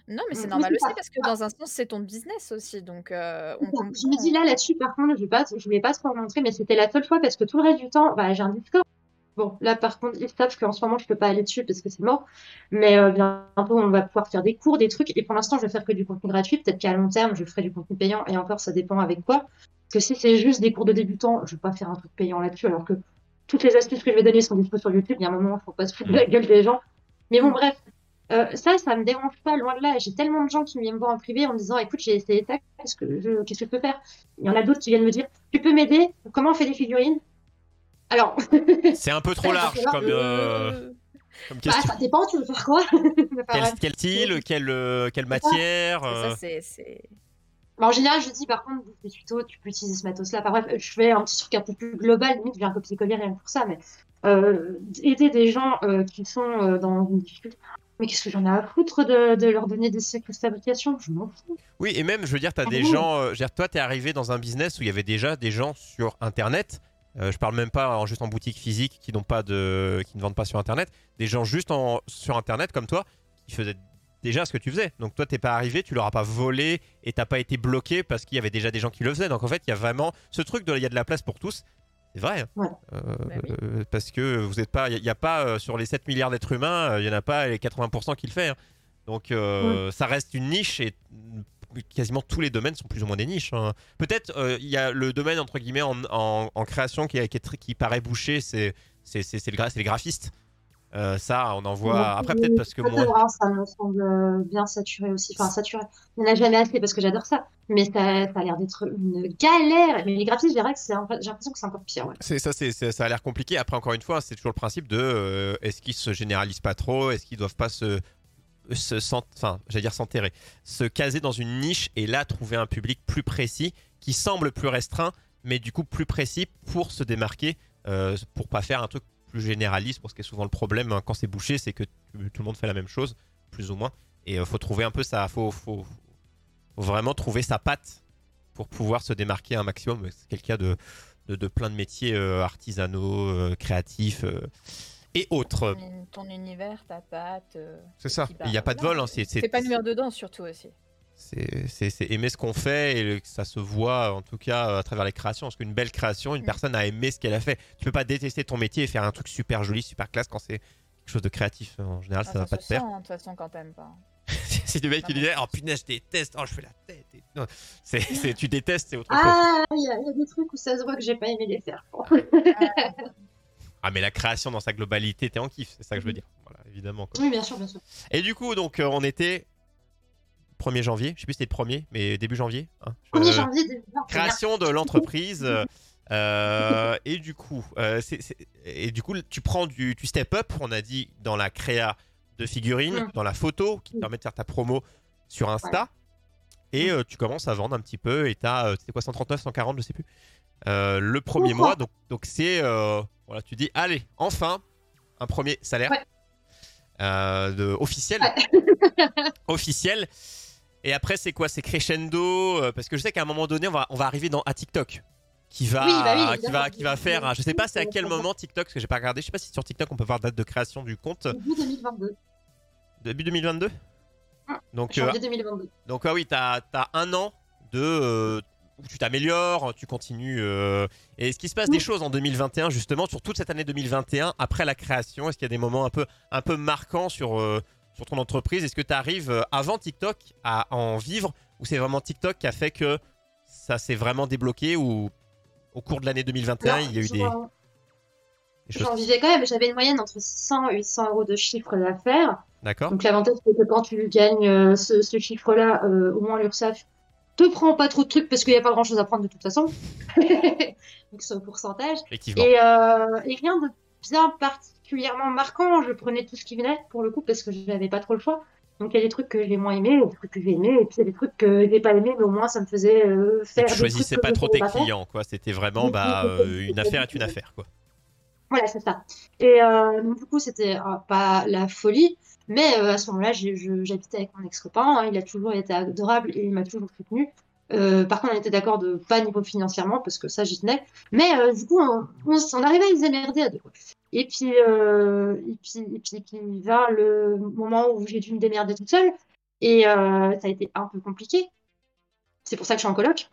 mais, Non, mais c'est Mm, normal c'est aussi parce que dans un sens, c'est ton business aussi. Donc, euh, on Je me comprend. dis là, là-dessus, par contre, je vais pas, je vais pas trop montrer, mais c'était la seule fois parce que tout le reste du temps, bah, j'ai un Discord. Bon, là, par contre, ils savent qu'en ce moment, je peux pas aller dessus parce que c'est mort. Mais euh, bientôt, on va pouvoir faire des cours, des trucs. Et pour l'instant, je vais faire que du contenu gratuit. Peut-être qu'à long terme, je ferai du contenu payant. Et encore, ça dépend avec quoi. Parce que si c'est juste des cours de débutants, je vais pas faire un truc payant là-dessus. Alors que toutes les astuces que je vais donner sont disponibles sur YouTube. Il y a un moment, faut pas se foutre de la gueule des gens. Mais bon, bref. Euh, ça, ça me dérange pas, loin de là. J'ai tellement de gens qui viennent me voir en privé en me disant, écoute, j'ai essayé ça, qu'est-ce que je peux faire? Il y en a d'autres qui viennent me dire, tu peux m'aider? Comment on fait des figurines? Alors, C'est un peu trop large comme, euh, Euh, comme bah, question. ça dépend, tu veux faire quoi? Quel, style, quelle, euh, quelle matière euh, Ça, c'est. c'est- Bah, en général, je dis, par contre, des tutos, tu peux utiliser ce matos-là. Enfin, bref, je fais un petit truc un peu plus global, limite, je viens copier-coller rien que pour ça, mais euh, aider des gens euh, qui sont euh, dans une difficulté. Mais qu'est-ce que j'en ai à foutre de, de leur donner des secrets de fabrication? Je m'en fous. Oui, et même, je veux dire, tu as Ah des gens. euh, je veux dire, toi, tu es arrivé dans un business où il y avait déjà des gens sur Internet. Euh, je parle même pas en, juste en boutique physique qui, n'ont pas de, qui ne vendent pas sur Internet. Des gens juste en, sur Internet comme toi qui faisaient déjà ce que tu faisais. Donc toi, t'es pas arrivé, tu leur as pas volé et t'as pas été bloqué parce qu'il y avait déjà des gens qui le faisaient. Donc en fait, il y a vraiment ce truc de il y a de la place pour tous. C'est vrai. hein. Ouais. Euh, Bah oui. euh, parce que vous êtes pas, il n'y a, pas euh, sur les 7 milliards d'êtres humains, euh, il y en a pas les 80% qui le fait. hein. Donc euh, ça reste une niche et quasiment tous les domaines sont plus ou moins des niches. hein. Peut-être euh, il y a le domaine entre guillemets en, en- en création qui, paraît bouché, c'est le gra- les graphistes. Euh, ça, on en voit. Après, peut-être parce que moi. Ça me semble bien saturé aussi. Enfin, saturé. Il n'y en a jamais assez parce que j'adore ça. Mais ça, ça a l'air d'être une galère. Mais les graphistes, je dirais que c'est un- j'ai l'impression que c'est encore pire. Ouais. C'est ça, c'est c'est- ça a l'air compliqué. Après, encore une fois, c'est toujours le principe de euh, est-ce qu'ils se généralisent pas trop, est-ce qu'ils doivent pas se, se s'en- enfin, j'allais dire s'enterrer, se caser dans une niche et là trouver un public plus précis qui semble plus restreint, mais du coup plus précis pour se démarquer, euh, pour pas faire un truc plus généraliste. Parce que souvent le problème hein, quand c'est bouché, c'est que tout le monde fait la même chose, plus ou moins. Et euh, faut trouver un peu ça, faut, faut, vraiment trouver sa patte pour pouvoir se démarquer un maximum. C'est de, de, de plein de métiers euh, artisanaux, euh, créatifs euh, et autres. Ton, ton univers, ta patte. euh, C'est ça. Il n'y a pas de vol. hein, c'est- c'est- T'épanouir dedans, surtout aussi. c'est c'est- c'est aimer ce qu'on fait et le- que ça se voit en tout cas à travers les créations. Parce qu'une belle création, une Mm. personne a aimé ce qu'elle a fait. Tu peux pas détester ton métier et faire un truc super joli, super classe quand c'est quelque chose de créatif. En général, Ah, ça va pas te faire. hein, De toute façon, quand t'aimes pas. si le mec qui Non, disait Oh punaise, je déteste, oh je fais la tête. et- Non, c'est, c'est- tu détestes, c'est autre chose. Ah, il y, y a des trucs où ça se voit que j'ai pas aimé les faire. Ah, mais la création dans sa globalité, t'es en kiff, c'est ça que je veux dire. Voilà, évidemment. quoi. oui, bien sûr, bien sûr. Et du coup, donc, euh, on était 1er janvier, je sais plus si c'était le 1er, mais début janvier. hein. 1er Euh, janvier 2021. création de l'entreprise. euh, euh, et du coup, euh, et du coup, tu prends du, tu step up. On a dit dans la créa de figurines, Mm. dans la photo qui te Mm. permet de faire ta promo sur Insta. Et euh, tu commences à vendre un petit peu. Et t'as, c'était quoi, 139, 140, je sais plus. Euh, le premier mois. Donc, donc c'est, euh, voilà, tu dis, allez, enfin, un premier salaire Ouais. euh, de, officiel, officiel. Et après, c'est quoi? C'est crescendo Parce que je sais qu'à un moment donné, on va, on va arriver dans, à TikTok. Qui va, Oui, bah oui, qui va, qui va faire. hein, Je sais pas c'est à quel moment TikTok, parce que j'ai pas regardé. Je sais pas si sur TikTok on peut voir date de création du compte. Début 2022. Début 2022 Ah, Donc, Janvier 2022. donc ah oui, t'as as un an de où tu t'améliores, tu continues. euh, et est-ce qu'il se passe des choses en 2021 justement sur toute cette année 2021 après la création Est-ce qu'il y a des moments un peu un peu marquants sur euh, sur ton entreprise? Est-ce que tu arrives avant TikTok à en vivre ou c'est vraiment TikTok qui a fait que ça s'est vraiment débloqué ou au cours de l'année 2021 Alors, il y a eu des, j'en- des choses? J'en vivais quand même, j'avais une moyenne entre 600 et 800 euros de chiffre d'affaires. D'accord Donc l'avantage, c'est que quand tu gagnes euh, ce, ce chiffre-là, euh, au moins l'URSSAF te prend pas trop de trucs parce qu'il n'y a pas grand-chose à prendre de toute façon. Donc c'est au pourcentage. Effectivement. Et, euh, et rien de bien particulièrement marquant. Je prenais tout ce qui venait pour le coup parce que je n'avais pas trop le choix. Donc il y a des trucs que j'ai moins aimés, des trucs que j'ai aimés, et puis il y a des trucs que j'ai pas aimés, mais au moins ça me faisait euh, Et faire. tu des choisissais trucs que pas trop tes clients quoi. C'était vraiment bah, euh, une affaire est une affaire quoi. Voilà, c'est ça. Et euh, donc, du coup, c'était euh, pas la folie, mais euh, à ce moment-là, j'habitais avec mon ex-copain. hein, il a toujours été adorable et il m'a toujours soutenu. Euh, par contre, on était d'accord de pas niveau financièrement parce que ça, j'y tenais. Mais euh, du coup, on, on, on arrivait à les émerder à deux. Et puis, euh, et puis, et puis, et puis, le moment où j'ai dû me démerder toute seule. Et ça a été un peu compliqué. C'est pour ça que je suis en coloc.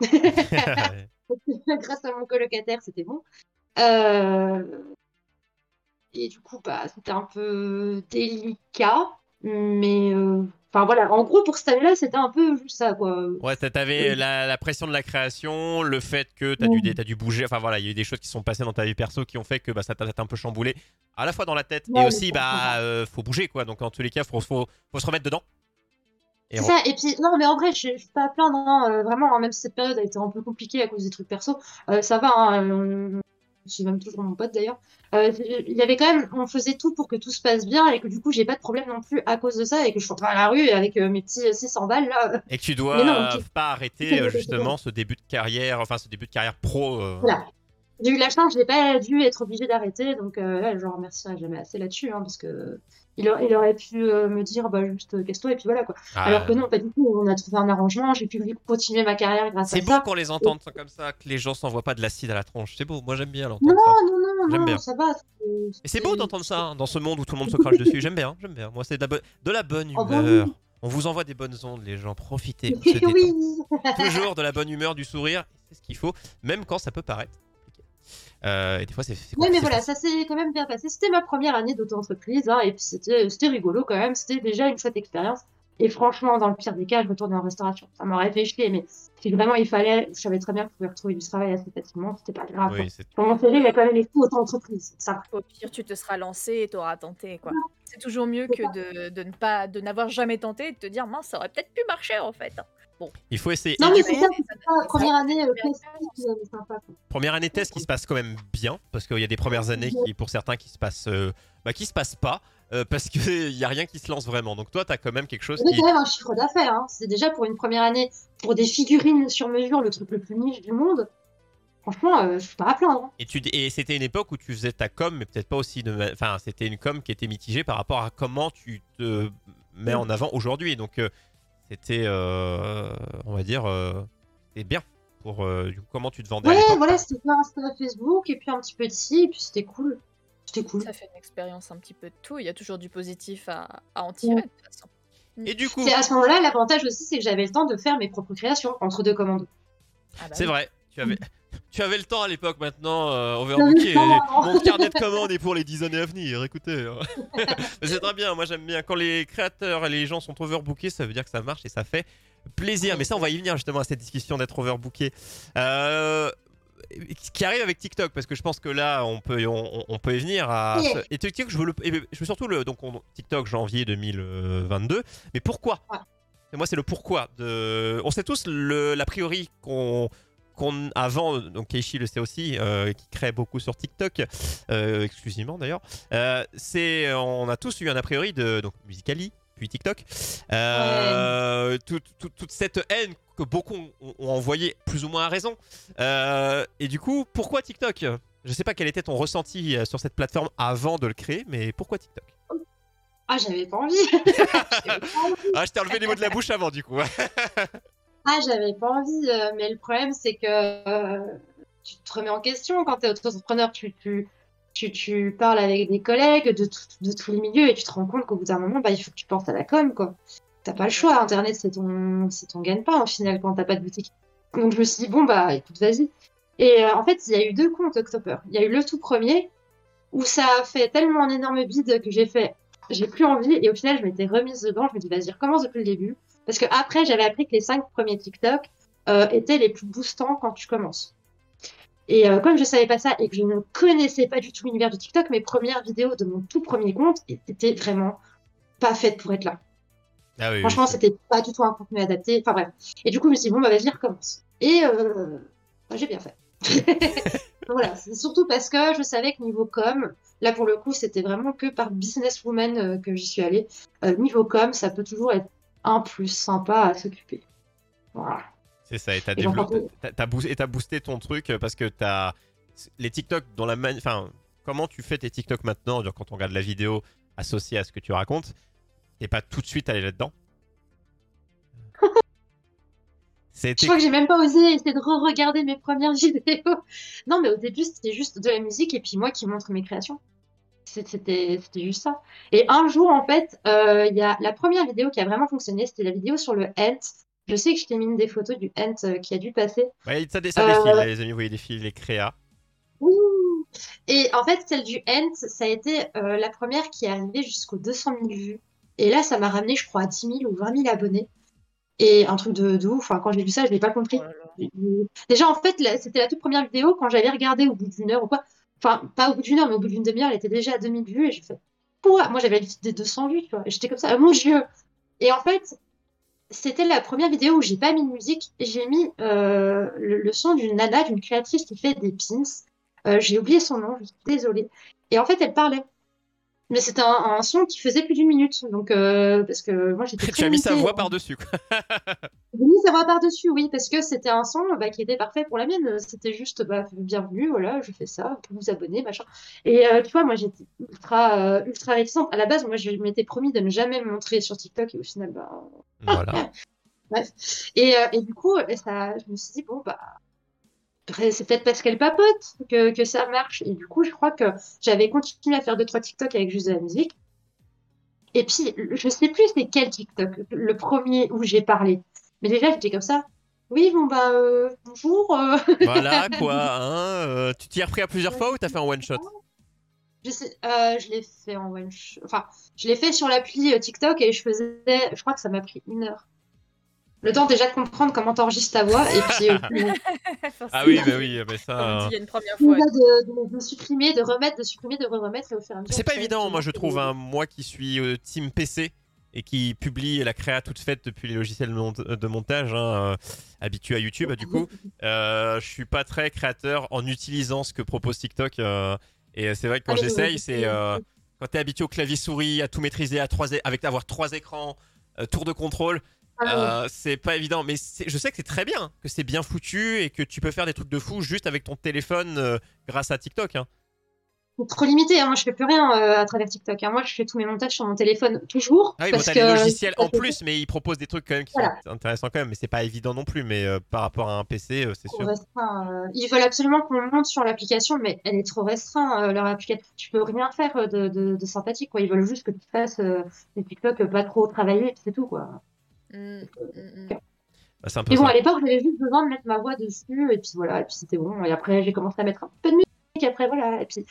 Grâce à mon colocataire, c'était bon. Et du coup, bah, c'était un peu délicat. Mais euh, enfin voilà, en gros, pour cette année-là, c'était un peu juste ça, quoi. Ouais, t'a- t'avais Oui. la, la pression de la création, le fait que t'as dû, t'as dû bouger. Enfin voilà, il y a eu des choses qui sont passées dans ta vie perso qui ont fait que bah, ça t'a un peu chamboulé, à la fois dans la tête Ouais, et aussi bah euh, faut bouger quoi. Donc en tous les cas, faut, faut, faut se remettre dedans. Et C'est ça, et puis, non, mais en vrai, je, je suis pas à plaindre, hein, euh, vraiment, hein, même si cette période a été un peu compliquée à cause des trucs perso, euh, ça va, hein, c'est même toujours mon pote d'ailleurs. Euh, Il y avait quand même, on faisait tout pour que tout se passe bien et que du coup, j'ai pas de problème non plus à cause de ça et que je suis pas à la rue avec euh, mes petits 600 balles là. Et que tu dois Mais non, euh, tu- pas arrêter euh, justement ce début de carrière, enfin ce début de carrière pro. euh, Voilà. J'ai eu la chance, j'ai pas dû être obligée d'arrêter, donc euh, là, je remercierai jamais assez là-dessus, hein, parce que il, a- il aurait pu euh, me dire, bah juste euh, casse-toi et puis voilà quoi. ah, Alors que non, pas du tout, on a trouvé un arrangement, j'ai pu continuer ma carrière grâce à C'est beau ça. qu'on les entende comme ça, que les gens s'envoient pas de l'acide à la tronche. C'est beau, moi j'aime bien Non, l'entendre ça. non, non, J'aime non, bien. ça va. c'est- Et c'est beau d'entendre ça hein, dans ce monde où tout le monde se crache dessus. J'aime bien, j'aime bien. Moi c'est de la, bonne- de la bonne Oh, bah humeur. oui. On vous envoie des bonnes ondes, les gens. Profitez. oui. Toujours de la bonne humeur, du sourire. C'est ce qu'il faut, même quand ça peut paraître. Euh, et des fois c'est. Oui, mais voilà, ça s'est quand même bien passé. C'était ma première année d'auto-entreprise, hein, et puis c'était c'était rigolo quand même. C'était déjà une chouette expérience. Et franchement, dans le pire des cas, je retournais en restauration. Ça m'aurait fait chier, mais si vraiment il fallait, je savais très bien que je pouvais retrouver du travail assez facilement. C'était pas grave. Oui, c'est- Pour mon CV, il y a quand même écrit auto-entreprise. Ça va. Au pire, tu te seras lancé et t'auras tenté, quoi. C'est toujours mieux que de, de ne pas, de n'avoir jamais tenté et de te dire, mince, ça aurait peut-être pu marcher en fait. Il faut essayer. Non, mais c'est ça. Première année, euh, classique, euh, sympa. première année test qui se passe quand même bien, parce qu'il y a des premières années qui, pour certains, qui se passent, euh, bah, qui se passent pas, euh, parce qu'il y a rien qui se lance vraiment. Donc toi, t'as quand même quelque chose C'était qui. quand même un chiffre d'affaires. Hein. C'est déjà pour une première année, pour des figurines sur mesure, le truc le plus niche du monde. Franchement, euh, je suis pas à plaindre. hein. Et, tu, et c'était une époque où tu faisais ta com, mais peut-être pas aussi de. Enfin, c'était une com qui était mitigée par rapport à comment tu te mets en avant aujourd'hui. Donc, euh, c'était, euh, on va dire, euh, c'était bien pour euh, du coup, comment tu te vendais. Ouais, voilà, c'était Insta, Facebook, et puis un petit peu d'ici, et puis c'était cool. C'était cool. Ça fait une expérience un petit peu de tout. Il y a toujours du positif à, à en tirer, de toute façon. Et du coup, C'est à ce moment-là, l'avantage aussi, c'est que j'avais le temps de faire mes propres créations entre deux commandes. Ah bah c'est oui. vrai, tu avais, tu avais le temps à l'époque, maintenant, euh, overbooké. Mon carnet de commandes est pour les 10 années à venir, écoutez. Hein. c'est très bien, moi j'aime bien. Quand les créateurs et les gens sont overbookés, ça veut dire que ça marche et ça fait plaisir. Mais ça, on va y venir justement à cette discussion d'être overbooké. Euh, qui arrive avec TikTok parce que je pense que là on peut on, peut y venir à et TikTok je veux le je veux surtout le donc TikTok janvier 2022 mais pourquoi? Et moi c'est le pourquoi de on sait tous l'a priori qu'on qu'on avant donc Keishi le sait aussi euh, qui crée beaucoup sur TikTok euh, exclusivement d'ailleurs euh, c'est on a tous eu un a priori de donc Musicali puis TikTok toute cette haine que beaucoup ont envoyé plus ou moins à raison. Et du coup, pourquoi TikTok? Je sais pas quel était ton ressenti sur cette plateforme avant de le créer, mais pourquoi TikTok? Ah, j'avais pas envie. ah, je t'ai enlevé les mots de la bouche avant, du coup. Ah, j'avais pas envie, euh, mais le problème, c'est que tu te remets en question quand tu es entrepreneur. Tu, tu, tu, tu, parles avec des collègues de, de, tous les milieux et tu te rends compte qu'au bout d'un moment, bah, il faut que tu penses à la com, quoi t'as pas le choix. Internet, c'est ton, ton gagne-pain au final quand t'as pas de boutique. Donc je me suis dit, bon, bah écoute, vas-y. Et euh, en fait, il y a eu deux comptes Octoper. Il y a eu le tout premier où ça a fait tellement un énorme bide que j'ai fait, j'ai plus envie. Et au final, je m'étais remise dedans. Je me dis, vas-y, recommence depuis le début. Parce que après, j'avais appris que les cinq premiers TikTok euh, étaient les plus boostants quand tu commences. Et euh, comme je savais pas ça et que je ne connaissais pas du tout l'univers de TikTok, mes premières vidéos de mon tout premier compte étaient vraiment pas faites pour être là. Ah Franchement, c'était pas du tout un contenu adapté. Enfin bref. Et du coup, je me suis dit, bon, bah vas-y, recommence. Et euh, bah, j'ai bien fait. voilà, c'est surtout parce que je savais que niveau com, là pour le coup, c'était vraiment que par businesswoman euh, que j'y suis allée. Euh, niveau com, ça peut toujours être un plus sympa à s'occuper. Voilà. C'est ça, et t'as développé, boosté, boosté ton truc parce que t'as les TikTok dans la man... enfin, comment tu fais tes TikTok maintenant, quand on regarde la vidéo associée à ce que tu racontes, et pas tout de suite aller là-dedans? Je crois que j'ai même pas osé essayer de re-regarder mes premières vidéos. Non, mais au début, c'était juste de la musique et puis moi qui montre mes créations. C'était juste ça. Et un jour, en fait, euh, il y a la première vidéo qui a vraiment fonctionné, c'était la vidéo sur le Ent. Je sais que je t'ai mis des photos du Ent euh, qui a dû passer. Ouais, ça, ça défile, euh, les amis, vous voyez défiler les créas. Et en fait, celle du Ent, ça a été la première qui est arrivée jusqu'aux 200 000 vues. Et là, ça m'a ramené, je crois, à 10 000 ou 20 000 abonnés. Et un truc de, de ouf. Enfin, quand j'ai vu ça, je n'ai pas compris. Oh Déjà, en fait, c'était la toute première vidéo. Quand j'avais regardé au bout d'une heure ou quoi, enfin, pas au bout d'une heure, mais au bout d'une demi-heure, elle était déjà à 2000 vues. Et j'ai fait, quoi Moi, j'avais des 200 vues, tu vois. J'étais comme ça, mon Dieu Et en fait, c'était la première vidéo où j'ai pas mis de musique. J'ai mis euh, le, son d'une nana, d'une créatrice qui fait des pins. Euh, j'ai oublié son nom, je suis désolée. Et en fait, elle parlait mais c'était un, son qui faisait plus d'une minute. Donc, euh, parce que moi j'étais. tu as mis sa voix par-dessus. J'ai mis sa voix par-dessus, oui, parce que c'était un son bah, qui était parfait pour la mienne. C'était juste, bah, bienvenue, voilà, je fais ça, vous vous abonner, machin. Et euh, tu vois, moi j'étais ultra, euh, ultra réticente. À la base, moi je m'étais promis de ne jamais me montrer sur TikTok et au final, bah. Voilà. Bref. Et, et, du coup, ça, je me suis dit, bon, bah, c'est peut-être parce qu'elle papote que, que, ça marche. Et du coup, je crois que j'avais continué à faire deux, trois TikTok avec juste de la musique. Et puis, je sais plus c'est quel TikTok, le premier où j'ai parlé. Mais déjà, j'étais comme ça. Oui, bon, bah, euh, bonjour. Euh. Voilà, quoi. Hein, euh, tu t'y as repris à plusieurs fois ou t'as fait en one shot? Je, sais, je l'ai fait en one shot. Enfin, je l'ai fait sur l'appli TikTok et je faisais. Je crois que ça m'a pris une heure le temps déjà de comprendre comment t'enregistres ta voix et puis euh, ah oui bah oui mais ça il y a une première fois de, supprimer de remettre de supprimer de remettre et au fur et à c'est pas évident moi je trouve un moi qui suis euh, team PC et qui publie la créa toute faite depuis les logiciels de montage hein, euh, habitué à YouTube du coup je suis pas très créateur en utilisant ce que propose TikTok et c'est vrai que quand ah, j'essaye c'est quand t'es habitué au clavier souris à tout maîtriser à trois avec avoir trois écrans tour de contrôle ah euh, c'est pas évident, mais je sais que c'est très bien, que c'est bien foutu et que tu peux faire des trucs de fou juste avec ton téléphone euh, grâce à TikTok. Hein. C'est trop limité, hein. moi je fais plus rien euh, à travers TikTok. Hein. Moi je fais tous mes montages sur mon téléphone toujours. Ah oui, parce bon, des logiciels en plus, mais ils proposent des trucs quand même qui sont intéressants quand même, mais c'est pas évident non plus. Mais par rapport à un PC, c'est sûr. Ils veulent absolument qu'on monte sur l'application, mais elle est trop restreinte leur application. Tu peux rien faire de, de, sympathique, quoi. Ils veulent juste que tu fasses des TikTok pas trop travailler, c'est tout, quoi. Mm, mm, mm. Bah, c'est un peu Et bon, ça. à l'époque, j'avais juste besoin de mettre ma voix dessus, et puis voilà, et puis c'était bon. Et après, j'ai commencé à mettre un peu de musique, et après, voilà, et puis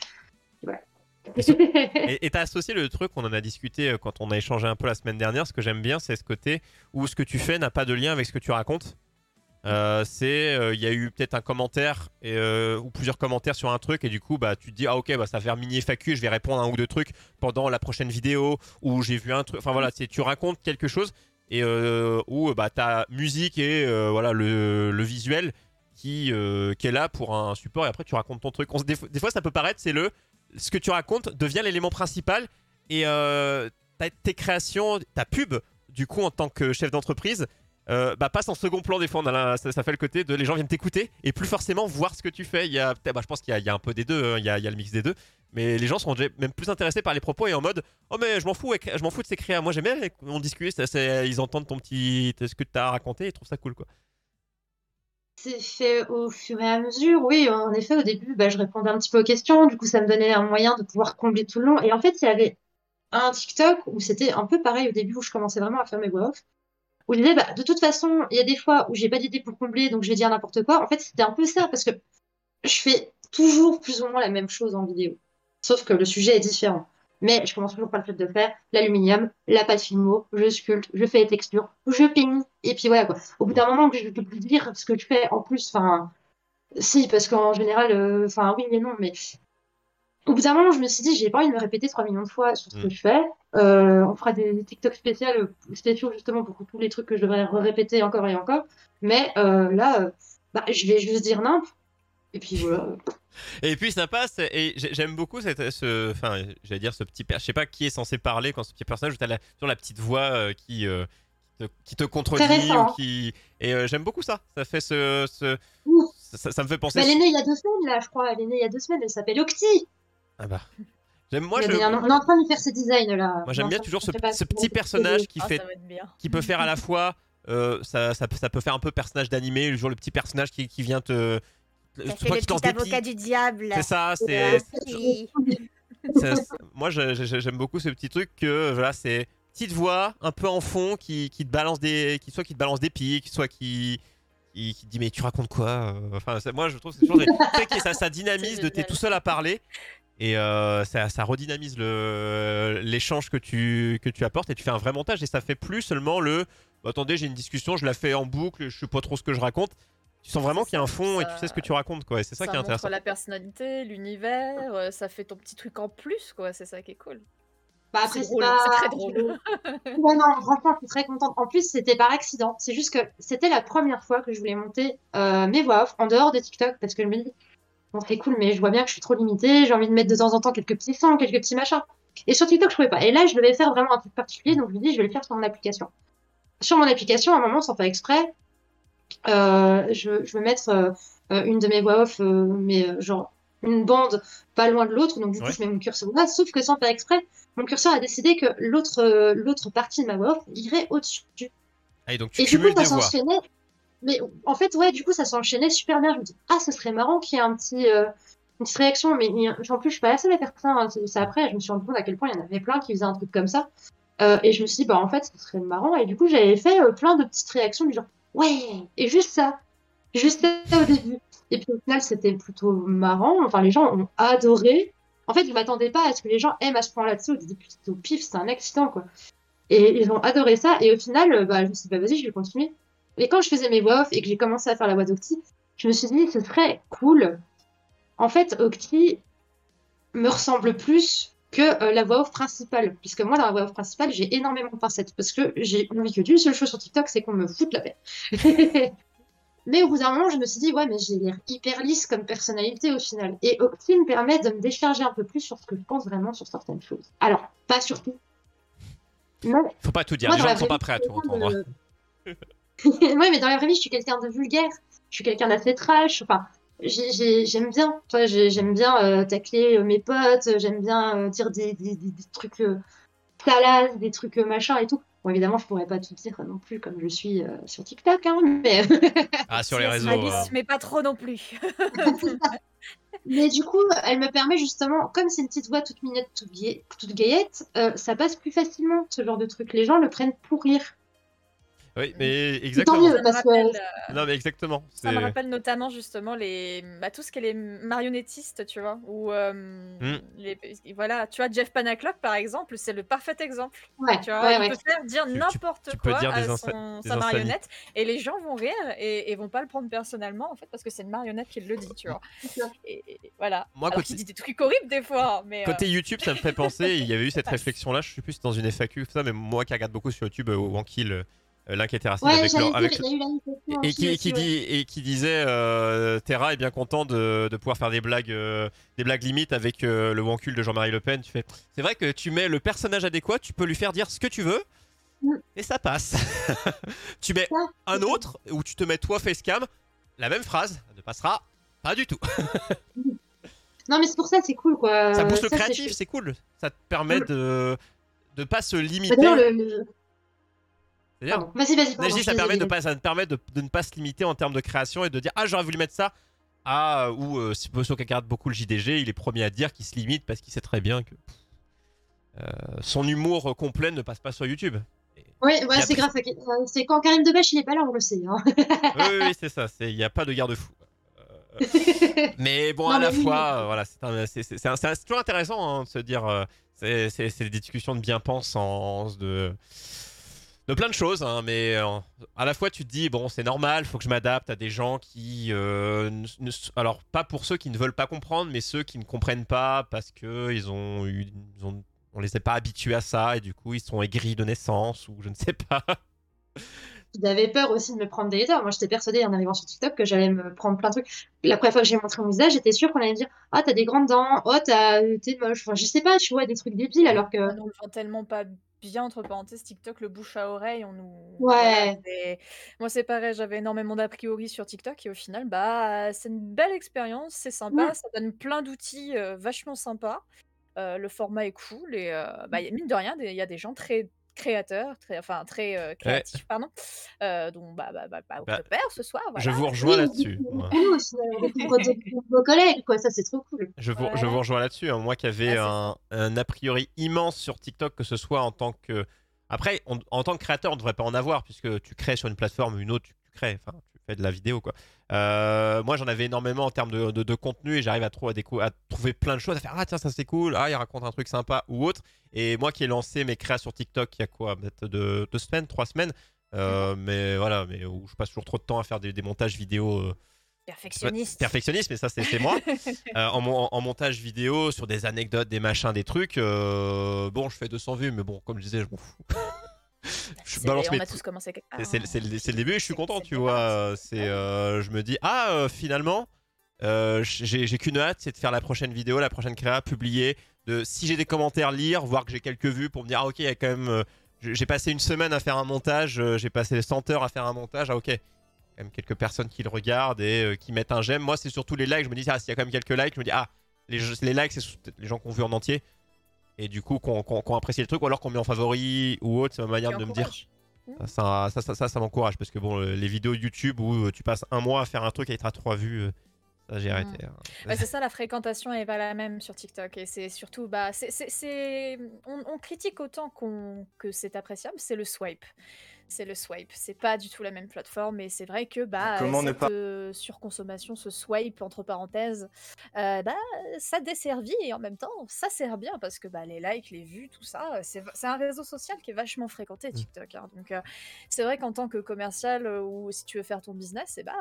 voilà. Et t'as associé le truc, on en a discuté euh, quand on a échangé un peu la semaine dernière. Ce que j'aime bien, c'est ce côté où ce que tu fais n'a pas de lien avec ce que tu racontes. Euh, c'est, euh, il y a eu peut-être un commentaire et, euh, ou plusieurs commentaires sur un truc et du coup, bah, tu te dis ah ok, bah ça va faire mini FAQ, je vais répondre à un ou deux trucs pendant la prochaine vidéo où j'ai vu un truc. Enfin voilà, c'est tu racontes quelque chose et euh, où bah t'as musique et euh, voilà le, visuel qui, euh, qui est là pour un support et après tu racontes ton truc. Des, fois- ça peut paraître, c'est le ce que tu racontes devient l'élément principal et ta- tes créations, ta pub, du coup, en tant que chef d'entreprise, euh, bah, passe en second plan des fois. On a ça, fait le côté de les gens viennent t'écouter et plus forcément voir ce que tu fais. Il y a, bah, je pense qu'il y, a- un peu des deux, hein, il, y a, il y a le mix des deux, mais les gens sont même plus intéressés par les propos et en mode Oh, mais je m'en fous, je m'en fous de ces créas. Moi, j'aime bien, on discute, ils entendent ton petit, ce que tu as raconté ils trouvent ça cool quoi. C'est fait au fur et à mesure, oui. En effet, au début, bah, je répondais un petit peu aux questions. Du coup, ça me donnait un moyen de pouvoir combler tout le long. Et en fait, il y avait un TikTok où c'était un peu pareil au début, où je commençais vraiment à faire mes voix off. Où je disais, bah, de toute façon, il y a des fois où j'ai pas d'idée pour combler, donc je vais dire n'importe quoi. En fait, c'était un peu ça, parce que je fais toujours plus ou moins la même chose en vidéo. Sauf que le sujet est différent. Mais je commence toujours par le fait de faire l'aluminium, la pâte filmo, je sculpte, je fais les textures, je peigne, et puis voilà quoi. Au bout d'un moment je peux plus dire ce que tu fais en plus, enfin, si, parce qu'en général, euh, enfin, oui mais non, mais au bout d'un moment, je me suis dit, j'ai pas envie de me répéter 3 millions de fois sur ce que Mm. je fais. Euh, on fera des, TikTok spéciales, spéciaux justement pour tous les trucs que je devrais répéter encore et encore. Mais euh, là, euh, bah, je vais juste dire nimp. Et puis voilà. Et puis ça passe, et j'ai- j'aime beaucoup cette, ce, enfin, j'allais dire ce petit, je sais pas qui est censé parler quand ce petit personnage t'as la, sur la petite voix euh, qui, euh, te, qui te contredit ou qui, et euh, j'aime beaucoup ça. Ça fait ce, ça, ça me fait penser. Bah, elle est née il y a deux semaines, là, je crois. Elle est née il y a deux semaines. Elle s'appelle Octi. Ah bah. J'aime moi, je, on est en train de faire ses designs, là. moi j'aime bien toujours ce, petit on- personnage qui Ah, fait, qui peut faire à la fois, euh, ça, ça, ça peut faire un peu personnage d'animé, toujours le petit personnage qui, qui vient te, Ça fait soit le qui te avocat du diable. C'est ça, Euh, c'est moi, je- je- j'aime beaucoup ce petit truc que voilà, c'est petite voix un peu en fond qui, qui te balance des, qui soit qui te balance des pics, soit qui qui, qui te dit mais tu racontes quoi euh, Enfin, c'est- moi je trouve que c'est toujours des- ça, ça dynamise C'est de t'es tout seul à parler et euh, ça, ça redynamise le l'échange que tu que tu apportes et tu fais un vrai montage et ça fait plus seulement le bah, attendez j'ai une discussion, je la fais en boucle, je sais pas trop ce que je raconte. Tu sens vraiment qu'il y a un ça, fond et tu sais ce que tu racontes quoi. Et c'est ça, qui est intéressant. la personnalité, l'univers, euh, ça fait ton petit truc en plus, quoi. C'est ça qui est cool. Bah, après, C'est pas... très drôle. Ouais, non, franchement, je suis très contente. En plus, c'était par accident. C'est juste que c'était la première fois que je voulais monter euh, mes voix off en dehors de TikTok parce que je me dis, c'est cool, mais je vois bien que je suis trop limitée. J'ai envie de mettre de temps en temps quelques petits sons, quelques petits machins. Et sur TikTok, je pouvais pas. Et là, je devais faire vraiment un truc particulier, donc je me dis, je vais le faire sur mon application. Sur mon application, à un moment, sans faire exprès, euh, je, je vais mettre euh, euh, une de mes voix off, euh, mais genre une bande pas loin de l'autre, donc du coup, Ouais. je mets mon curseur là, sauf que sans faire exprès, mon curseur a décidé que l'autre l'autre partie de ma voix off irait au-dessus. Ah, et donc tu Et du coup, ça. Mais en fait, ouais, du coup, ça s'enchaînait super bien. Je me dis, ah, ce serait marrant qu'il y ait un petit, euh, une petite réaction. Mais en plus, je suis pas la seule à faire ça. hein. C'est c'est après, je me suis rendu compte à quel point il y en avait plein qui faisaient un truc comme ça. Euh, et je me suis dit, bah, en fait, ce serait marrant. Et du coup, j'avais fait euh, plein de petites réactions du genre, ouais, et juste ça. Juste ça au début. Et puis au final, c'était plutôt marrant. Enfin, les gens ont adoré. En fait, je m'attendais pas à ce que les gens aiment à ce point là-dessus. Au début, c'était au pif, c'était un accident, quoi. Et ils ont adoré ça. Et au final, bah, je me suis dit, bah, vas-y, je vais continuer. Et quand je faisais mes voix off et que j'ai commencé à faire la voix d'Octi, je me suis dit, ce serait cool. En fait, Octi me ressemble plus que euh, la voix off principale. Puisque moi, dans la voix off principale, j'ai énormément de pincettes. Parce que j'ai envie que d'une seule chose sur TikTok, c'est qu'on me foute la paix. Mais au bout d'un moment, je me suis dit, ouais, mais j'ai l'air hyper lisse comme personnalité au final. Et Octi me permet de me décharger un peu plus sur ce que je pense vraiment sur certaines choses. Alors, pas sur tout. Mais Faut pas tout dire, moi, les gens ne sont pas prêts à tout entendre. quelqu'un de- ouais, mais dans la vraie vie, je suis quelqu'un de vulgaire. Je suis quelqu'un d'assez trash. Enfin, j'ai- j'ai- j'aime bien. Tu vois, j'ai- j'aime bien euh, tacler euh, mes potes. J'aime bien euh, dire des, des, des, des trucs euh, salaces, des trucs euh, machin et tout. Bon, évidemment, je pourrais pas tout dire non plus comme je suis euh, sur TikTok, hein, mais... Ah, sur les réseaux. Euh, mais pas trop non plus. Mais du coup, elle me permet justement, comme c'est une petite voix toute mignonne, toute, gaie- toute gaillette, euh, ça passe plus facilement, ce genre de truc. Les gens le prennent pour rire. Oui, mais Tant exactement. mieux, Ça me parce que rappelle, euh, Non, mais exactement. Ça me rappelle notamment justement les bah, tout ce qui est les marionnettistes, tu vois, ou euh, Mm. les- voilà, tu vois Jeff Panaclock par exemple, c'est le parfait exemple. ouais, Tu vois, ouais, il ouais. peut faire dire n'importe quoi à son- sa marionnette et les gens vont rire et, et vont pas le prendre personnellement en fait parce que c'est une marionnette qui le dit, tu vois. Et, et voilà. Moi, Alors côté- qu'il dit des trucs horribles des fois, mais euh, Côté YouTube, ça me fait penser, il y avait eu cette réflexion-là, je sais plus si c'est dans une FAQ, ça, mais moi qui regarde beaucoup sur YouTube, euh, Wankill, euh, l'un qui était raciste Ouais, avec, leur- avec et qui, aussi, qui ouais. dit et qui disait euh, Terra est bien content de, de pouvoir faire des blagues euh, des blagues limites avec euh, le Wankul de Jean-Marie Le Pen. Tu fais c'est vrai que tu mets le personnage adéquat, tu peux lui faire dire ce que tu veux Mm. et ça passe. tu mets un autre où tu te mets toi facecam, la même phrase ne passera pas du tout. Non, mais c'est pour ça, c'est cool, quoi. ça booste le créatif, c'est cool. Ça te permet Mm. de de pas se Bah, limiter. Le, le- Pardon. Vas-y, vas-y. Pardon, ça, permet de pas, ça permet de, de ne pas se limiter en termes de création et de dire Ah, j'aurais voulu mettre ça. Ah, ou euh, si Bosso qui regarde beaucoup le JDG, il est premier à dire qu'il se limite parce qu'il sait très bien que pff, euh, son humour complet ne passe pas sur YouTube. Oui, ouais, c'est grave. C'est quand Karim Debache, il est pas là, on le sait. Hein. oui, oui, c'est ça. Il n'y a pas de garde-fou. Euh, mais bon, Non, à la oui, fois, oui. voilà, c'est un- c'est- c'est- c'est un- c'est un- c'est toujours intéressant hein, de se dire. euh, c'est c'est- c'est des discussions de bien-pensance, de, de plein de choses, hein, mais euh, à la fois tu te dis, bon, c'est normal, faut que je m'adapte à des gens qui. euh, ne- ne- alors, pas pour ceux qui ne veulent pas comprendre, mais ceux qui ne comprennent pas parce que ils ont eu. ils ont- on les a pas habitués à ça et du coup ils sont aigris de naissance ou je ne sais pas. J'avais peur aussi de me prendre des haters. Moi, j'étais persuadée en arrivant sur TikTok que j'allais me prendre plein de trucs. La première fois que j'ai montré mon visage, j'étais sûre qu'on allait me dire Ah, t'as des grandes dents, oh, t'as... t'es moche. Enfin, je sais pas, tu vois, des trucs débiles alors que. on nous le vend tellement pas bien entre parenthèses TikTok le bouche à oreille on nous Ouais. c'est- moi c'est pareil j'avais énormément d'a priori sur TikTok et au final bah c'est une belle expérience c'est sympa ça donne plein d'outils euh, vachement sympas. Euh, le format est cool et euh, bah, y a- mine de rien il y a des gens très créateurs très enfin très euh, créatifs pardon euh, dont bah bah bah, bah, Bah, ce soir Je vous rejoins là-dessus. vos collègues, quoi. Ça, c'est trop cool. Je vous, Ouais. je vous rejoins là-dessus. hein. Moi qui avais Ah, un, un a priori immense sur TikTok, que ce soit en tant que. Après, on- en tant que créateur, on ne devrait pas en avoir, puisque tu crées sur une plateforme ou une autre, tu, tu crées, enfin, tu fais de la vidéo, quoi. Euh, moi, j'en avais énormément en termes de, de- de contenu et j'arrive à, trouver plein de choses, à faire Ah, tiens, ça c'est cool, ah, il raconte un truc sympa ou autre. Et moi qui ai lancé mes créas sur TikTok il y a quoi Peut-être deux, deux semaines, trois semaines. euh, mais voilà, mais où je passe toujours trop de temps à faire des, des montages vidéo euh, perfectionniste perfectionniste, mais ça c'est moi. Euh, en, en montage vidéo, sur des anecdotes, des machins, des trucs. euh, bon, je fais 200 vues, mais bon, comme je disais, je m'en fous. Je C'est- balance on mes a tous commencé quelque part c'est- C'est c'est le, c'est le début et je suis C'est- content, c'est tu vois. départ. euh, C'est, euh, je me dis, ah, euh, finalement, euh, j'ai j'ai qu'une hâte, c'est de faire la prochaine vidéo, la prochaine créa, publier. De, si j'ai des commentaires, lire, voir que j'ai quelques vues pour me dire, ah, ok, il y a quand même. euh, j'ai passé une semaine à faire un montage, j'ai passé 100 heures à faire un montage, ah, ok. Quand même quelques personnes qui le regardent et euh, qui mettent un j'aime. Moi, c'est surtout les likes. Je me dis, ah, s'il y a quand même quelques likes, je me dis, ah, les, les likes, c'est les gens qui ont vu en entier. Et du coup, qui ont apprécié le truc, ou alors qu'on met en favori ou autre, c'est ma manière de me dire. Ça, ça, ça, ça, ça m'encourage parce que bon, euh, les vidéos YouTube où euh, tu passes un mois à faire un truc et tu as trois vues, euh, ça j'ai Mm. arrêté. hein. Ouais, c'est ça, la fréquentation est pas la même sur TikTok. Et c'est surtout, bah, c'est, c'est- c'est- On, on critique autant qu'on, que c'est appréciable, c'est le swipe. C'est le swipe. C'est pas du tout la même plateforme. Et c'est vrai que bah, Comment ne cette pas- euh, surconsommation, ce swipe, entre parenthèses, euh, bah, ça desservit et en même temps, ça sert bien parce que bah, les likes, les vues, tout ça, c'est, c'est un réseau social qui est vachement fréquenté, TikTok. hein. Donc, euh, c'est vrai qu'en tant que commercial euh, ou si tu veux faire ton business, et bah,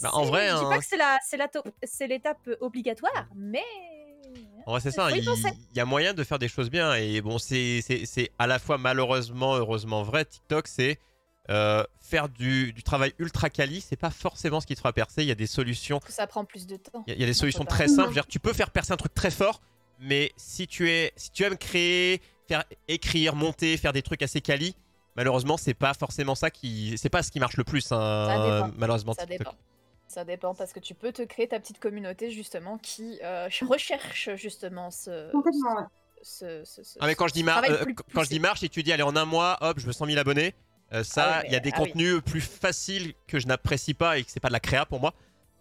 Bah, en vrai, je dis hein. pas que c'est, la, c'est, la to- c'est l'étape obligatoire, mais vrai, c'est ça, y il il y a moyen de faire des choses bien. Et bon, c'est à la fois malheureusement, heureusement vrai. TikTok, c'est euh, faire du, du travail ultra quali, c'est pas forcément ce qui te fera percer. Il y a des solutions ça prend plus de temps. Il y a- il y, a des solutions très simples. Dire, tu peux faire percer un truc très fort, mais si tu, es, si tu aimes créer, faire écrire, monter, faire des trucs assez quali, malheureusement, c'est pas forcément ça qui. C'est pas ce qui marche le plus, hein, Ça dépend. malheureusement. Ça TikTok. dépend. Ça dépend parce que tu peux te créer ta petite communauté justement qui euh, recherche justement ce, ce, ce- ce- Ah, mais quand je dis, euh, quand je dis marche et tu dis, allez, en un mois, hop, je veux 100 000 abonnés, euh, ça, Ah oui, il y a des ah oui. contenus plus faciles que je n'apprécie pas et que c'est pas de la créa pour moi,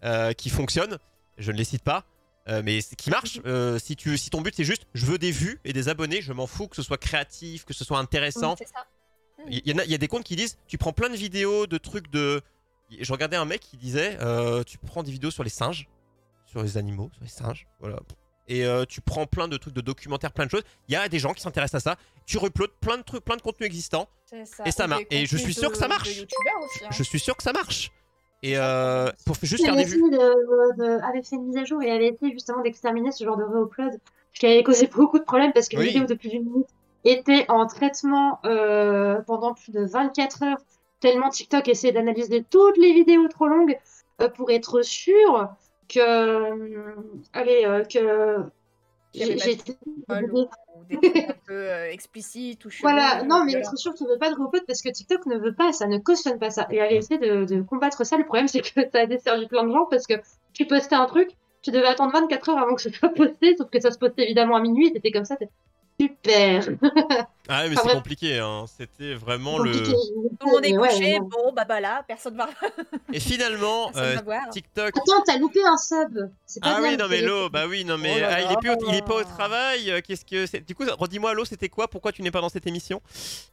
euh, qui fonctionnent. Je ne les cite pas. euh, mais qui marchent. Si, tu, si ton but c'est juste je veux des vues et des abonnés, je m'en fous que ce soit créatif, que ce soit intéressant. Il y, a, il y a des comptes qui disent tu prends plein de vidéos de trucs de. Je regardais un mec qui disait tu prends des vidéos sur les singes, sur les animaux, sur les singes, voilà. Et tu prends plein de trucs de documentaires, plein de choses. Il y a des gens qui s'intéressent à ça. Tu uploades plein de trucs, plein de contenus existants. Ça. Et ça marche. Et je suis sûr que ça marche. aussi, hein. Je suis sûr que ça marche. Et euh, pour juste Il faire des vues. de- de- avait fait une mise à jour et avait essayé justement d'exterminer ce genre de re-upload. Ce qui avait causé beaucoup de problèmes parce que Oui. les vidéos de plus d'une minute étaient en traitement euh, pendant plus de 24 heures. Tellement TikTok essayait d'analyser toutes les vidéos trop longues euh, pour être sûr que. euh, allez, euh, que. Pas de ou des trucs un peu euh, explicites ou chelous. Voilà, non, mais être sûr qu'il ne veut pas de re-upload parce que TikTok ne veut pas, ça ne cautionne pas ça. Et elle essaie de, de combattre ça. Le problème, c'est que ça a desservi plein de gens parce que tu postais un truc, tu devais attendre 24 heures avant que ce soit posté, sauf que ça se postait évidemment à minuit, c'était comme ça, super. Ah ouais, mais Ah c'est compliqué. Hein. C'était vraiment le. Tout le monde est ouais, couché, bon bah bah là, personne va, Et finalement, euh. TikTok. Attends, t'as loupé un sub. C'est pas Ah bien oui, non mais l'eau, bah oui, non mais Oh là ah, il est plus, au, il est pas au travail. euh, Qu'est-ce que c'est? Du coup, redis-moi l'eau, c'était quoi? Pourquoi tu n'es pas dans cette émission?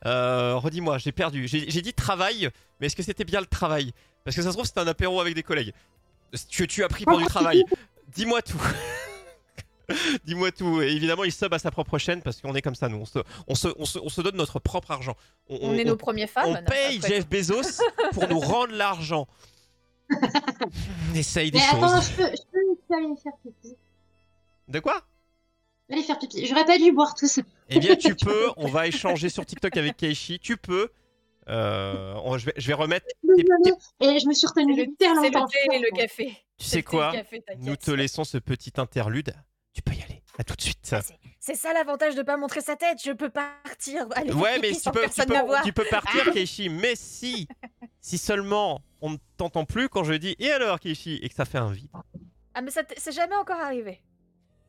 Euh, Redis-moi, j'ai perdu. J'ai dit travail, mais est-ce que c'était bien le travail? Parce que ça se trouve c'était un apéro avec des collègues. Tu, tu as pris pour du travail. Dis-moi tout. Dis-moi tout. Et évidemment, il sub à sa propre chaîne parce qu'on est comme ça, nous. On se, on se, on se, on se donne notre propre argent. On est nos premiers fans. on paye après- Jeff Bezos pour nous rendre l'argent. On essaye des Mais attends, choses. je peux, je peux, je peux aller faire pipi. De quoi? Aller faire pipi. J'aurais pas dû boire tout ça. Eh bien, tu peux. On va échanger sur TikTok avec Keishi. Tu peux. Euh, on- je, vais, je vais remettre. Et je me suis retenue le, le thé et le café. Tu sais le quoi? le. Nous te laissons ce petit interlude. Tu peux y aller. À tout de suite. Ah, c'est- ça l'avantage de pas montrer sa tête. Je peux partir. Aller Ouais, mais pipi tu peux, tu, tu peux partir, Keishi. Mais si, si seulement on ne t'entend plus quand je dis et alors, Keishi, et que ça fait un vide. Ah mais ça c'est jamais encore arrivé.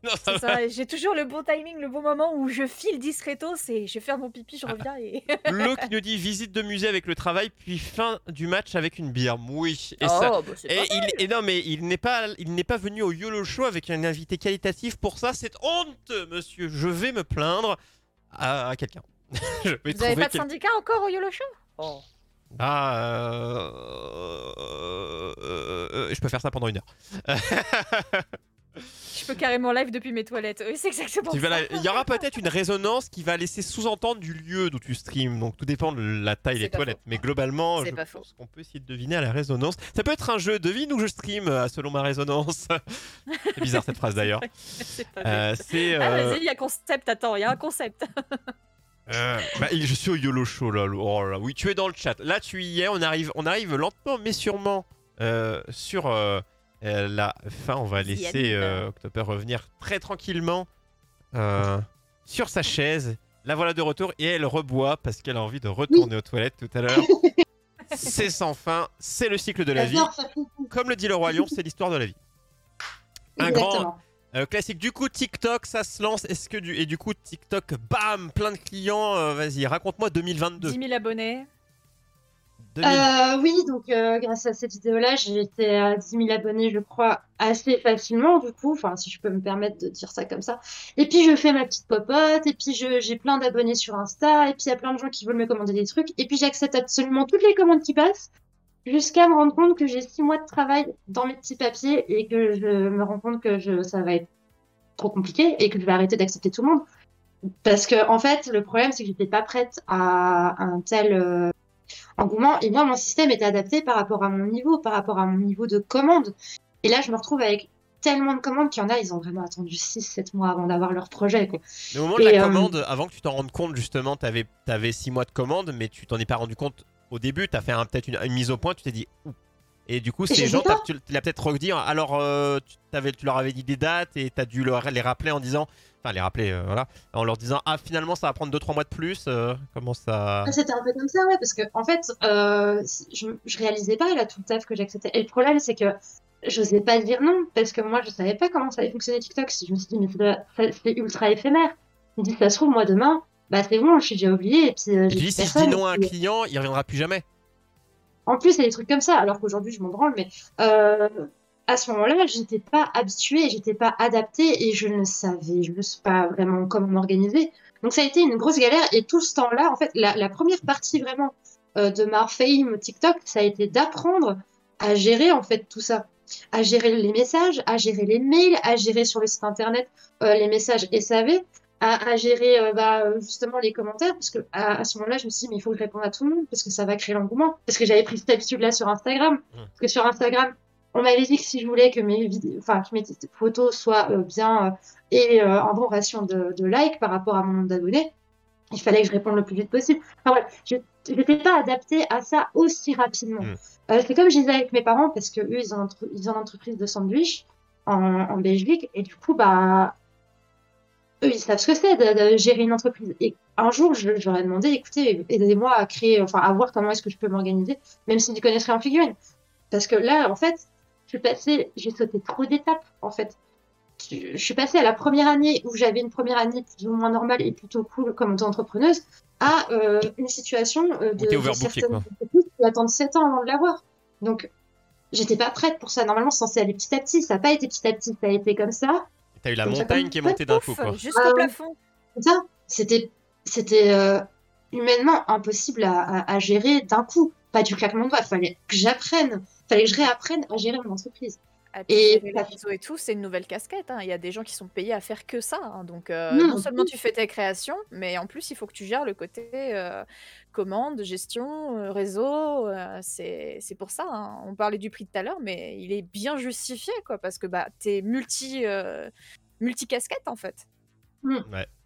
Non, C'est ça, J'ai toujours le bon timing, le bon moment où je file discreto. C'est je vais faire mon pipi, je reviens et. L'eau qui nous dit visite de musée avec le travail, puis fin du match avec une bière. Oui. Et ça, oh, bah, c'est Et, pas- il, et non, mais il n'est pas, il n'est pas venu au YOLO Show avec un invité qualitatif. Pour ça, c'est honteux, monsieur. Je vais me plaindre à, à quelqu'un. Vous avez trouver pas de syndicat encore au YOLO Show? Oh. Ah, euh, euh, euh, euh, je peux faire ça pendant une heure. Je peux carrément live depuis mes toilettes. Oui, c'est exactement Tu ça. Il y aura peut-être une résonance qui va laisser sous-entendre du lieu d'où tu streams. Donc tout dépend de la taille des toilettes. faux. Mais globalement, je pense qu'on peut essayer de deviner à la résonance. Ça peut être un jeu devine où je stream euh, selon ma résonance. c'est bizarre cette phrase d'ailleurs. C'est pas Euh, Ah, euh, vas-y, il y a concept. Attends, il y a un concept. Euh, bah, je suis au YOLO Show là. Oh là là. Oui, tu es dans le chat. Là, tu y es. On arrive, on arrive lentement mais sûrement euh, sur euh, la fin. On va laisser euh, Octoper revenir très tranquillement euh, sur sa chaise. La voilà de retour et elle reboit parce qu'elle a envie de retourner aux toilettes tout à l'heure. c'est sans fin. C'est le cycle de la vie. Comme le dit le roi lion, c'est l'histoire de la vie. Un grand, Exactement. euh, classique. Du coup, TikTok, ça se lance. Est-ce que du et du coup TikTok, bam, plein de clients. euh, Vas-y, raconte-moi 2022. 10 000 abonnés. 2000. Euh, oui, donc euh, grâce à cette vidéo-là, été à 10 000 abonnés, je crois, assez facilement, du coup, enfin, si je peux me permettre de dire ça comme ça. Et puis, je fais ma petite popote, et puis, j'ai plein d'abonnés sur Insta, et puis, il y a plein de gens qui veulent me commander des trucs, et puis, j'accepte absolument toutes les commandes qui passent, jusqu'à me rendre compte que j'ai 6 mois de travail dans mes petits papiers, et que je me rends compte que ça va être trop compliqué, et que je vais arrêter d'accepter tout le monde. Parce que, en fait, le problème, c'est que j'étais pas prête à un tel euh, engouement. Et moi, mon système était adapté par rapport à mon niveau, par rapport à mon niveau de commande. Et là, je me retrouve avec tellement de commandes qu'il y en a, ils ont vraiment attendu 6-7 mois avant d'avoir leur projet. Quoi. Mais au moment de la euh, commande, avant que tu t'en rendes compte, justement, tu avais 6 mois de commande, mais tu t'en es pas rendu compte au début. Tu as fait un- peut-être une, une mise au point, tu t'es dit. Et du coup, ces je gens, tu l'as peut-être redire. Alors, euh, tu, leur avais dit des dates et tu as dû leur- les rappeler en disant. Enfin, les rappeler, euh, voilà. En leur disant Ah, finalement, ça va prendre 2-3 mois de plus. euh, comment ça. Ah, C'était un peu comme ça, ouais, parce que en fait, je, je réalisais pas là tout le taf que j'acceptais. Et le problème, c'est que j'osais pas dire non, parce que moi, je savais pas comment ça allait fonctionner TikTok. Je me suis dit, mais c'est ultra éphémère. Je me dis, ça se trouve, moi, demain, bah c'est bon, je suis déjà oubliée. Et puis, Et plus Si je dis non à un puis- client, il reviendra plus jamais. En plus, il y a des trucs comme ça, alors qu'aujourd'hui, je m'en branle, mais euh, à ce moment-là, j'étais pas habituée, j'étais pas adaptée et je ne savais juste pas vraiment comment m'organiser. Donc ça a été une grosse galère et tout ce temps-là, en fait, la, la première partie vraiment euh, de ma fame TikTok, ça a été d'apprendre à gérer en fait tout ça, à gérer les messages, à gérer les mails, à gérer sur le site internet euh, les messages SAV, à, à gérer euh, bah, justement les commentaires, parce que à, à ce moment-là, je me suis dit mais il faut que je réponde à tout le monde parce que ça va créer l'engouement, parce que j'avais pris cette habitude-là sur Instagram, parce que sur Instagram, on m'avait dit que si je voulais que mes vidéos, enfin que mes photos soient euh, bien euh, et euh, en bon ratio de, de likes par rapport à mon nombre d'abonnés, il fallait que je réponde le plus vite possible. Enfin voilà, je n'étais pas adaptée à ça aussi rapidement. Mm. Euh, c'est comme je disais avec mes parents parce que eux ils ont entre- ils ont une entreprise de sandwich en, en Belgique et du coup bah eux ils savent ce que c'est de, de gérer une entreprise. Et un jour je, je leur ai demandé écoutez aidez-moi à créer enfin à voir comment est-ce que je peux m'organiser même si tu connaisserais en figurine parce que là en fait je suis passée j'ai sauté trop d'étapes en fait je je suis passée à la première année où j'avais une première année plus ou moins normale et plutôt cool comme entrepreneuse à euh, une situation euh, de, de certaines entreprises qui attendent 7 ans avant de l'avoir. Donc, j'étais pas prête pour ça. Normalement, c'est censé aller petit à petit. Ça n'a pas été petit à petit. Ça a été comme ça. T'as eu la Comme montagne qui est montée d'un coup, quoi. Jusqu'au Ah plafond. Ça, c'était, c'était euh, humainement impossible à, à, à gérer d'un coup. Pas du claquement de doigts. Fallait que j'apprenne. Fallait que je réapprenne à gérer mon entreprise. Puis Et les réseaux et tout, c'est une nouvelle casquette. hein. Il y a des gens qui sont payés à faire que ça. hein. Donc, euh, Non, non en seulement plus. tu fais tes créations, mais en plus, il faut que tu gères le côté euh, commande, gestion, euh, réseau. euh, c'est c'est pour ça. hein. On parlait du prix tout à l'heure, mais il est bien justifié, quoi, parce que bah, tu es multi, euh, multi-casquette, en fait.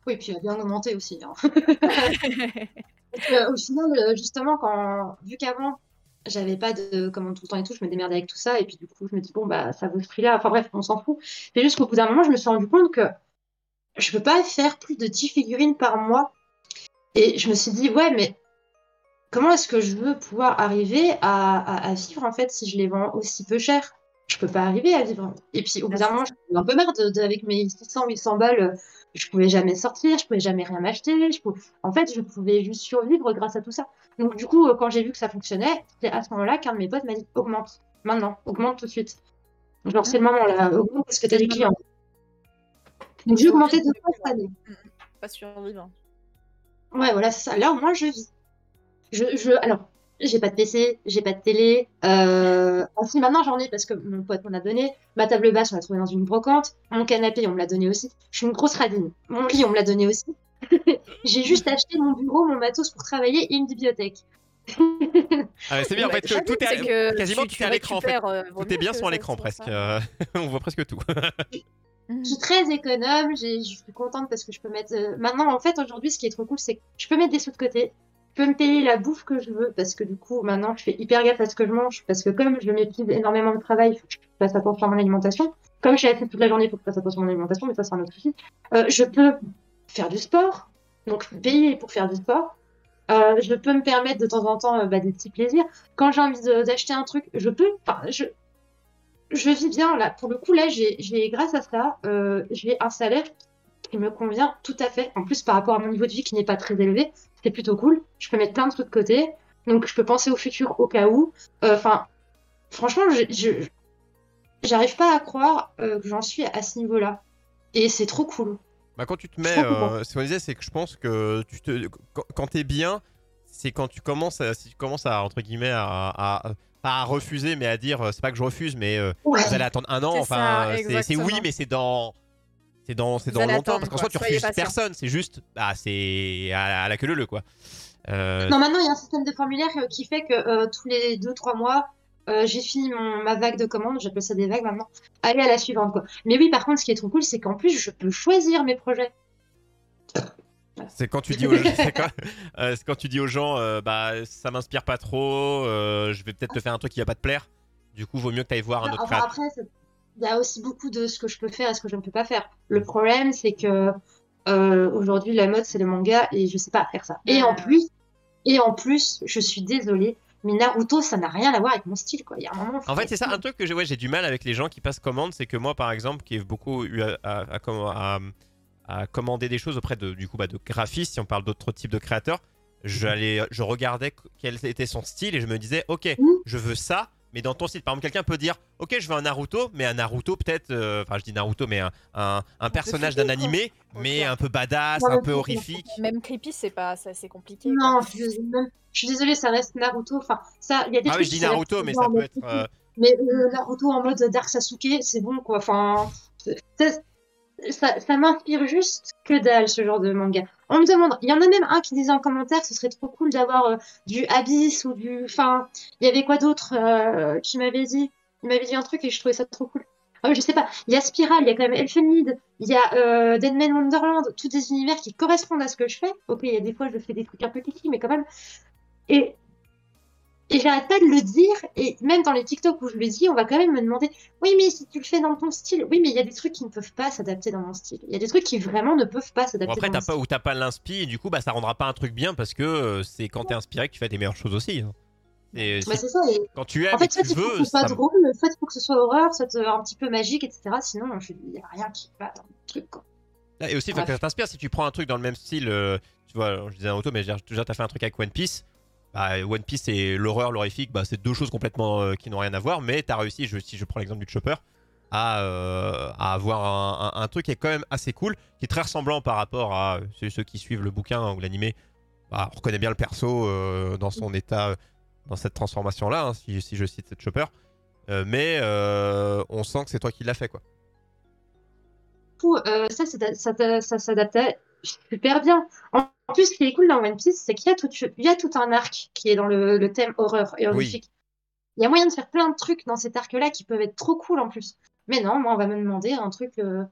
Oui, puis il a bien augmenté aussi. hein. Parce que, au final, justement, quand, vu qu'avant, j'avais pas de commande tout le temps et tout, je me démerdais avec tout ça, et puis du coup, je me dis, bon, bah, ça vaut ce prix-là. Enfin bref, on s'en fout. C'est juste qu'au bout d'un moment, je me suis rendu compte que je peux pas faire plus de 10 figurines par mois. Et je me suis dit, ouais, mais comment est-ce que je veux pouvoir arriver à, à, à vivre, en fait, si je les vends aussi peu cher? Je peux pas arriver à vivre. Et puis, au bout d'un moment, j'en ai un peu marre de, de- avec mes 600, 800 balles, je pouvais jamais sortir, je pouvais jamais rien m'acheter, je pouvais- en fait, je pouvais juste survivre grâce à tout ça. Donc, du coup, euh, quand j'ai vu que ça fonctionnait, c'est à ce moment-là qu'un de mes potes m'a dit augmente, maintenant, augmente tout de suite. Genre, c'est le moment là, augmente parce que t'as des clients. Donc, j'ai augmenté deux fois cette année. Pas survivre. Ouais, voilà, c'est ça. Là, au moins, je vis. Je, je, alors, j'ai pas de PC, j'ai pas de télé. Euh... Ah, si, maintenant j'en ai parce que mon pote m'en a donné. Ma table basse, on l'a trouvée dans une brocante. Mon canapé, on me l'a donné aussi. Je suis une grosse radine. Mon lit, on me l'a donné aussi. j'ai juste acheté mon bureau, mon matos pour travailler et une bibliothèque. Ah, c'est bien, en Ouais, fait, que tout est, que quasiment tu- tout est à l'écran, en fait. euh, Tout est bien sur l'écran presque. euh, On voit presque tout. Mhm. Je suis très économe, je suis contente parce que je peux mettre. euh, Maintenant, en fait, aujourd'hui, ce qui est trop cool, c'est que je peux mettre des sous de côté. Peux me payer la bouffe que je veux parce que du coup, maintenant, je fais hyper gaffe à ce que je mange parce que comme je m'épuise énormément au travail, il faut que je fasse attention à mon alimentation. Comme j'ai assez toute la journée, il faut que je fasse attention à mon alimentation, mais ça, c'est un autre souci. Euh, je peux faire du sport, donc payer pour faire du sport. Euh, je peux me permettre de temps en temps euh, bah, des petits plaisirs. Quand j'ai envie d'acheter un truc, je peux. Enfin, je, je vis bien là. Pour le coup, là, j'ai, grâce à ça, j'ai un salaire qui me convient tout à fait. En plus, par rapport à mon niveau de vie qui n'est pas très élevé, c'est plutôt cool. Je peux mettre plein de trucs de côté, donc je peux penser au futur au cas où. Euh, Enfin, franchement, je, j'arrive pas à croire euh, que j'en suis à ce niveau-là. Et c'est trop cool. Bah, quand tu te mets, euh, ce qu'on disait, c'est que je pense que tu te, quand, t'es bien, c'est quand tu commences, à, si tu commences à entre guillemets à, à- pas à refuser, mais à dire, euh, c'est pas que je refuse, mais euh, Ouais. vous allez attendre un an. Enfin, c'est- oui, mais c'est dans, c'est dans, c'est dans longtemps, parce qu'en soi, tu refuses patient. personne. C'est juste, bah, c'est à, à la queue leu quoi. Euh, Non, maintenant, il y a un système de formulaire euh, qui fait que euh, tous les 2-3 mois, euh, j'ai fini mon- ma vague de commandes, j'appelle ça des vagues maintenant, aller à la suivante. Quoi. Mais oui, par contre, ce qui est trop cool, c'est qu'en plus, je peux choisir mes projets. C'est quand tu dis aux, c'est quand, euh, c'est quand tu dis aux gens, euh, bah ça m'inspire pas trop, euh, je vais peut-être te faire un truc qui va pas te plaire. Du coup, vaut mieux que tu ailles voir un autre Enfin, créateur. après, c'est- il y a aussi beaucoup de ce que je peux faire et ce que je ne peux pas faire. Le problème, c'est que euh, aujourd'hui, la mode, c'est le manga et je sais pas faire ça. Et en plus, et en plus, je suis désolée, mais Naruto, ça n'a rien à voir avec mon style, quoi. Il y a un moment. En fait, c'est ça un truc que j'ai ouais, j'ai du mal avec les gens qui passent commande, c'est que moi, par exemple, qui ai beaucoup eu à, à- à comm- à- à commander des choses auprès de, du coup, bah, de graphistes, si on parle d'autres types de créateurs, j'allais, je regardais quel était son style et je me disais, ok, Mhm. je veux ça, mais dans ton style. Par exemple, quelqu'un peut dire Ok, je veux un Naruto, mais un Naruto peut-être. euh, Enfin, je dis Naruto, mais un, un, un personnage d'un animé, mais un peu badass, Ouais, un peu horrifique. Même creepy, c'est pas, c'est assez compliqué. Non, je, suis même- je suis désolée, ça reste Naruto. Enfin, ça, il y a des Ah trucs oui, je dis Naruto, mais ça peut être. euh, Mais le Naruto en mode Dark Sasuke, c'est bon quoi. Enfin, ça, m'inspire juste que dalle ce genre de manga. On me demande, il y en a même un qui disait en commentaire ce serait trop cool d'avoir euh, du Abyss ou du. Enfin, il y avait quoi d'autre euh, qui m'avait dit? Il m'avait dit un truc et je trouvais ça trop cool. Ah oui, je sais pas, il y a Spiral, il y a quand même Elfenlied, il y a euh, Deadman Wonderland, tous des univers qui correspondent à ce que je fais. Ok, il y a des fois je fais des trucs un peu kiki, mais quand même. Et et j'arrête pas de le dire, et même dans les TikTok où je le dis, on va quand même me demander Oui, mais si tu le fais dans ton style, oui, mais il y a des trucs qui ne peuvent pas s'adapter dans mon style. Il y a des trucs qui vraiment ne peuvent pas Bon, s'adapter après, dans t'as mon pas, ou t'as pas l'inspi, et du coup, bah, ça rendra pas un truc bien parce que euh, c'est quand t'es inspiré que tu fais des meilleures choses aussi. hein. Et Bah, c'est ça. et quand tu aimes, En fait, et soit tu il faut que veux, ce soit ça- drôle, soit il faut que ce soit horreur, soit euh, un petit peu magique, etc. Sinon, il n'y a rien qui va dans le truc. Quoi. Ah, Et aussi, faut Bref. que ça t'inspire. Si tu prends un truc dans le même style, euh, tu vois, je disais un auto, mais déjà, déjà, t'as fait un truc avec One Piece. Bah, One Piece et l'horreur, l'horrifique, bah, c'est deux choses complètement euh, qui n'ont rien à voir. Mais t'as réussi, je, si je prends l'exemple du Chopper, à, euh, avoir un, truc qui est quand même assez cool, qui est très ressemblant par rapport à ceux, qui suivent le bouquin ou l'animé. Bah, on reconnaît bien le perso euh, dans son état, dans cette transformation-là, hein, si, je cite cette Chopper. Mais on sent que c'est toi qui l'as fait, quoi. Ça, ça, ça s'adaptait super bien. En en plus, ce qui est cool dans One Piece, c'est qu'il y, a tout- il y a tout un arc qui est dans le, le thème horreur et horrifique. Il y a moyen de faire plein de trucs dans cet arc-là qui peuvent être trop cool en plus. Mais non, moi, on va me demander un truc. Euh...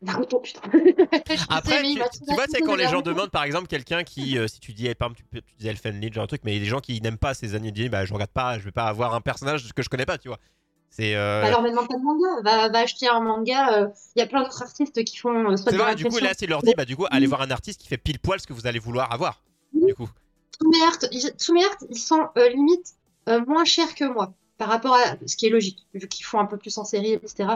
Naruto, putain. Après, il tu, tu vois, c'est quand les gens Naruto. demandent, par exemple, quelqu'un qui, euh, si tu dis, par exemple, tu, tu disais Elfen Lied, genre un truc, mais les gens qui n'aiment pas ces animés, disent, bah, je regarde pas, je vais pas avoir un personnage que je connais pas, tu vois. C'est. euh, Bah alors, maintenant, pas de manga. Va, va acheter un manga. euh, Il y a plein d'autres artistes qui font euh, c'est vrai, du coup, là, c'est leur dit, bah, du coup, allez voir un artiste qui fait pile poil ce que vous allez vouloir avoir. Du coup. Ils- sont euh, limite euh, moins chers que moi par rapport à ce qui est logique, vu qu'ils font un peu plus en série, etc.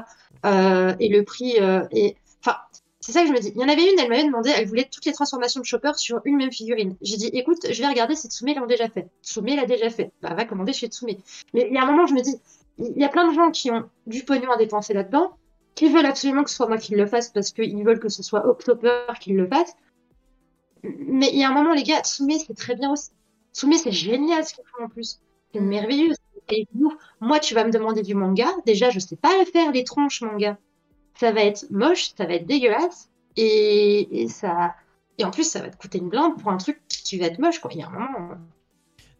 Euh, et le prix euh, est. Enfin, c'est ça que je me dis. Il y en avait une, elle m'avait demandé, elle voulait toutes les transformations de Chopper sur une même figurine. J'ai dit, écoute, je vais regarder si Tsumé l'ont déjà fait. Tsumé l'a déjà fait. Bah, va commander chez Tsumé. Mais il y a un moment, je me dis, il y a plein de gens qui ont du pognon à dépenser là-dedans, qui veulent absolument que ce soit moi qui le fasse parce qu'ils veulent que ce soit October qui le fasse. Mais il y a un moment, les gars, Tsumé, c'est très bien aussi. Tsumé, c'est génial ce qu'ils font en plus. C'est merveilleux. c'est ouf. Moi, tu vas me demander du manga. Déjà, je sais pas le faire, les tronches manga. Ça va être moche, ça va être dégueulasse. Et, et ça. Et en plus, ça va te coûter une blinde pour un truc qui va être moche, quoi. Il y a un moment.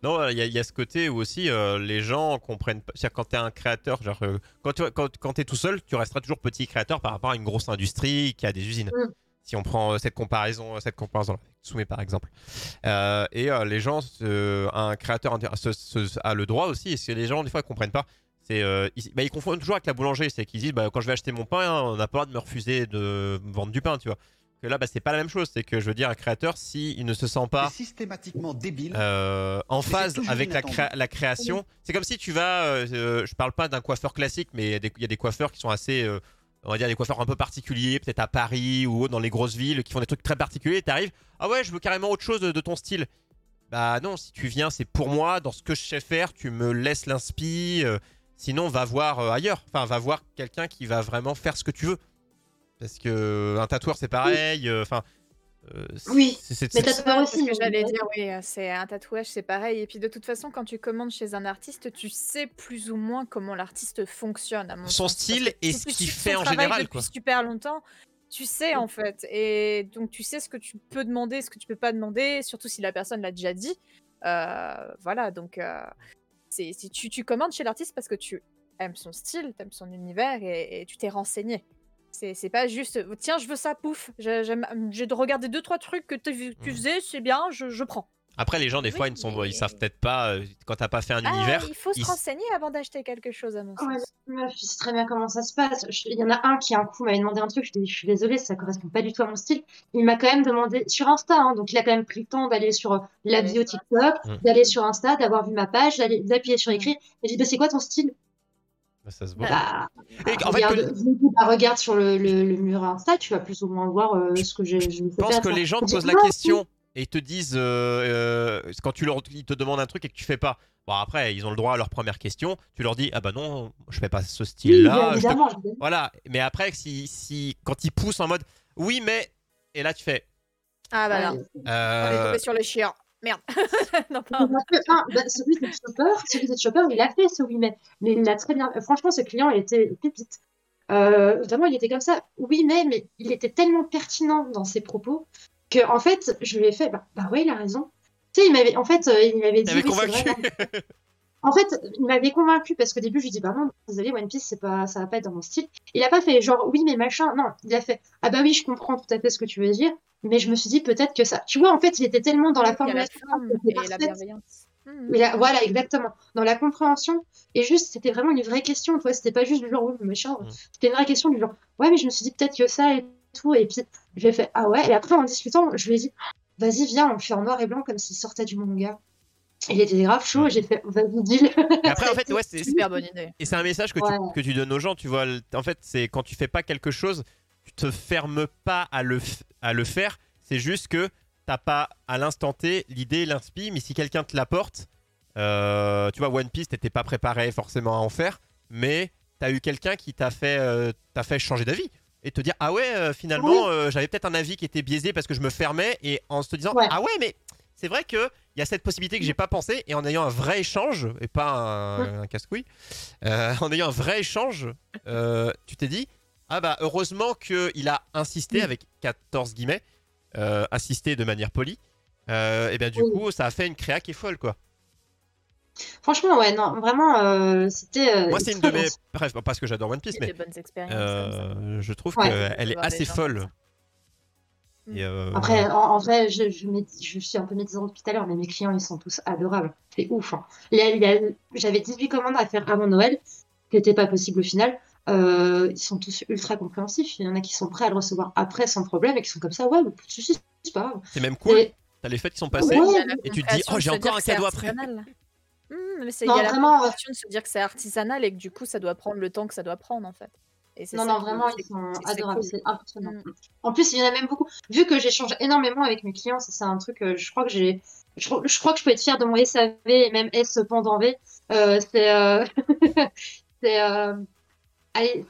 Euh, Non, il y, a- il y a ce côté où aussi euh, les gens comprennent pas. C'est-à-dire, quand t'es un créateur, genre, euh, quand tu quand, quand t'es tout seul, tu resteras toujours petit créateur par rapport à une grosse industrie qui a des usines. Mm. Si on prend euh, cette comparaison, cette comparaison avec Tsumé par exemple. Euh, et euh, les gens, un créateur inter- se- se- a le droit aussi, et ce que les gens des fois ils comprennent pas, c'est euh, ils, bah, ils confondent toujours avec la boulangerie, c'est qu'ils disent bah, quand je vais acheter mon pain, hein, on n'a pas le droit de me refuser de me vendre du pain, tu vois. Là, bah, c'est pas la même chose, c'est que je veux dire, un créateur, s'il ne se sent pas systématiquement débile. euh, en phase avec la, inattendu. créa- la création. C'est comme si tu vas, euh, je parle pas d'un coiffeur classique, mais il y a des- il y, a des coiffeurs qui sont assez, euh, on va dire des coiffeurs un peu particuliers, peut-être à Paris ou dans les grosses villes, qui font des trucs très particuliers. Et t'arrives, ah ouais, je veux carrément autre chose de, de ton style. Bah non, si tu viens, c'est pour moi, dans ce que je sais faire, tu me laisses l'inspi. euh, sinon, va voir ailleurs. Enfin, va voir quelqu'un qui va vraiment faire ce que tu veux. Parce que un tatoueur, c'est pareil. euh, Enfin. euh, Oui, c'est- c'est- mais c'est- t'as peur C'est ce aussi. que j'allais dire, oui, euh, c'est un tatouage, c'est pareil. Et puis de toute façon, quand tu commandes chez un artiste, tu sais plus ou moins comment l'artiste fonctionne. À mon Son sens. Style et si ce tu qu'il fait en général, Depuis quoi. super longtemps, tu sais en fait. Et donc tu sais ce que tu peux demander, ce que tu peux pas demander, surtout si la personne l'a déjà dit. Euh, voilà, donc euh, c'est si tu, tu commandes chez l'artiste parce que tu aimes son style, tu aimes son univers et, et tu t'es renseigné. C'est c'est pas juste, tiens, je veux ça, pouf. J'ai j'aime- j'ai de regarder deux, trois trucs que tu Mhm. faisais, c'est bien, je, je prends. Après, les gens, des Oui, fois, ils, ne sont, mais- ils savent peut-être pas, euh, quand t'as pas fait un Ah, univers. il faut se ils renseigner avant d'acheter quelque chose, à mon Ouais, sens. meuf, je sais très bien comment ça se passe. Je- Il y en a un qui, un coup, m'avait demandé un truc. Je lui ai dit, je suis désolée, ça correspond pas du tout à mon style. Il m'a quand même demandé sur Insta, hein, donc il a quand même pris le temps d'aller sur euh, la bio TikTok, Mm. d'aller sur Insta, d'avoir vu ma page, d'appuyer sur Mm. écrire. Et j'ai dit, bah, c'est quoi ton style? Ça se voit. bah, Et en fait, regarde, que- bah, regarde sur le, le- le mur Insta, tu vas plus ou moins voir euh, ce que j'ai. je je pense faire, que ça. les gens te posent la Non, question. et ils te disent euh, euh, quand tu leur ils te demandent un truc et que tu fais pas. Bon après ils ont le droit à leur première question. Tu leur dis ah bah non je fais pas ce style-là. te- Voilà. Mais après si, si quand ils poussent en mode oui mais et là tu fais. Ah bah là, on est tombé sur le chien. Merde. non, Il a fait un, bah, celui de Chopper, celui de Chopper, il a fait ce oui mais, mais il l'a très bien. Franchement, ce client il était pépite. Euh, notamment, il était comme ça, oui mais, mais il était tellement pertinent dans ses propos que en fait, je lui ai fait, bah, bah ouais, il a raison. Tu sais, il m'avait, en fait, euh, il m'avait dit, T'avais oui, c'est convaincu. En fait, il m'avait convaincu parce qu'au début, je lui dis, bah non, désolé, One Piece, c'est pas, ça va pas être dans mon style. Il a pas fait genre, oui, mais machin. Non, il a fait, ah bah oui, je comprends tout à fait ce que tu veux dire, mais je me suis dit peut-être que ça. Tu vois, en fait, il était tellement dans la formulation. forme et la bienveillance. Mais là, voilà, exactement. Dans la compréhension. Et juste, c'était vraiment une vraie question. Tu vois, c'était pas juste du genre, oui, mais machin. Mm. C'était une vraie question du genre, ouais, mais je me suis dit peut-être que ça et tout. Et puis, j'ai fait, ah ouais. Et après, en discutant, je lui ai dit, vas-y, viens, on le fait en noir et blanc comme s'il sortait du manga. Il était grave chaud. Et j'ai fait, vas-y, dis-le. Et après en fait ouais c'est Super bonne idée. Et c'est un message que, Ouais. tu, que tu donnes aux gens, tu vois. En fait, c'est quand tu fais pas quelque chose, tu te fermes pas à le, à le faire. C'est juste que t'as pas à l'instant T l'idée, l'inspi, mais si quelqu'un te l'apporte, euh, tu vois, One Piece, t'étais pas préparé forcément à en faire, mais t'as eu quelqu'un qui t'a fait, euh, t'a fait changer d'avis. Et te dire, ah ouais, euh, finalement, Oui. euh, j'avais peut-être un avis qui était biaisé parce que je me fermais, et en se disant, Ouais. ah ouais, mais c'est vrai que il y a cette possibilité que j'ai pas pensé, et en ayant un vrai échange, et pas un, un casse-couille, euh, en ayant un vrai échange, euh, tu t'es dit ah bah heureusement qu'il a insisté Oui. avec 14 guillemets, euh, insisté de manière polie. Euh, et bien du Oui. coup ça a fait une créa qui est folle quoi. Franchement, ouais, non, vraiment, euh, c'était. euh, Moi c'est une de mes bref pas parce que j'adore One Piece mais des bonnes expériences. comme ça. euh, je trouve Ouais. qu'elle est assez gens folle. Et, euh, Après, en, en vrai, je, je, mets- je suis un peu médisante depuis tout à l'heure, mais mes clients, ils sont tous adorables. C'est ouf. hein. J'avais 18 commandes à faire avant Noël, qui n'était pas possible au final. Euh, ils sont tous ultra compréhensifs. Il y en a qui sont prêts à le recevoir après sans problème et qui sont comme ça, ouais, mais pas de soucis, c'est pas grave. c'est même cool. Et- T'as les fêtes qui sont passées. Ouais. Et tu te dis, oh, j'ai encore un cadeau après. artisanal. Mmh, mais c'est- il Non, y a la vraiment, de se dire que c'est artisanal et que du coup ça doit prendre le temps que ça doit prendre en fait. Et Non, non, vraiment, ils sont c'est adorables. cool. C'est impressionnant. Mm. En plus, il y en a même beaucoup. Vu que j'échange énormément avec mes clients, ça, c'est un truc, euh, je crois que j'ai. Je, crois- je crois que je peux être fière de mon SAV et même S pendant V. Euh, c'est. euh, c'est. euh, Allez,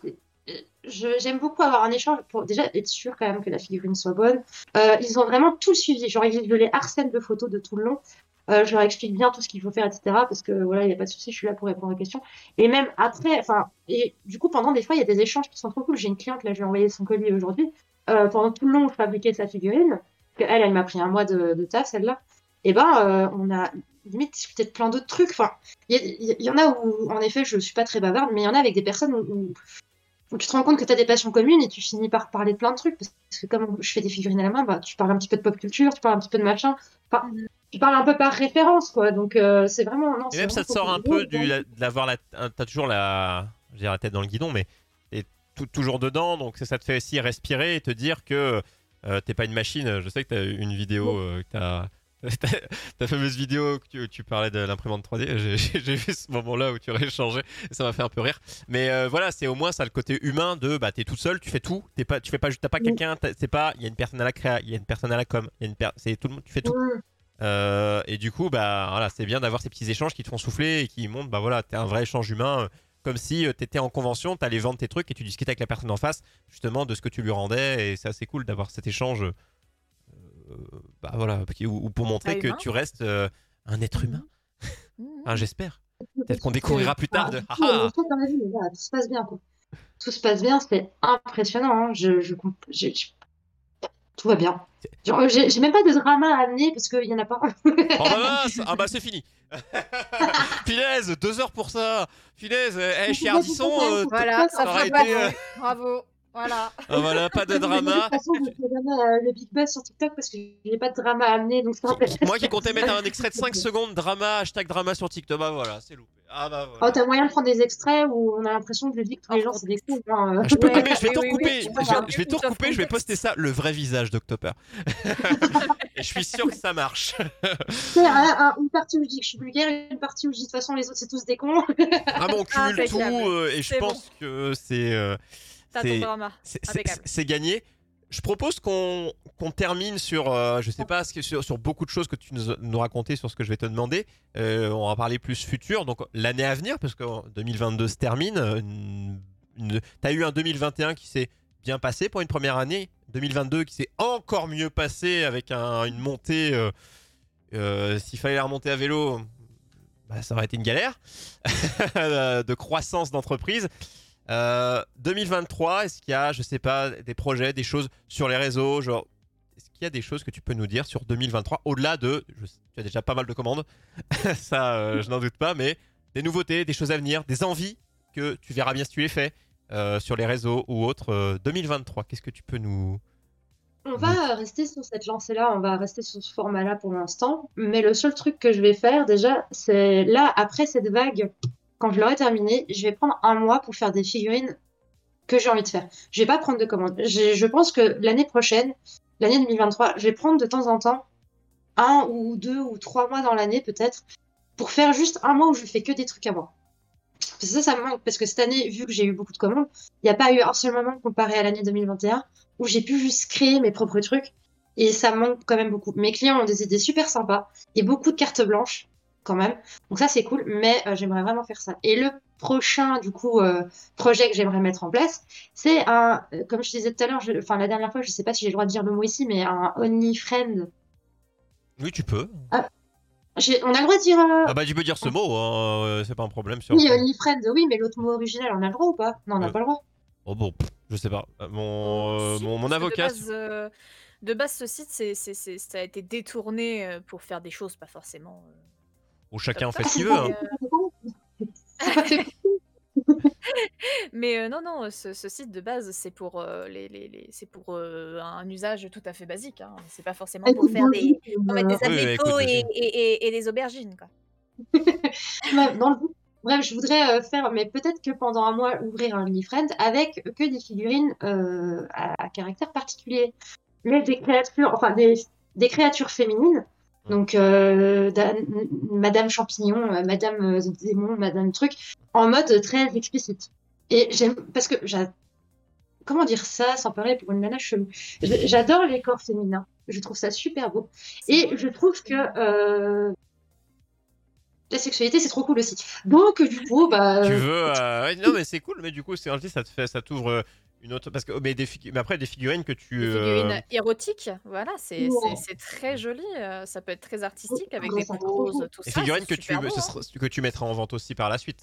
j'aime beaucoup avoir un échange pour déjà être sûr quand même que la figurine soit bonne. Euh, ils ont vraiment tout suivi. Genre, ils- je les harcèle de photos de tout le long. Euh, je leur explique bien tout ce qu'il faut faire, etc. Parce que voilà, il n'y a pas de souci, je suis là pour répondre aux questions. Et même après, enfin, et du coup, pendant des fois, il y a des échanges qui sont trop cool. J'ai une cliente, là, je lui ai envoyé son colis aujourd'hui. Euh, pendant tout le long je fabriquais sa figurine, elle, elle m'a pris un mois de, taf, celle-là. Et ben, euh, on a limite discuté de plein d'autres trucs. Enfin, il y, en a où, en effet, je suis pas très bavarde, mais il y en a avec des personnes où- où tu te rends compte que tu as des passions communes et tu finis par parler de plein de trucs. Parce que comme je fais des figurines à la main, bah, tu parles un petit peu de pop culture, tu parles un petit peu de machin. Enfin, Mhm. tu parles un peu par référence, quoi. Donc, euh, c'est vraiment. Non, Et même ça te sort un peu cool. du la- d'avoir la t'as toujours la je la tête dans le guidon mais t'es tout- toujours dedans donc ça, te fait aussi respirer et te dire que euh, t'es pas une machine. Je sais que t'as une vidéo euh, que t'as ta, ta fameuse vidéo que tu, tu parlais de l'imprimante 3D, j'ai- j'ai vu ce moment-là où tu aurais changé, et ça m'a fait un peu rire. Mais euh, voilà, c'est au moins ça le côté humain de bah t'es tout seul, tu fais tout, t'es pas, tu fais pas, t'as pas quelqu'un, c'est pas, il y a une personne à la créa, il y a une personne à la com, il y a une c'est tout le monde, tu fais tout. Euh, et du coup, bah voilà, c'est bien d'avoir ces petits échanges qui te font souffler et qui montrent, bah voilà, t'es un vrai échange humain, euh, comme si euh, t'étais en convention, t'allais vendre tes trucs et tu discutais avec la personne en face, justement, de ce que tu lui rendais, et c'est assez cool d'avoir cet échange, euh, voilà, ou, ou pour montrer que humain. tu restes euh, un être humain. Mhm. Enfin, j'espère. Peut-être qu'on découvrira plus tard de- Ah, tout, se passe bien. Tout se passe bien, c'est impressionnant. hein. Je, je, comp- je- je- Tout va bien. J'ai même pas de drama à amener parce qu'il y en a pas. Oh bah mince Ah bah c'est fini Finesse, deux heures pour ça Finesse, eh, chez Ardisson, euh, Voilà, ça ça aurait été, euh. Bravo. Voilà. ah, voilà, pas de De drama. toute façon, je fais jamais euh, le big buzz sur TikTok parce que j'ai pas de drama à amener. Donc. Moi qui comptais mettre un extrait de 5 secondes, drama, hashtag drama sur TikTok, bah voilà, c'est loupé. Ah bah Oh, voilà. t'as moyen de prendre des extraits où on a l'impression que je dis que tous les En gens c'est des cons. hein. Je peux Ouais, couper, je vais oui, tout oui, oui, je, vais tout recouper, je vais poster ça, le vrai visage d'Octoper. Et je suis sûr que ça marche. Une partie où je dis que je suis vulgaire, une partie où je dis de toute façon les autres c'est tous des cons. Ah bon, on cumule tout Impeccable. euh, et je pense que c'est euh, T'as c'est- ton drama. gagné. je propose qu'on qu'on termine sur, euh, je sais pas, sur, sur beaucoup de choses que tu nous, nous racontais sur ce que je vais te demander. Euh, on va parler plus futur, donc l'année à venir, parce que 2022 se termine. Une- T'as eu un 2021 qui s'est bien passé pour une première année, 2022 qui s'est encore mieux passé avec un- une montée. euh, euh, S'il fallait la remonter à vélo, bah, ça aurait été une galère de croissance d'entreprise. Euh, 2023, est-ce qu'il y a, je sais pas, des projets, des choses sur les réseaux, genre, est-ce qu'il y a des choses que tu peux nous dire sur 2023 au-delà de, je tu as déjà pas mal de commandes, ça, euh, je n'en doute pas, mais des nouveautés, des choses à venir, des envies que tu verras bien si tu les fais euh, sur les réseaux ou autres. Euh, 2023, qu'est-ce que tu peux nous, On va rester sur cette lancée-là, on va rester sur ce format-là pour l'instant. Mais le seul truc que je vais faire déjà, c'est là, après cette vague, quand je l'aurai terminée, je vais prendre un mois pour faire des figurines que j'ai envie de faire. Je vais pas prendre de commandes. Je pense que l'année prochaine, l'année 2023, je vais prendre de temps en temps un ou deux ou trois mois dans l'année peut-être pour faire juste un mois où je fais que des trucs à moi. Parce que ça, ça me manque parce que cette année, vu que j'ai eu beaucoup de commandes, il n'y a pas eu un seul moment comparé à l'année 2021 où j'ai pu juste créer mes propres trucs. Et ça me manque quand même beaucoup. Mes clients ont des idées super sympas et beaucoup de cartes blanches quand même. Donc ça c'est cool, mais euh, j'aimerais vraiment faire ça. Et le prochain du coup euh, projet que j'aimerais mettre en place, c'est un, euh, comme je disais tout à l'heure, enfin la dernière fois, je sais pas si j'ai le droit de dire le mot ici, mais un Only Friend. Oui, tu peux. J'ai- On a le droit de dire euh, Ah bah tu peux dire ce mot, hein, euh, c'est pas un problème sur. oui Only Friend, oui, mais l'autre mot original, on a le droit ou pas? Non, on n'a Euh, pas le droit. Oh bon, pff, je sais pas. Mon, euh, Si, mon, mon parce que avocat. De base, euh, de base, ce site, c'est, ça a été détourné pour faire des choses pas forcément. euh, Ou chacun fait Ah, ce qu'il veut. hein. Mais euh, non, non, ce, ce site de base, c'est pour, euh, les, les- les- c'est pour euh, un usage tout à fait basique. Hein. C'est pas forcément pour faire des, pour mettre des Oui, abricots écoute, et, et- et- et des aubergines. Quoi. Dans le but. Bref, je voudrais euh, faire, mais peut-être que pendant un mois, ouvrir un OnlyFriend avec que des figurines euh, à, à caractère particulier. Mais des créatures, enfin des, des créatures féminines. Donc, euh, Madame Champignon, euh, Madame euh, Démon, Madame Truc, en mode très explicite. Et j'aime, parce que comment dire ça sans parler pour une nana chelou? J'adore les corps féminins. Je trouve ça super beau. Et je trouve que euh, la sexualité, c'est trop cool aussi. Donc, du coup, bah. Tu euh, veux euh, ouais, Non mais c'est cool, mais du coup c'est ça te fait, ça t'ouvre euh, une autre parce que mais des figu- mais après des figurines que tu. Des euh, figurines érotiques, voilà, c'est, Ouais. très joli. euh, ça peut être très artistique avec des beau. tout Des ça. figurines que tu, beau, ce hein. que tu mettras en vente aussi par la suite.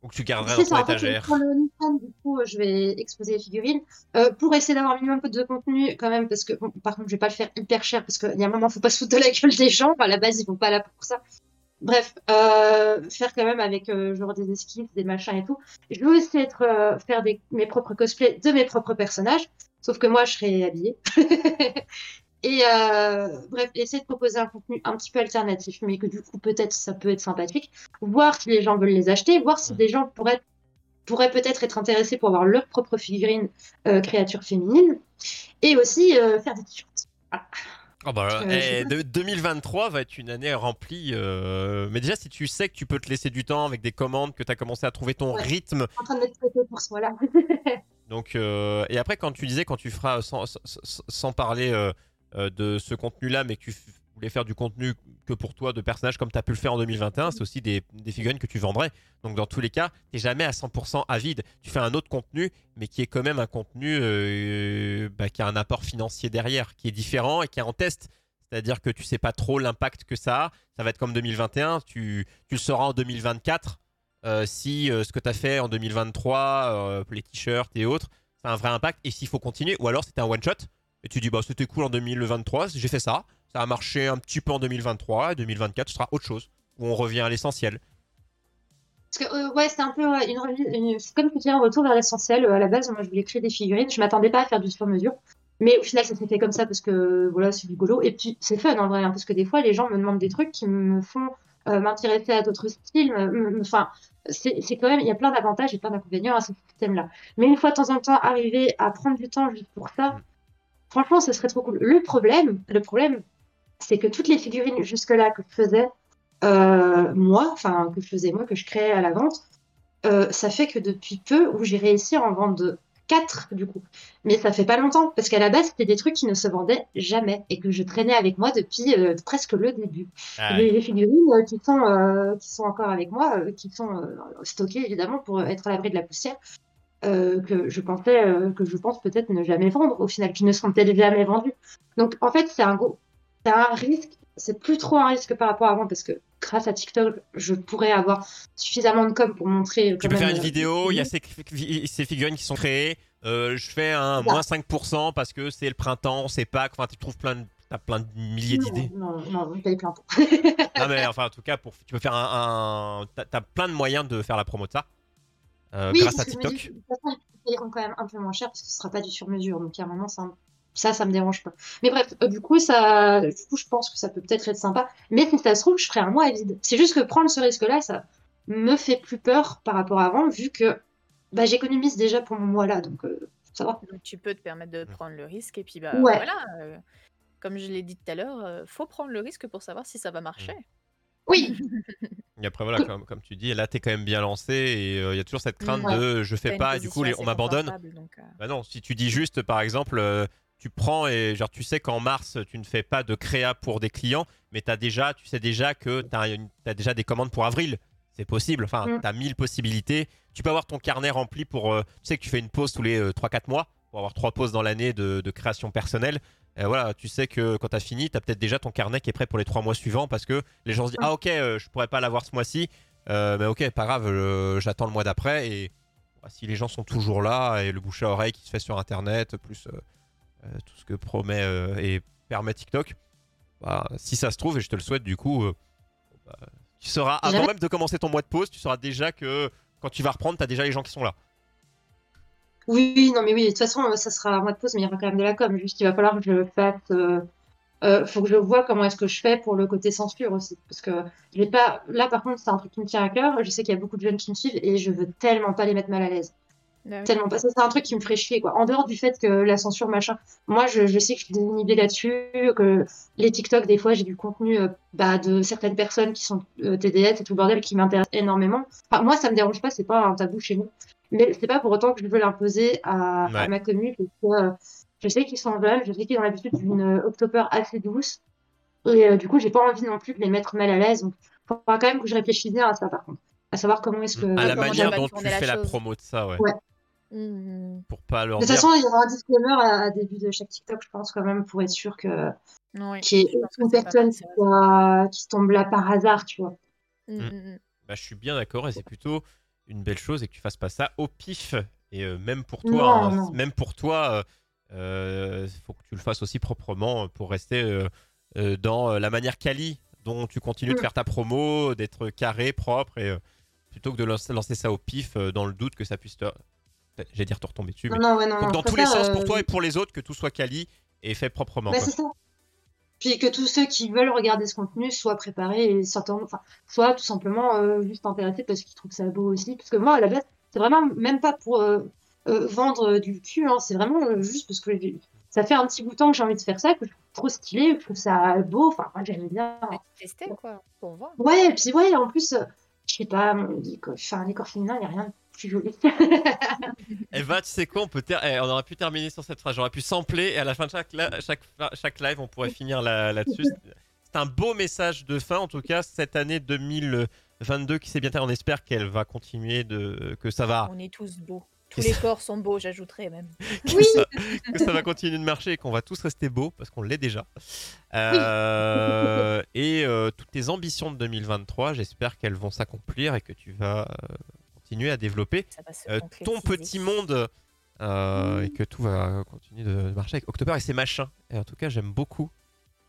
Ou que tu garderas C'est dans ton ça, en fait, étagère. pour le du coup, je vais exposer les figurines euh, pour essayer d'avoir un minimum de contenu quand même, parce que bon, par contre, je vais pas le faire hyper cher parce qu'il y a un moment, faut pas se foutre de la gueule des gens. À la base, ils vont pas là pour ça. Bref, euh, faire quand même avec euh, genre des esquisses, des machins et tout. Je veux aussi être euh, faire des, mes propres cosplays de mes propres personnages, sauf que moi, je serai habillée. Et bref, essayer de proposer un contenu un petit peu alternatif, mais que du coup peut-être ça peut être sympathique. Voir si les gens veulent les acheter, voir si des gens pourraient pourraient peut-être être intéressés pour avoir leur propre figurine créature féminine, et aussi faire des t-shirts. Oh bah, Euh, eh, je 2023 va être une année remplie. euh, Mais déjà, si tu sais que tu peux te laisser du temps avec des commandes, que tu as commencé à trouver ton Ouais. rythme. En train de mettre pour ce mois-là. Donc, euh, Et après, quand tu disais, quand tu feras, sans, sans- sans- sans parler euh, de ce contenu-là, mais que tu voulais faire du contenu que pour toi, de personnages comme tu as pu le faire en 2021, c'est aussi des, figurines que tu vendrais. Donc dans tous les cas, tu n'es jamais à 100% avide. Tu fais un autre contenu, mais qui est quand même un contenu euh, bah, qui a un apport financier derrière, qui est différent et qui est en test. C'est-à-dire que tu sais pas trop l'impact que ça a. Ça va être comme 2021, tu, tu le sauras en 2024 euh, si euh, ce que tu as fait en 2023, euh, les t-shirts et autres, ça a un vrai impact et s'il faut continuer. Ou alors c'était un one-shot et tu dis bah c'était cool en 2023, j'ai fait ça, ça a marché un petit peu en 2023 et 2024 ce sera autre chose où on revient à l'essentiel. Parce que, euh, ouais, c'était un peu ouais, une, une- c'est comme tu dis, un retour vers l'essentiel. Euh, À la base, moi, je voulais créer des figurines. Je m'attendais pas à faire du sur-mesure. Mais au final, ça s'est fait comme ça parce que, voilà, c'est rigolo. Et puis, c'est fun, en vrai, hein, parce que des fois, les gens me demandent des trucs qui me font euh, m'intéresser à d'autres styles. Enfin, c'est c'est quand même, il y a plein d'avantages et plein d'inconvénients à ce système-là. Mais une fois de temps en temps, arriver à prendre du temps juste pour ça, Mm. franchement, ce serait trop cool. Le problème, le problème, c'est que toutes les figurines jusque-là que je faisais, euh, moi, enfin, que je faisais moi, que je créais à la vente, euh, ça fait que depuis peu, où j'ai réussi à en vendre 4 du coup. Mais ça fait pas longtemps, parce qu'à la base, c'était des trucs qui ne se vendaient jamais et que je traînais avec moi depuis euh, presque le début. Ah, Les, les figurines euh, qui sont, euh, qui sont encore avec moi, qui sont stockées évidemment pour être à l'abri de la poussière, que je pensais, que je pense peut-être ne jamais vendre au final, qui ne seront peut-être jamais vendus. Donc en fait, c'est un gros, c'est un risque, c'est plus trop un risque par rapport à avant parce que grâce à TikTok, je pourrais avoir suffisamment de com pour montrer. Tu peux faire une euh, vidéo, il y a ces, ces figurines qui sont créées. euh, je fais un moins 5% parce que c'est le printemps, c'est Pâques. Enfin, tu trouves plein de, t'as plein de milliers d'idées. Non, non, plein. Non, mais enfin, en tout cas, pour, tu peux faire un. un t'as, plein de moyens de faire la promo de ça euh, Oui, grâce à TikTok. ils quand même un peu moins cher parce que ce sera pas du sur-mesure. Donc, à un moment, ça, ça, ça me dérange pas. Mais bref, euh, du coup, ça, du coup, je pense que ça peut peut-être être sympa. Mais si ça se trouve, je ferai un mois à vide. C'est juste que prendre ce risque-là, ça me fait plus peur par rapport à avant, vu que bah, j'économise déjà pour mon mois-là. Donc, euh, ça va. Donc tu peux te permettre de prendre le risque et puis bah Ouais. voilà. euh, comme je l'ai dit tout à l'heure, euh, faut prendre le risque pour savoir si ça va marcher. Oui, Et après, voilà, comme, comme tu dis, là, t'es quand même bien lancé et euh, il y a toujours cette crainte Ouais. de je fais pas et du coup, les- on m'abandonne. euh, Bah non, si tu dis juste, par exemple, euh, tu prends et genre tu sais qu'en mars, tu ne fais pas de créa pour des clients, mais as déjà, tu sais déjà que tu as, déjà des commandes pour avril. C'est possible, enfin, Mm. tu as mille possibilités. Tu peux avoir ton carnet rempli pour. euh, tu sais que tu fais une pause tous les 3-4 mois pour avoir trois pauses dans l'année de, de création personnelle. Euh, voilà, tu sais que quand tu as fini, tu as peut-être déjà ton carnet qui est prêt pour les trois mois suivants parce que les gens se disent Mm. Ah, ok, euh, je pourrais pas l'avoir ce mois-ci, euh, mais ok, pas grave, euh, j'attends le mois d'après. Et bah, si les gens sont toujours là et le bouche à oreille qui se fait sur internet, plus euh, euh, tout ce que promet euh, et permet TikTok, bah, si ça se trouve, et je te le souhaite du coup, euh, bah, tu sauras, avant même de commencer ton mois de pause, tu sauras déjà que quand tu vas reprendre, tu as déjà les gens qui sont là. oui, non, mais oui, de toute façon, euh, ça sera un mois de pause, mais il y aura quand même de la com. Juste, il va falloir que je fasse. euh, euh, faut que je vois comment est-ce que je fais pour le côté censure aussi. Parce que j'ai pas. Là, par contre, c'est un truc qui me tient à cœur. Je sais qu'il y a beaucoup de jeunes qui me suivent et je veux tellement pas les mettre mal à l'aise. Ah oui. Tellement pas. Ça, c'est un truc qui me ferait chier, quoi. En dehors du fait que la censure, machin. Moi, je, je sais que je suis désinhibée là-dessus, que les TikTok, des fois, j'ai du contenu euh, bah, de certaines personnes qui sont euh, TDS et tout le bordel qui m'intéresse énormément. Enfin, moi, ça me dérange pas, c'est pas un tabou chez nous. Mais c'est pas pour autant que je veux l'imposer à, ma commune, parce que euh, je sais qu'ils sont jeunes, je sais qu'ils ont l'habitude d'une euh, October assez douce. Et euh, du coup, j'ai pas envie non plus de les mettre mal à l'aise. Donc, faudra quand même que je réfléchisse bien à ça, par contre. À savoir comment est-ce que. à la manière dont tu la fais la promo de ça, ouais. Ouais. Mhm. Pour pas leur De toute dire. façon, il y aura un disclaimer à, à début de chaque TikTok, je pense, quand même, pour être sûr que Oui, qu'il y ait une personne qui, c'est vrai. soit- qui se tombe là par hasard, tu vois. Mhm, mhm. Bah, je suis bien d'accord et c'est plutôt une belle chose et que tu fasses pas ça au pif. Et euh, même pour toi, Non, hein, non. même pour toi, il faut que tu le fasses aussi proprement pour rester euh, euh, dans euh, la manière quali dont tu continues de faire ta promo, d'être carré, propre et euh, plutôt que de lancer, lancer ça au pif euh, dans le doute que ça puisse te, j'allais dire te retomber dessus. Non, mais non, ouais, non, faut que non, dans tous les sens pour euh, toi et pour les autres que tout soit quali et fait proprement. bah, c'est ça. Puis que tous ceux qui veulent regarder ce contenu soient préparés et enfin, soient tout simplement euh, juste intéressés parce qu'ils trouvent ça beau aussi. Parce que moi, à la base, c'est vraiment même pas pour euh, euh, vendre du cul, hein, c'est vraiment euh, juste parce que ça fait un petit bout de temps que j'ai envie de faire ça, que je trouve trop stylé, que je trouve ça beau, enfin, moi j'aime bien. Tester quoi, pour voir. Ouais, et puis ouais, en plus, euh, je sais pas, mon- les corps, enfin, les corps féminins, il n'y a rien de plus joli. Eh ben, tu sais quoi, on, peut ter- eh, on aurait pu terminer sur cette phrase. J'aurais pu sampler et à la fin de chaque, la- chaque, chaque live, on pourrait finir là- là-dessus. C'est un beau message de fin, en tout cas, cette année 2022 qui s'est bien terminée. On espère qu'elle va continuer, de, que ça va, On est tous beaux. Tous les ça- corps sont beaux, j'ajouterais même. que, ça, que ça va continuer de marcher et qu'on va tous rester beaux parce qu'on l'est déjà. Euh, et euh, toutes tes ambitions de 2023, j'espère qu'elles vont s'accomplir et que tu vas euh, continuer à développer euh, ton petit monde euh, et que tout va continuer de marcher avec October et ses machins. Et en tout cas, j'aime beaucoup.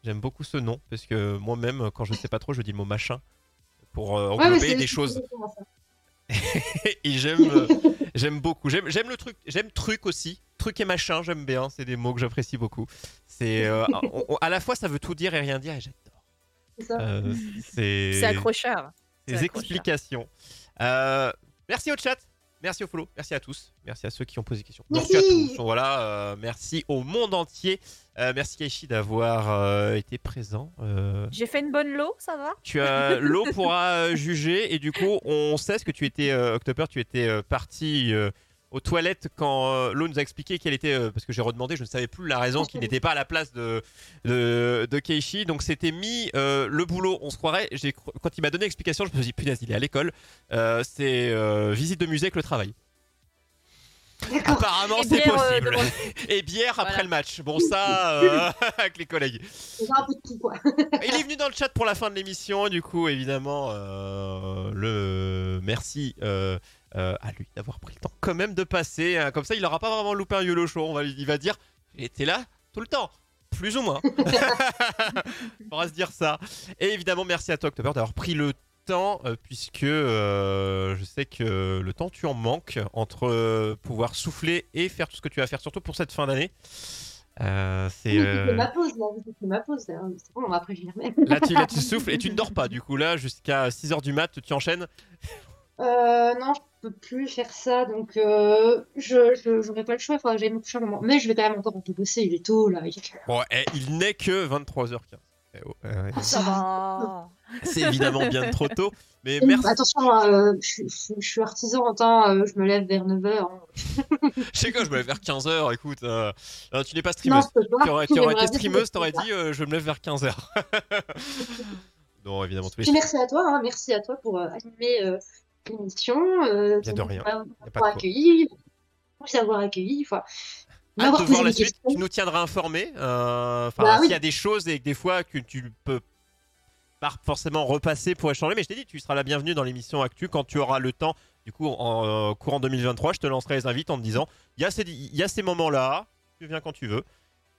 J'aime beaucoup ce nom parce que moi-même, quand je sais pas trop, je dis le mot machin pour euh, Ouais, mais englober des choses. et j'aime, j'aime beaucoup. J'aime, j'aime le truc. J'aime truc aussi. Truc et machin, j'aime bien. C'est des mots que j'apprécie beaucoup. C'est euh, on- on- à la fois ça veut tout dire et rien dire et j'adore. C'est ça. Euh, c'est C'est accrocheur. C'est accrocheur. explications. Euh, merci au chat, merci au follow, merci à tous, merci à ceux qui ont posé des questions. Merci. à tous. Voilà, euh, merci au monde entier. Euh, merci Kaishi d'avoir euh, été présent. Euh, J'ai fait une bonne lot, ça va? Tu as l'eau pourra juger et du coup on sait ce que tu étais euh, October, tu étais euh, parti euh, aux toilettes quand euh, l'eau nous a expliqué qu'elle était euh, parce que j'ai redemandé, je ne savais plus la raison qu'il n'était pas à la place de de, de Keishi. Donc c'était mis euh, le boulot, on se croirait. J'ai quand il m'a donné l'explication, je me suis dit punaise, il est à l'école. Euh, c'est visite de musée avec le travail. Apparemment, c'est possible. Et bière après Voilà. le match. Bon ça avec les collègues. C'est un peu de tout, quoi. Il est venu dans le chat pour la fin de l'émission, du coup, évidemment, le merci euh, à lui d'avoir pris le temps quand même de passer. hein. Comme ça, il n'aura pas vraiment loupé un YOLO show. On va, il va dire J'étais là tout le temps, plus ou moins. On va se dire ça. Et évidemment, merci à toi, October, d'avoir pris le temps, euh, puisque euh, je sais que le temps, tu en manques entre pouvoir souffler et faire tout ce que tu vas faire, surtout pour cette fin d'année. Euh, c'est. Oui, euh, ma pause, là. Ma pause. là. Bon. Là tu, là, tu souffles et tu ne dors pas. Du coup, là, jusqu'à 6h du mat, tu enchaînes. Euh, non, je peux plus faire ça, donc euh, je j'aurais pas le choix, il faudra que j'aille me coucher un moment. Mais je vais quand même encore un peu bosser, il est tôt là. il- Bon, eh, il n'est que 23h15. Eh oh, euh, Ah, Ça va. c'est évidemment bien trop tôt. Mais Et merci. Attention, euh, je, je- je suis artisan, euh, je me lève vers 9h. Je sais quoi, je me lève vers 15h. Écoute, euh, tu n'es pas Non, streameuse. Tu aurais, tu aurais été streameuse, t'aurais dit euh, je me lève vers 15h. non, évidemment, Puis merci à toi, hein, merci à toi pour euh, animer euh, l'émission. Euh, Bien de rien. D'avoir accueilli, merci d'avoir accueilli. Enfin, de voir la des suite. questions. Tu nous tiendras informés. euh, Enfin, Bah oui. s'il y a des choses et des fois que tu peux pas forcément repasser pour échanger, mais je t'ai dit, tu seras la bienvenue dans l'émission Actu quand tu auras le temps. Du coup, en euh, courant 2023, je te lancerai les invites en te disant il y a ces, il y a ces moments-là, tu viens quand tu veux.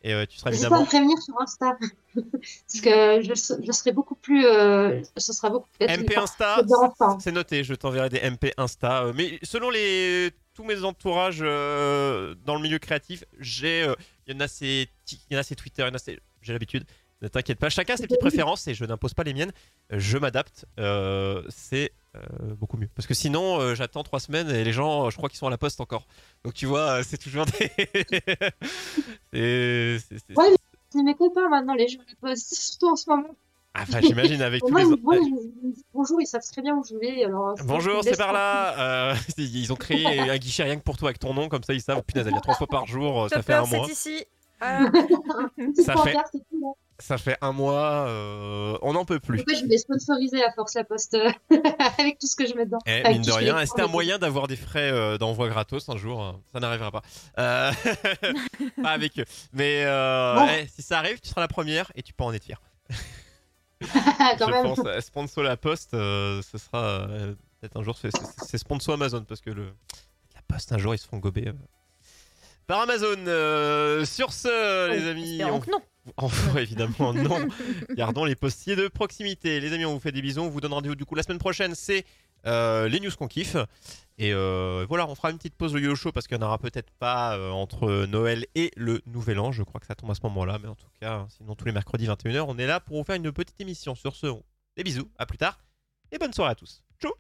Et euh, tu seras N'hésite pas à évidemment prévenir sur Insta. Parce que je, se- je serai beaucoup plus. euh, ce sera beaucoup plus. MP Insta. C'est noté, je t'enverrai des MP Insta. Euh, Mais selon les tous mes entourages euh, dans le milieu créatif, j'ai il y en a c'est il y en a c'est Twitter, il y en a c'est j'ai l'habitude. Ne t'inquiète pas, chacun a ses petites préférences et je n'impose pas les miennes. Je m'adapte, euh, c'est euh, beaucoup mieux. Parce que sinon, euh, j'attends trois semaines et les gens, je crois qu'ils sont à la poste encore. Donc tu vois, c'est toujours des. c'est- c'est- c'est- Ouais, C'est mes copains maintenant, les gens les postent, surtout en ce moment. Ah, enfin, j'imagine avec tous Moi, les. moi, bonjour, ils savent très bien où je vais. Alors, Bonjour, c'est par là. Euh, ils ont créé un guichet rien que pour toi avec ton nom, comme ça ils savent. Punaise, elle vient trois fois par jour, ça fait un mois. c'est ici. Tranquille. ça fait- tout, là. Ça fait un mois, euh, on n'en peut plus. Pourquoi je vais sponsoriser à force la poste euh, avec tout ce que je mets dedans. Eh, mine de rien, a prends, moyen d'avoir des frais euh, d'envoi gratos un jour euh, Ça n'arrivera pas. Euh, pas avec eux. Mais euh, Bon. eh, si ça arrive, tu seras la première et tu peux en être fier. Quand Je même. pense, euh, sponsor la poste, euh, ce sera euh, peut-être un jour, c'est- sponsor Amazon parce que le, la poste un jour ils se font gober euh, par Amazon. Euh, sur ce, les amis, on que non. Enfin, évidemment, non. Gardons les postiers de proximité. Les amis, on vous fait des bisous. On vous donne rendez-vous du coup la semaine prochaine. C'est euh, les news qu'on kiffe. Et euh, voilà, on fera une petite pause au YoYo Show parce qu'il n'y en aura peut-être pas euh, entre Noël et le Nouvel An. Je crois que ça tombe à ce moment-là. Mais en tout cas, sinon, tous les mercredis 21h, on est là pour vous faire une petite émission. Sur ce, des bisous. À plus tard. Et bonne soirée à tous. Ciao